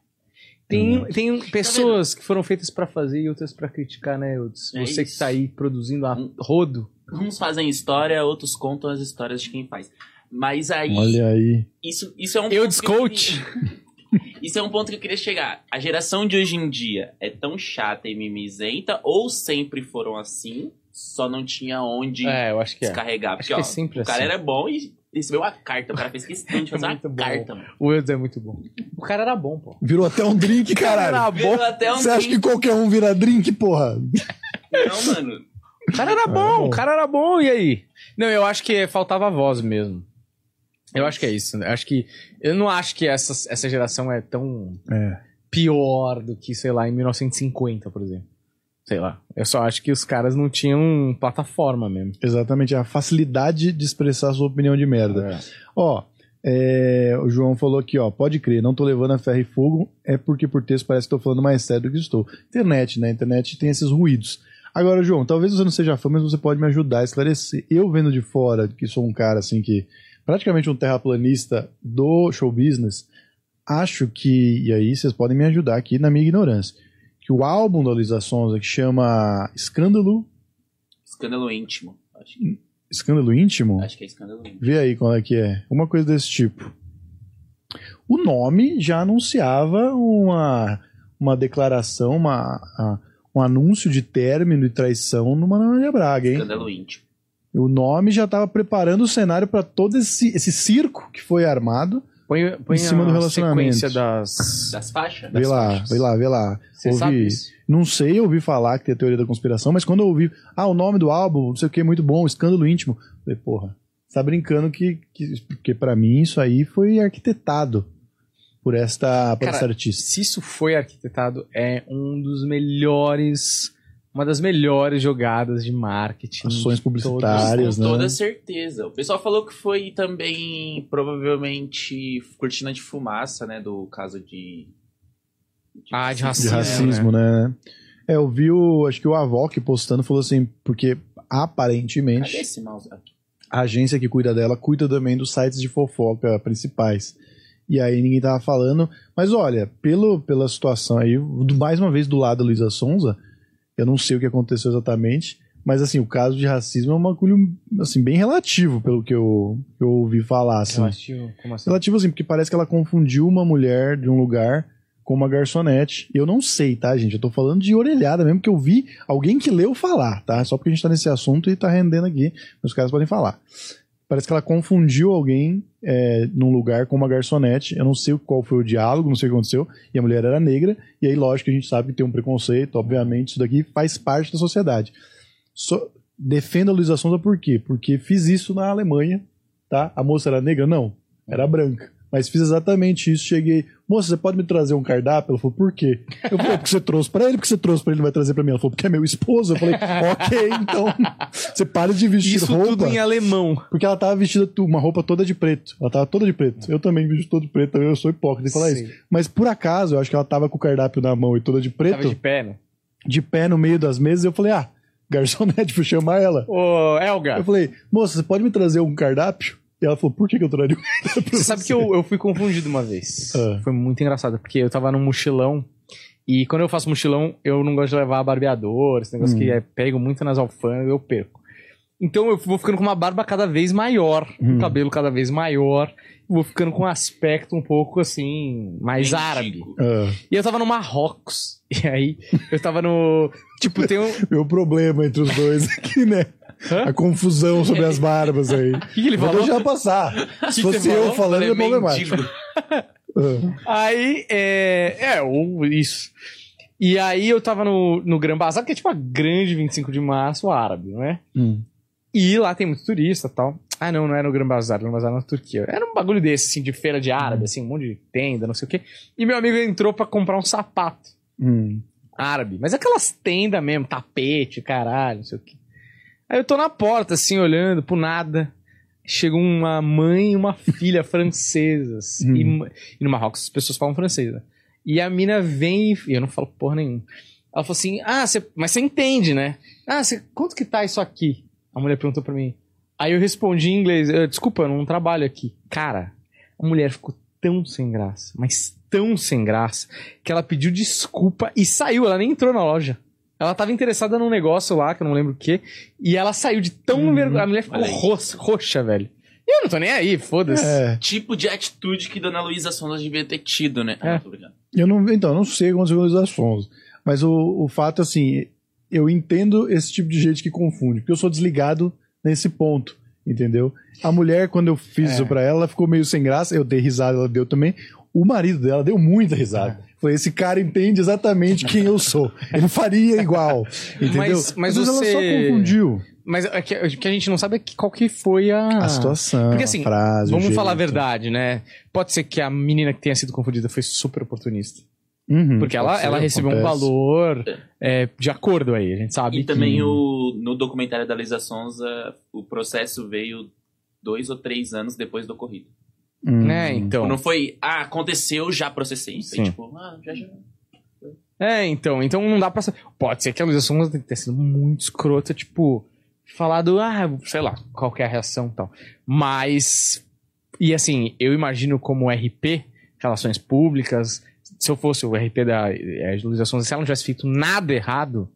[SPEAKER 1] Tem,
[SPEAKER 3] Hum.
[SPEAKER 1] tem pessoas que foram feitas pra fazer e outras pra criticar, né, Eudes?
[SPEAKER 2] É
[SPEAKER 1] Você que tá aí produzindo a
[SPEAKER 2] Hum.
[SPEAKER 1] rodo.
[SPEAKER 2] Uns fazem história, outros contam as histórias de quem faz. Mas aí,
[SPEAKER 3] Olha aí.
[SPEAKER 2] isso, isso é um
[SPEAKER 1] Eu
[SPEAKER 2] ponto que eu
[SPEAKER 1] descoach.
[SPEAKER 2] queria- Isso é um ponto que eu queria chegar. A geração de hoje em dia é tão chata e mimizenta, ou sempre foram assim, só não tinha onde
[SPEAKER 1] É, eu acho que é.
[SPEAKER 2] descarregar.
[SPEAKER 1] Acho
[SPEAKER 2] Porque,
[SPEAKER 1] que é
[SPEAKER 2] ó,
[SPEAKER 1] sempre
[SPEAKER 2] o cara
[SPEAKER 1] assim.
[SPEAKER 2] era bom e recebeu a carta. O cara fez questão de fazer
[SPEAKER 1] Muito
[SPEAKER 2] uma
[SPEAKER 1] bom.
[SPEAKER 2] carta, mano.
[SPEAKER 1] O Eudes é muito bom. O cara era bom, pô.
[SPEAKER 3] Virou até um drink, caralho.
[SPEAKER 2] Virou até um
[SPEAKER 3] Você acha que
[SPEAKER 2] drink.
[SPEAKER 3] qualquer um vira drink, porra?
[SPEAKER 2] Não, mano.
[SPEAKER 1] O cara era bom, o cara era bom, e aí? Não, eu acho que faltava voz mesmo. Eu acho que é isso. né? Eu acho que. Eu não acho que essa, essa geração é tão
[SPEAKER 3] É.
[SPEAKER 1] pior do que, sei lá, em 1950, por exemplo. Sei lá. Eu só acho que os caras não tinham plataforma mesmo.
[SPEAKER 3] Exatamente, a facilidade de expressar sua opinião de merda. Ó, é, o João falou aqui, ó, pode crer, não tô levando a ferro e fogo, é porque por texto parece que tô falando mais sério do que estou. Internet, né? Internet tem esses ruídos. Agora, João, talvez você não seja fã, mas você pode me ajudar a esclarecer. Eu vendo de fora, que sou um cara assim que praticamente um terraplanista do show business, acho que, e aí vocês podem me ajudar aqui na minha ignorância, que o álbum da Luísa Sonza, que chama Escândalo,
[SPEAKER 2] Escândalo íntimo. Acho que,
[SPEAKER 3] Escândalo Íntimo,
[SPEAKER 2] acho que é escândalo íntimo.
[SPEAKER 3] Vê aí qual é que é. Uma coisa desse tipo. O nome já anunciava uma, uma declaração, uma, a- um anúncio de término e traição numa Ana Maria Braga, hein?
[SPEAKER 2] Escândalo íntimo.
[SPEAKER 3] O nome já estava preparando o cenário para todo esse, esse circo que foi armado.
[SPEAKER 1] Põe, põe
[SPEAKER 3] Em cima
[SPEAKER 1] a
[SPEAKER 3] do relacionamento.
[SPEAKER 1] sequência das...
[SPEAKER 2] Das faixas?
[SPEAKER 3] Vê lá,
[SPEAKER 1] faixas.
[SPEAKER 3] vê lá, vê lá.
[SPEAKER 1] Você
[SPEAKER 3] Ouvi-
[SPEAKER 1] sabe isso?
[SPEAKER 3] Não sei, eu ouvi falar que tem a teoria da conspiração, mas quando eu ouvi, ah, o nome do álbum, não sei o que, muito bom, escândalo íntimo. eu Falei, porra, você tá brincando que, que. Porque pra mim isso aí foi arquitetado por esta, por
[SPEAKER 1] Cara,
[SPEAKER 3] essa artista.
[SPEAKER 1] Se isso foi arquitetado, é um dos melhores... Uma das melhores jogadas de marketing.
[SPEAKER 3] Ações
[SPEAKER 1] de
[SPEAKER 3] publicitárias,
[SPEAKER 2] Com
[SPEAKER 3] né?
[SPEAKER 2] toda certeza. O pessoal falou que foi também, provavelmente, cortina de fumaça, né? Do caso de.
[SPEAKER 1] Ah, de
[SPEAKER 3] De
[SPEAKER 1] racismo,
[SPEAKER 3] racismo, né? É, eu vi o. Acho que o Avok postando falou assim, porque aparentemente.
[SPEAKER 2] Cadê esse mouse aqui?
[SPEAKER 3] a agência que cuida dela cuida também dos sites de fofoca principais. E aí ninguém tava falando. Mas olha, pelo, pela situação aí, mais uma vez do lado da Luísa Sonza, eu não sei o que aconteceu exatamente, mas assim, o caso de racismo é um bagulho assim, bem relativo, pelo que eu, eu ouvi falar. Assim.
[SPEAKER 1] Relativo, como assim?
[SPEAKER 3] Relativo assim, porque parece que ela confundiu uma mulher de um lugar com uma garçonete. Eu não sei, tá, gente? Eu tô falando de orelhada mesmo, que eu vi alguém que leu falar, tá? Só porque a gente tá nesse assunto e tá rendendo aqui, os caras podem falar. Parece que ela confundiu alguém é, num lugar com uma garçonete. Eu não sei qual foi o diálogo, não sei o que aconteceu. E a mulher era negra. E aí, lógico a gente sabe que tem um preconceito, obviamente, isso daqui faz parte da sociedade. Só, defenda a Luísa Sonza por quê? Porque fiz isso na Alemanha, tá? A moça era negra? Não, era branca. Mas fiz exatamente isso. Cheguei, moça, você pode me trazer um cardápio? Ela falou, por quê? Eu falei, porque você trouxe pra ele, porque você trouxe pra ele, não vai trazer pra mim. Ela falou, porque é meu esposo. Eu falei, ok, então você para de vestir
[SPEAKER 1] Isso
[SPEAKER 3] roupa.
[SPEAKER 1] tudo em alemão.
[SPEAKER 3] Porque ela tava vestida uma roupa toda de preto. Ela tava toda de preto. Eu também visto todo de preto, eu sou hipócrita de falar
[SPEAKER 1] Sim.
[SPEAKER 3] isso. Mas por acaso, eu acho que ela tava com o cardápio na mão e toda de preto,
[SPEAKER 1] Tava de
[SPEAKER 3] de...
[SPEAKER 1] pé, né?
[SPEAKER 3] pé no meio das mesas, eu falei, ah, garçonete, fui chamar ela.
[SPEAKER 1] Ô, Elga,
[SPEAKER 3] Eu falei, moça, você pode me trazer um cardápio? E ela falou, por que, que eu traria um cardápio? pra
[SPEAKER 1] Você sabe que eu, eu fui confundido uma vez.
[SPEAKER 3] Ah.
[SPEAKER 1] Foi muito engraçado, porque eu tava num mochilão. E quando eu faço mochilão, eu não gosto de levar barbeador, esse negócio
[SPEAKER 3] Hum.
[SPEAKER 1] que é, pego muito nas alfândegas, eu perco. Então eu vou ficando com uma barba cada vez maior, um
[SPEAKER 3] Hum.
[SPEAKER 1] cabelo cada vez maior, vou ficando com um aspecto um pouco assim, mais árabe.
[SPEAKER 3] Ah,
[SPEAKER 1] E eu tava no Marrocos. E aí, eu tava no. Tipo, tem um.
[SPEAKER 3] meu problema entre os dois aqui, né?
[SPEAKER 1] Hã?
[SPEAKER 3] A confusão sobre as barbas aí.
[SPEAKER 1] O que, que ele
[SPEAKER 3] Vou
[SPEAKER 1] falou?
[SPEAKER 3] deixar passar. Se
[SPEAKER 1] que
[SPEAKER 3] fosse
[SPEAKER 1] você
[SPEAKER 3] eu falando, é problemático. Ah.
[SPEAKER 1] Aí, é. É, ou isso. E aí eu tava no, no Gran Bazar, que é tipo a grande 25 de março árabe, não é?
[SPEAKER 3] Hum.
[SPEAKER 1] E lá tem muito turista e tal. Ah, não, não era no Gran Bazar, no Gran Bazar na Turquia. Era um bagulho desse, assim, de feira de árabe, assim, um monte de tenda, não sei o quê. E meu amigo entrou pra comprar um sapato
[SPEAKER 3] Hum.
[SPEAKER 1] árabe. Mas aquelas tendas mesmo, tapete, caralho, não sei o quê. Aí eu tô na porta, assim, olhando pro nada. Chega uma mãe e uma filha francesas.
[SPEAKER 3] Hum.
[SPEAKER 1] E, e no Marrocos as pessoas falam francês, né? E a mina vem e eu não falo porra nenhuma. Ela falou assim: Ah, você, mas você entende, né? Ah, você, quanto que tá isso aqui? A mulher perguntou pra mim. Aí eu respondi em inglês: "Eh, Desculpa, eu não trabalho aqui. Cara, a mulher ficou tão sem graça, mas tão sem graça, que ela pediu desculpa e saiu. Ela nem entrou na loja. Ela tava interessada num negócio lá, que eu não lembro o que, e ela saiu de tão
[SPEAKER 3] Uhum.
[SPEAKER 1] vergonha. A mulher ficou roxa, roxa, velho. E eu não tô nem aí, foda-se.
[SPEAKER 3] É,
[SPEAKER 2] Tipo de atitude que Dona Luísa Sonza devia ter tido, né?
[SPEAKER 1] É.
[SPEAKER 2] Ah,
[SPEAKER 3] eu não, então, eu não sei como com os Afonso. Mas o, o fato, assim, eu entendo esse tipo de gente que confunde, porque eu sou desligado nesse ponto, entendeu? A mulher, quando eu fiz
[SPEAKER 1] É.
[SPEAKER 3] isso pra ela, ela ficou meio sem graça, eu dei risada, ela deu também. O marido dela deu muita risada.
[SPEAKER 1] É.
[SPEAKER 3] Foi esse cara entende exatamente quem eu sou. Ele faria igual. Entendeu?
[SPEAKER 1] Mas- mas
[SPEAKER 3] Às
[SPEAKER 1] você-
[SPEAKER 3] ela só confundiu
[SPEAKER 1] Mas é que, o que a gente não sabe é que- qual que foi a...
[SPEAKER 3] a situação,
[SPEAKER 1] Porque assim,
[SPEAKER 3] a frase.
[SPEAKER 1] Vamos falar a verdade, né? Pode ser que a menina que tenha sido confundida foi super oportunista.
[SPEAKER 3] Uhum,
[SPEAKER 1] Porque ela,
[SPEAKER 3] ser,
[SPEAKER 1] ela recebeu um
[SPEAKER 3] acontece.
[SPEAKER 1] valor é, de acordo aí. A gente sabe
[SPEAKER 2] E
[SPEAKER 1] que...
[SPEAKER 2] também o, no documentário da Lisa Sonza, o processo veio dois ou três anos depois do ocorrido.
[SPEAKER 3] Uhum.
[SPEAKER 1] Né, então...
[SPEAKER 2] Não foi, ah, aconteceu, já processei. Foi
[SPEAKER 1] Sim.
[SPEAKER 2] tipo, ah, já já.
[SPEAKER 1] É, então, então não dá pra saber. Pode ser que a Luísa Sonza tenha sido muito escrota, tipo, falado, ah, sei lá, qual que é a reação e tal. Mas, e assim, eu imagino como RP, Relações Públicas, se eu fosse o RP da é, Luísa Sonza, se ela não tivesse feito nada errado,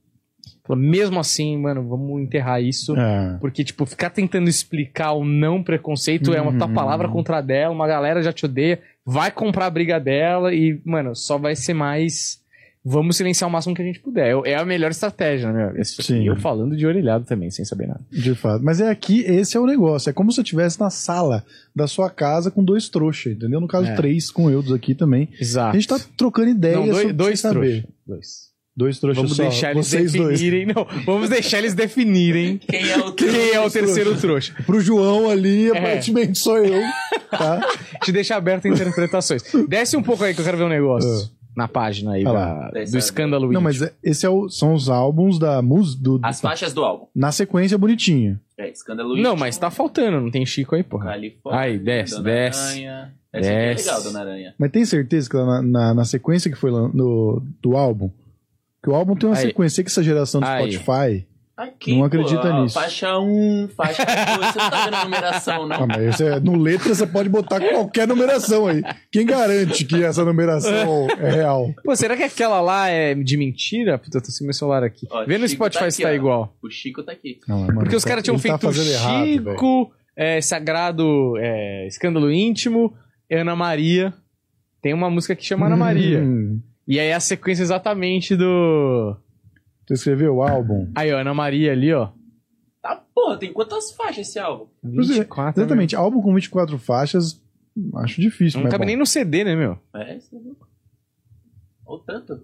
[SPEAKER 1] mesmo assim, mano, vamos enterrar isso.
[SPEAKER 3] É.
[SPEAKER 1] Porque, tipo, ficar tentando explicar o não preconceito é uma tua
[SPEAKER 3] Uhum.
[SPEAKER 1] palavra contra a dela, uma galera já te odeia, vai comprar a briga dela e, mano, só vai ser mais. Vamos silenciar o máximo que a gente puder. É a melhor estratégia, né? Esse-
[SPEAKER 3] Sim.
[SPEAKER 1] Eu falando de orelhado também, sem saber nada.
[SPEAKER 3] De fato. Mas é aqui, esse é o negócio. É como se eu estivesse na sala da sua casa com dois trouxas, entendeu? No caso,
[SPEAKER 1] É.
[SPEAKER 3] três com Eudos aqui também.
[SPEAKER 1] Exato.
[SPEAKER 3] A gente tá trocando ideias
[SPEAKER 1] não, dois,
[SPEAKER 3] sobre
[SPEAKER 1] dois
[SPEAKER 3] saber.
[SPEAKER 1] Dois.
[SPEAKER 3] Dois trouxas
[SPEAKER 1] Vamos
[SPEAKER 3] só.
[SPEAKER 1] deixar eles
[SPEAKER 3] Vocês dois.
[SPEAKER 1] definirem. Não, vamos deixar eles definirem
[SPEAKER 2] Quem é o
[SPEAKER 1] quem é o terceiro trouxa.
[SPEAKER 3] Pro João ali,
[SPEAKER 1] É.
[SPEAKER 3] aparentemente sou eu. Tá?
[SPEAKER 1] Te deixa aberto a interpretações. Desce um pouco aí que eu quero ver um negócio. Na página aí
[SPEAKER 3] Olha
[SPEAKER 1] da- do escândalo.
[SPEAKER 3] Não, mas é- esse é o, são os álbuns da música. Do,
[SPEAKER 2] As faixas do álbum.
[SPEAKER 3] na sequência bonitinha.
[SPEAKER 2] É, escândalo
[SPEAKER 1] Não, mas tá faltando, não tem Chico aí, porra.
[SPEAKER 2] Califórnia.
[SPEAKER 1] Aí, desce,
[SPEAKER 2] Dona
[SPEAKER 1] desce.
[SPEAKER 2] Aranha. Essa aqui é
[SPEAKER 1] Desce.
[SPEAKER 2] legal, Dona Aranha.
[SPEAKER 3] Mas tem certeza que na, na, na sequência que foi no, do álbum, que o álbum tem uma
[SPEAKER 1] Aí.
[SPEAKER 3] sequência que essa geração do
[SPEAKER 1] Aí.
[SPEAKER 3] Spotify.
[SPEAKER 2] Aqui,
[SPEAKER 3] Não acredita
[SPEAKER 2] pô, ó,
[SPEAKER 3] nisso.
[SPEAKER 2] Faixa 1, faixa 2. Você não tá vendo a numeração, não?
[SPEAKER 3] Ah, mas você- no letra você pode botar qualquer numeração aí. Quem garante que essa numeração é real?
[SPEAKER 1] Pô, será que aquela lá é de mentira? Puta, eu tô sem meu celular aqui.
[SPEAKER 2] Ó,
[SPEAKER 1] Vê no
[SPEAKER 2] Chico
[SPEAKER 1] Spotify
[SPEAKER 2] tá
[SPEAKER 1] se tá
[SPEAKER 2] ó.
[SPEAKER 1] igual.
[SPEAKER 2] O Chico tá aqui.
[SPEAKER 3] Não, mano,
[SPEAKER 1] Porque os
[SPEAKER 3] tá-
[SPEAKER 1] caras tinham
[SPEAKER 3] tá
[SPEAKER 1] feito
[SPEAKER 3] errado, velho.
[SPEAKER 1] Chico, é, Sagrado, é, Escândalo Íntimo, Ana Maria. Tem uma música que chama Ana Maria.
[SPEAKER 3] Hum,
[SPEAKER 1] E aí é a sequência exatamente do.
[SPEAKER 3] Você escreveu o álbum?
[SPEAKER 1] Aí, ó, Ana Maria ali, ó.
[SPEAKER 2] Tá, porra, tem quantas faixas esse álbum?
[SPEAKER 3] Pois é,
[SPEAKER 1] 24. né?
[SPEAKER 3] Exatamente, álbum com 24 faixas, acho difícil,
[SPEAKER 1] Não
[SPEAKER 3] mas
[SPEAKER 1] cabe
[SPEAKER 3] bom.
[SPEAKER 1] nem no CD, né, meu?
[SPEAKER 2] É, isso é louco. Ou tanto.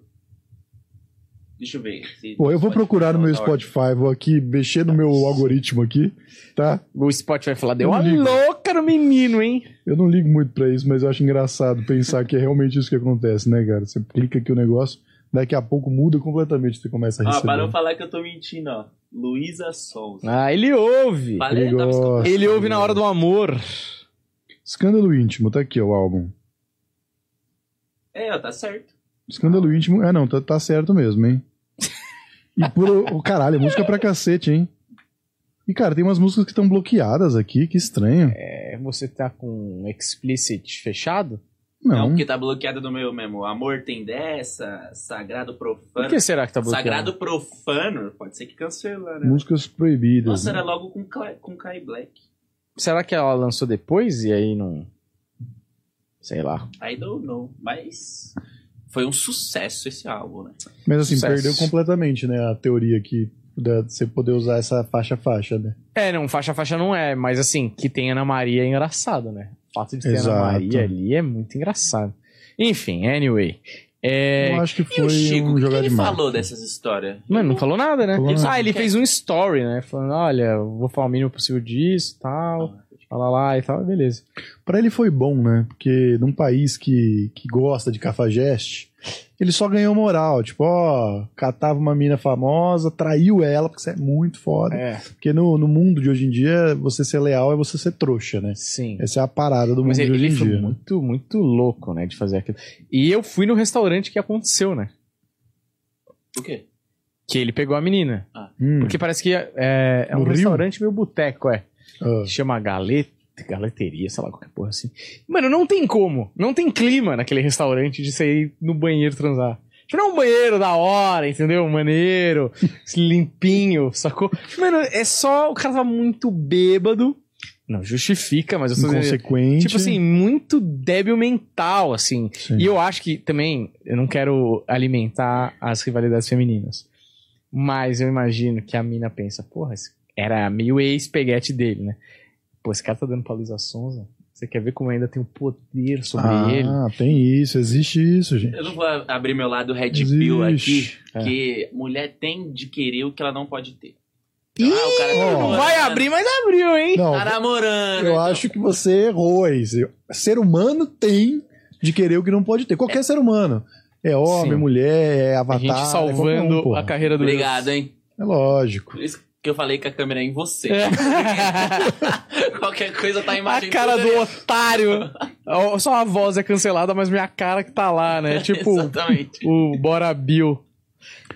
[SPEAKER 2] Deixa eu ver.
[SPEAKER 3] Pô, eu vou procurar no meu
[SPEAKER 2] Tá.
[SPEAKER 3] Spotify, vou aqui mexer no meu algoritmo aqui, tá?
[SPEAKER 1] O Spotify vai falar, deu
[SPEAKER 3] Eu
[SPEAKER 1] uma louca no menino, hein?
[SPEAKER 3] Eu não ligo muito pra isso, mas eu acho engraçado pensar que é realmente isso que acontece, né, cara? Você clica aqui o negócio, daqui a pouco muda completamente, você começa a
[SPEAKER 2] Ah,
[SPEAKER 3] receber.
[SPEAKER 2] para não falar que eu tô mentindo, ó. Luísa Souza.
[SPEAKER 1] Ah, ele ouve.
[SPEAKER 3] Ele gosta.
[SPEAKER 1] Ele ouve na hora do amor.
[SPEAKER 3] Escândalo íntimo, tá aqui ó, o álbum.
[SPEAKER 2] É, ó, tá certo.
[SPEAKER 3] Escândalo íntimo, é não, tá, tá certo mesmo, hein? E por. o caralho, é música pra cacete, hein? E cara, tem umas músicas que estão bloqueadas aqui, que estranho.
[SPEAKER 1] É, você tá com explicit fechado?
[SPEAKER 2] Não,
[SPEAKER 3] Não.
[SPEAKER 2] porque tá bloqueado no meu mesmo. Amor tem dessa, Sagrado Profano.
[SPEAKER 1] Por que será que tá bloqueado?
[SPEAKER 2] Sagrado Profano, pode ser que cancela, né?
[SPEAKER 3] Músicas proibidas.
[SPEAKER 2] Nossa,
[SPEAKER 3] né?
[SPEAKER 2] era logo com, com Kai Black.
[SPEAKER 1] Será que ela lançou depois e aí não. Sei lá.
[SPEAKER 2] I don't know. Mas foi um sucesso esse álbum, né?
[SPEAKER 3] Mas assim,
[SPEAKER 1] Sucesso.
[SPEAKER 3] perdeu completamente, né, a teoria aqui da você poder usar essa faixa-faixa, né?
[SPEAKER 1] É, não, faixa faixa não é, mas assim, que tem Ana Maria é engraçado, né? O fato de ter
[SPEAKER 3] Exato.
[SPEAKER 1] Ana Maria ali é muito engraçado. Enfim, anyway. É...
[SPEAKER 3] Eu acho que
[SPEAKER 2] E
[SPEAKER 3] foi
[SPEAKER 2] o Chico,
[SPEAKER 3] um jogar
[SPEAKER 2] ele
[SPEAKER 3] de
[SPEAKER 2] falou dessas histórias?
[SPEAKER 1] Mano, não falou nada, né?
[SPEAKER 3] Falou
[SPEAKER 1] Ele-
[SPEAKER 3] nada.
[SPEAKER 1] Ah, ele fez um story, né? Falando, olha, vou falar o mínimo possível disso e tal. Fala lá e tal, beleza.
[SPEAKER 3] Pra ele foi bom, né? Porque num país que, que gosta de cafajeste, ele só ganhou moral. Tipo, ó, catava uma mina famosa, traiu ela, porque isso é muito foda.
[SPEAKER 1] É,
[SPEAKER 3] Porque no, no mundo de hoje em dia, você ser leal é você ser trouxa, né?
[SPEAKER 1] sim.
[SPEAKER 3] Essa é a parada do
[SPEAKER 1] Mas
[SPEAKER 3] mundo
[SPEAKER 1] ele,
[SPEAKER 3] de
[SPEAKER 1] ele
[SPEAKER 3] hoje em
[SPEAKER 1] foi
[SPEAKER 3] dia. né?
[SPEAKER 1] muito, muito louco, né, de fazer aquilo. E eu fui no restaurante que aconteceu, né?
[SPEAKER 2] O quê?
[SPEAKER 1] Que ele pegou a menina.
[SPEAKER 3] Hum,
[SPEAKER 1] Porque parece que é, é um
[SPEAKER 3] Rio?
[SPEAKER 1] restaurante meio boteco, é.
[SPEAKER 3] ah,
[SPEAKER 1] Que chama Galete, Galeteria, sei lá, qualquer porra assim. Mano, não tem como. Não tem clima naquele restaurante de você ir no banheiro transar. Tipo, não é um banheiro da hora, entendeu? Maneiro, limpinho, sacou? Mano, é só. O cara tá muito bêbado. Não justifica, mas eu dizendo.
[SPEAKER 3] inconsequente.
[SPEAKER 1] Tipo assim, muito débil mental, assim.
[SPEAKER 3] Sim.
[SPEAKER 1] E eu acho que também, eu não quero alimentar as rivalidades femininas. Mas eu imagino que a mina pensa, porra, esse era meio ex-peguete dele, né? Pô, esse cara tá dando pra Luísa Sonza. Você quer ver como ainda tem um poder sobre
[SPEAKER 3] ah,
[SPEAKER 1] ele?
[SPEAKER 3] tem isso, existe isso, gente.
[SPEAKER 2] Eu não vou abrir meu lado Red
[SPEAKER 3] Existe.
[SPEAKER 2] Pill aqui,
[SPEAKER 1] É.
[SPEAKER 2] porque mulher tem de querer o que ela não pode ter. ah, o cara tá namorando,
[SPEAKER 1] Vai abrir, mas abriu, hein?
[SPEAKER 3] Não,
[SPEAKER 2] Tá namorando.
[SPEAKER 3] eu
[SPEAKER 2] então.
[SPEAKER 3] acho que você errou aí. Ser humano tem de querer o que não pode ter. Qualquer ser humano. É homem,
[SPEAKER 1] Sim.
[SPEAKER 3] mulher, é
[SPEAKER 1] A
[SPEAKER 3] avatar.
[SPEAKER 1] gente
[SPEAKER 3] é
[SPEAKER 1] salvando
[SPEAKER 3] um, porra.
[SPEAKER 1] a carreira do
[SPEAKER 2] Obrigado, hein?
[SPEAKER 3] É lógico.
[SPEAKER 2] Por isso que eu falei que a câmera é em você.
[SPEAKER 1] É.
[SPEAKER 2] Qualquer coisa tá a
[SPEAKER 1] A cara do otário. Só a voz é cancelada, mas minha cara que tá lá, né? Tipo
[SPEAKER 2] Exatamente.
[SPEAKER 1] o Bora Bill.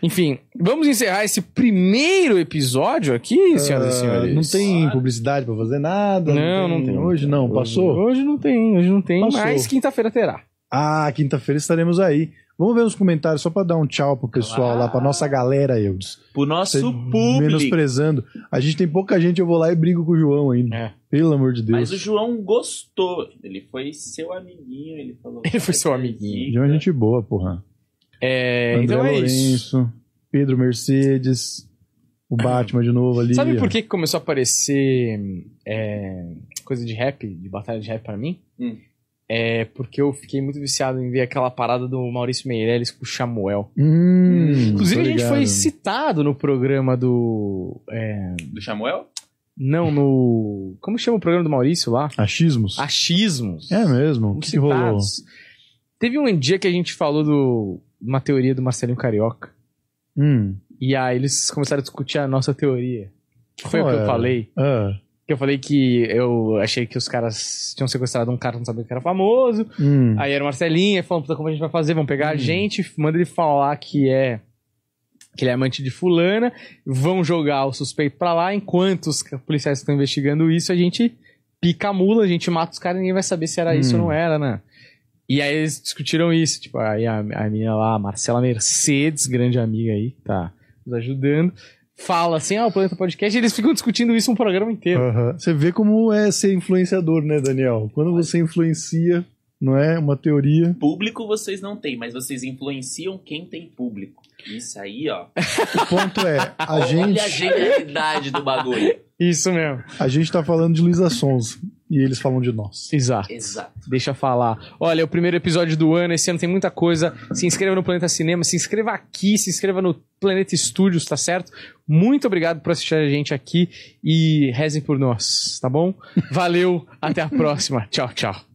[SPEAKER 1] Enfim, vamos encerrar esse primeiro episódio aqui, senhoras e
[SPEAKER 3] Ah,
[SPEAKER 1] senhores.
[SPEAKER 3] Não tem publicidade pra fazer nada?
[SPEAKER 1] Não, não tem.
[SPEAKER 3] Hoje não, passou?
[SPEAKER 1] Hoje não tem, hoje não tem,
[SPEAKER 3] Passou.
[SPEAKER 1] mas quinta-feira terá.
[SPEAKER 3] Ah, quinta-feira estaremos aí. Vamos ver nos comentários, só pra dar um tchau pro pessoal
[SPEAKER 2] Claro.
[SPEAKER 3] lá, pra nossa galera, Eudes.
[SPEAKER 2] Pro nosso
[SPEAKER 3] Você
[SPEAKER 2] público.
[SPEAKER 3] menosprezando. A gente tem pouca gente, eu vou lá e brigo com o João ainda.
[SPEAKER 1] É.
[SPEAKER 3] Pelo amor de Deus.
[SPEAKER 2] Mas o João gostou. Ele foi seu amiguinho, ele falou.
[SPEAKER 1] Ele foi seu
[SPEAKER 2] "Vai ser
[SPEAKER 1] amiguinho."
[SPEAKER 2] zica."
[SPEAKER 3] João é gente boa, porra.
[SPEAKER 1] É,
[SPEAKER 3] André
[SPEAKER 1] então é isso.
[SPEAKER 3] Lourenço, Pedro Mercedes, o Batman de novo ali.
[SPEAKER 1] Sabe por que começou a aparecer é, coisa de rap, de batalha de rap pra mim?
[SPEAKER 2] Hum.
[SPEAKER 1] É porque eu fiquei muito viciado em ver aquela parada do Maurício Meirelles com o Samuel.
[SPEAKER 3] Hum,
[SPEAKER 1] Inclusive, a gente
[SPEAKER 3] ligado.
[SPEAKER 1] foi citado no programa do. é,
[SPEAKER 2] Do Samuel?
[SPEAKER 1] não, no. Como chama o programa do Maurício lá?
[SPEAKER 3] Achismos?
[SPEAKER 1] Achismos.
[SPEAKER 3] É mesmo? O que, que rolou?
[SPEAKER 1] citados. Teve um dia que a gente falou do uma teoria do Marcelinho Carioca.
[SPEAKER 3] Hum.
[SPEAKER 1] E aí eles começaram a discutir a nossa teoria. Que foi
[SPEAKER 3] Qual
[SPEAKER 1] o que eu falei.
[SPEAKER 3] Ah,
[SPEAKER 1] Que eu falei que eu achei que os caras tinham sequestrado um cara, não sabia que era famoso.
[SPEAKER 3] hum.
[SPEAKER 1] Aí era o Marcelinho, aí falando, puta, como a gente vai fazer? Vamos pegar a
[SPEAKER 3] Hum.
[SPEAKER 1] gente, manda ele falar que é que ele é amante de fulana, vão jogar o suspeito pra lá, enquanto os policiais estão investigando isso, a gente pica a mula, a gente mata os caras e ninguém vai saber se era isso ou
[SPEAKER 3] Hum.
[SPEAKER 1] não era, né? E aí eles discutiram isso, tipo, aí a, a menina lá, a Marcela Mercedes, grande amiga aí, tá nos ajudando, fala assim, ah, o Planeta Podcast, e eles ficam discutindo isso um programa inteiro.
[SPEAKER 3] Você vê como é ser influenciador, né, Daniel? Quando você influencia, não é? Uma teoria.
[SPEAKER 2] Público vocês não têm, mas vocês influenciam quem tem público. Isso aí, ó.
[SPEAKER 3] O ponto é, a
[SPEAKER 2] Olha
[SPEAKER 3] gente,
[SPEAKER 2] a genialidade do bagulho.
[SPEAKER 1] Isso mesmo.
[SPEAKER 3] a gente tá falando de Luísa Sons e eles falam de nós.
[SPEAKER 1] Exato.
[SPEAKER 2] Exato.
[SPEAKER 1] Deixa eu falar. Olha, é o primeiro episódio do ano, esse ano tem muita coisa. Se inscreva no Planeta Cinema, se inscreva aqui, se inscreva no Planeta Studios, tá certo? Muito obrigado por assistir a gente aqui e rezem por nós, tá bom? Valeu, até a próxima. Tchau, tchau.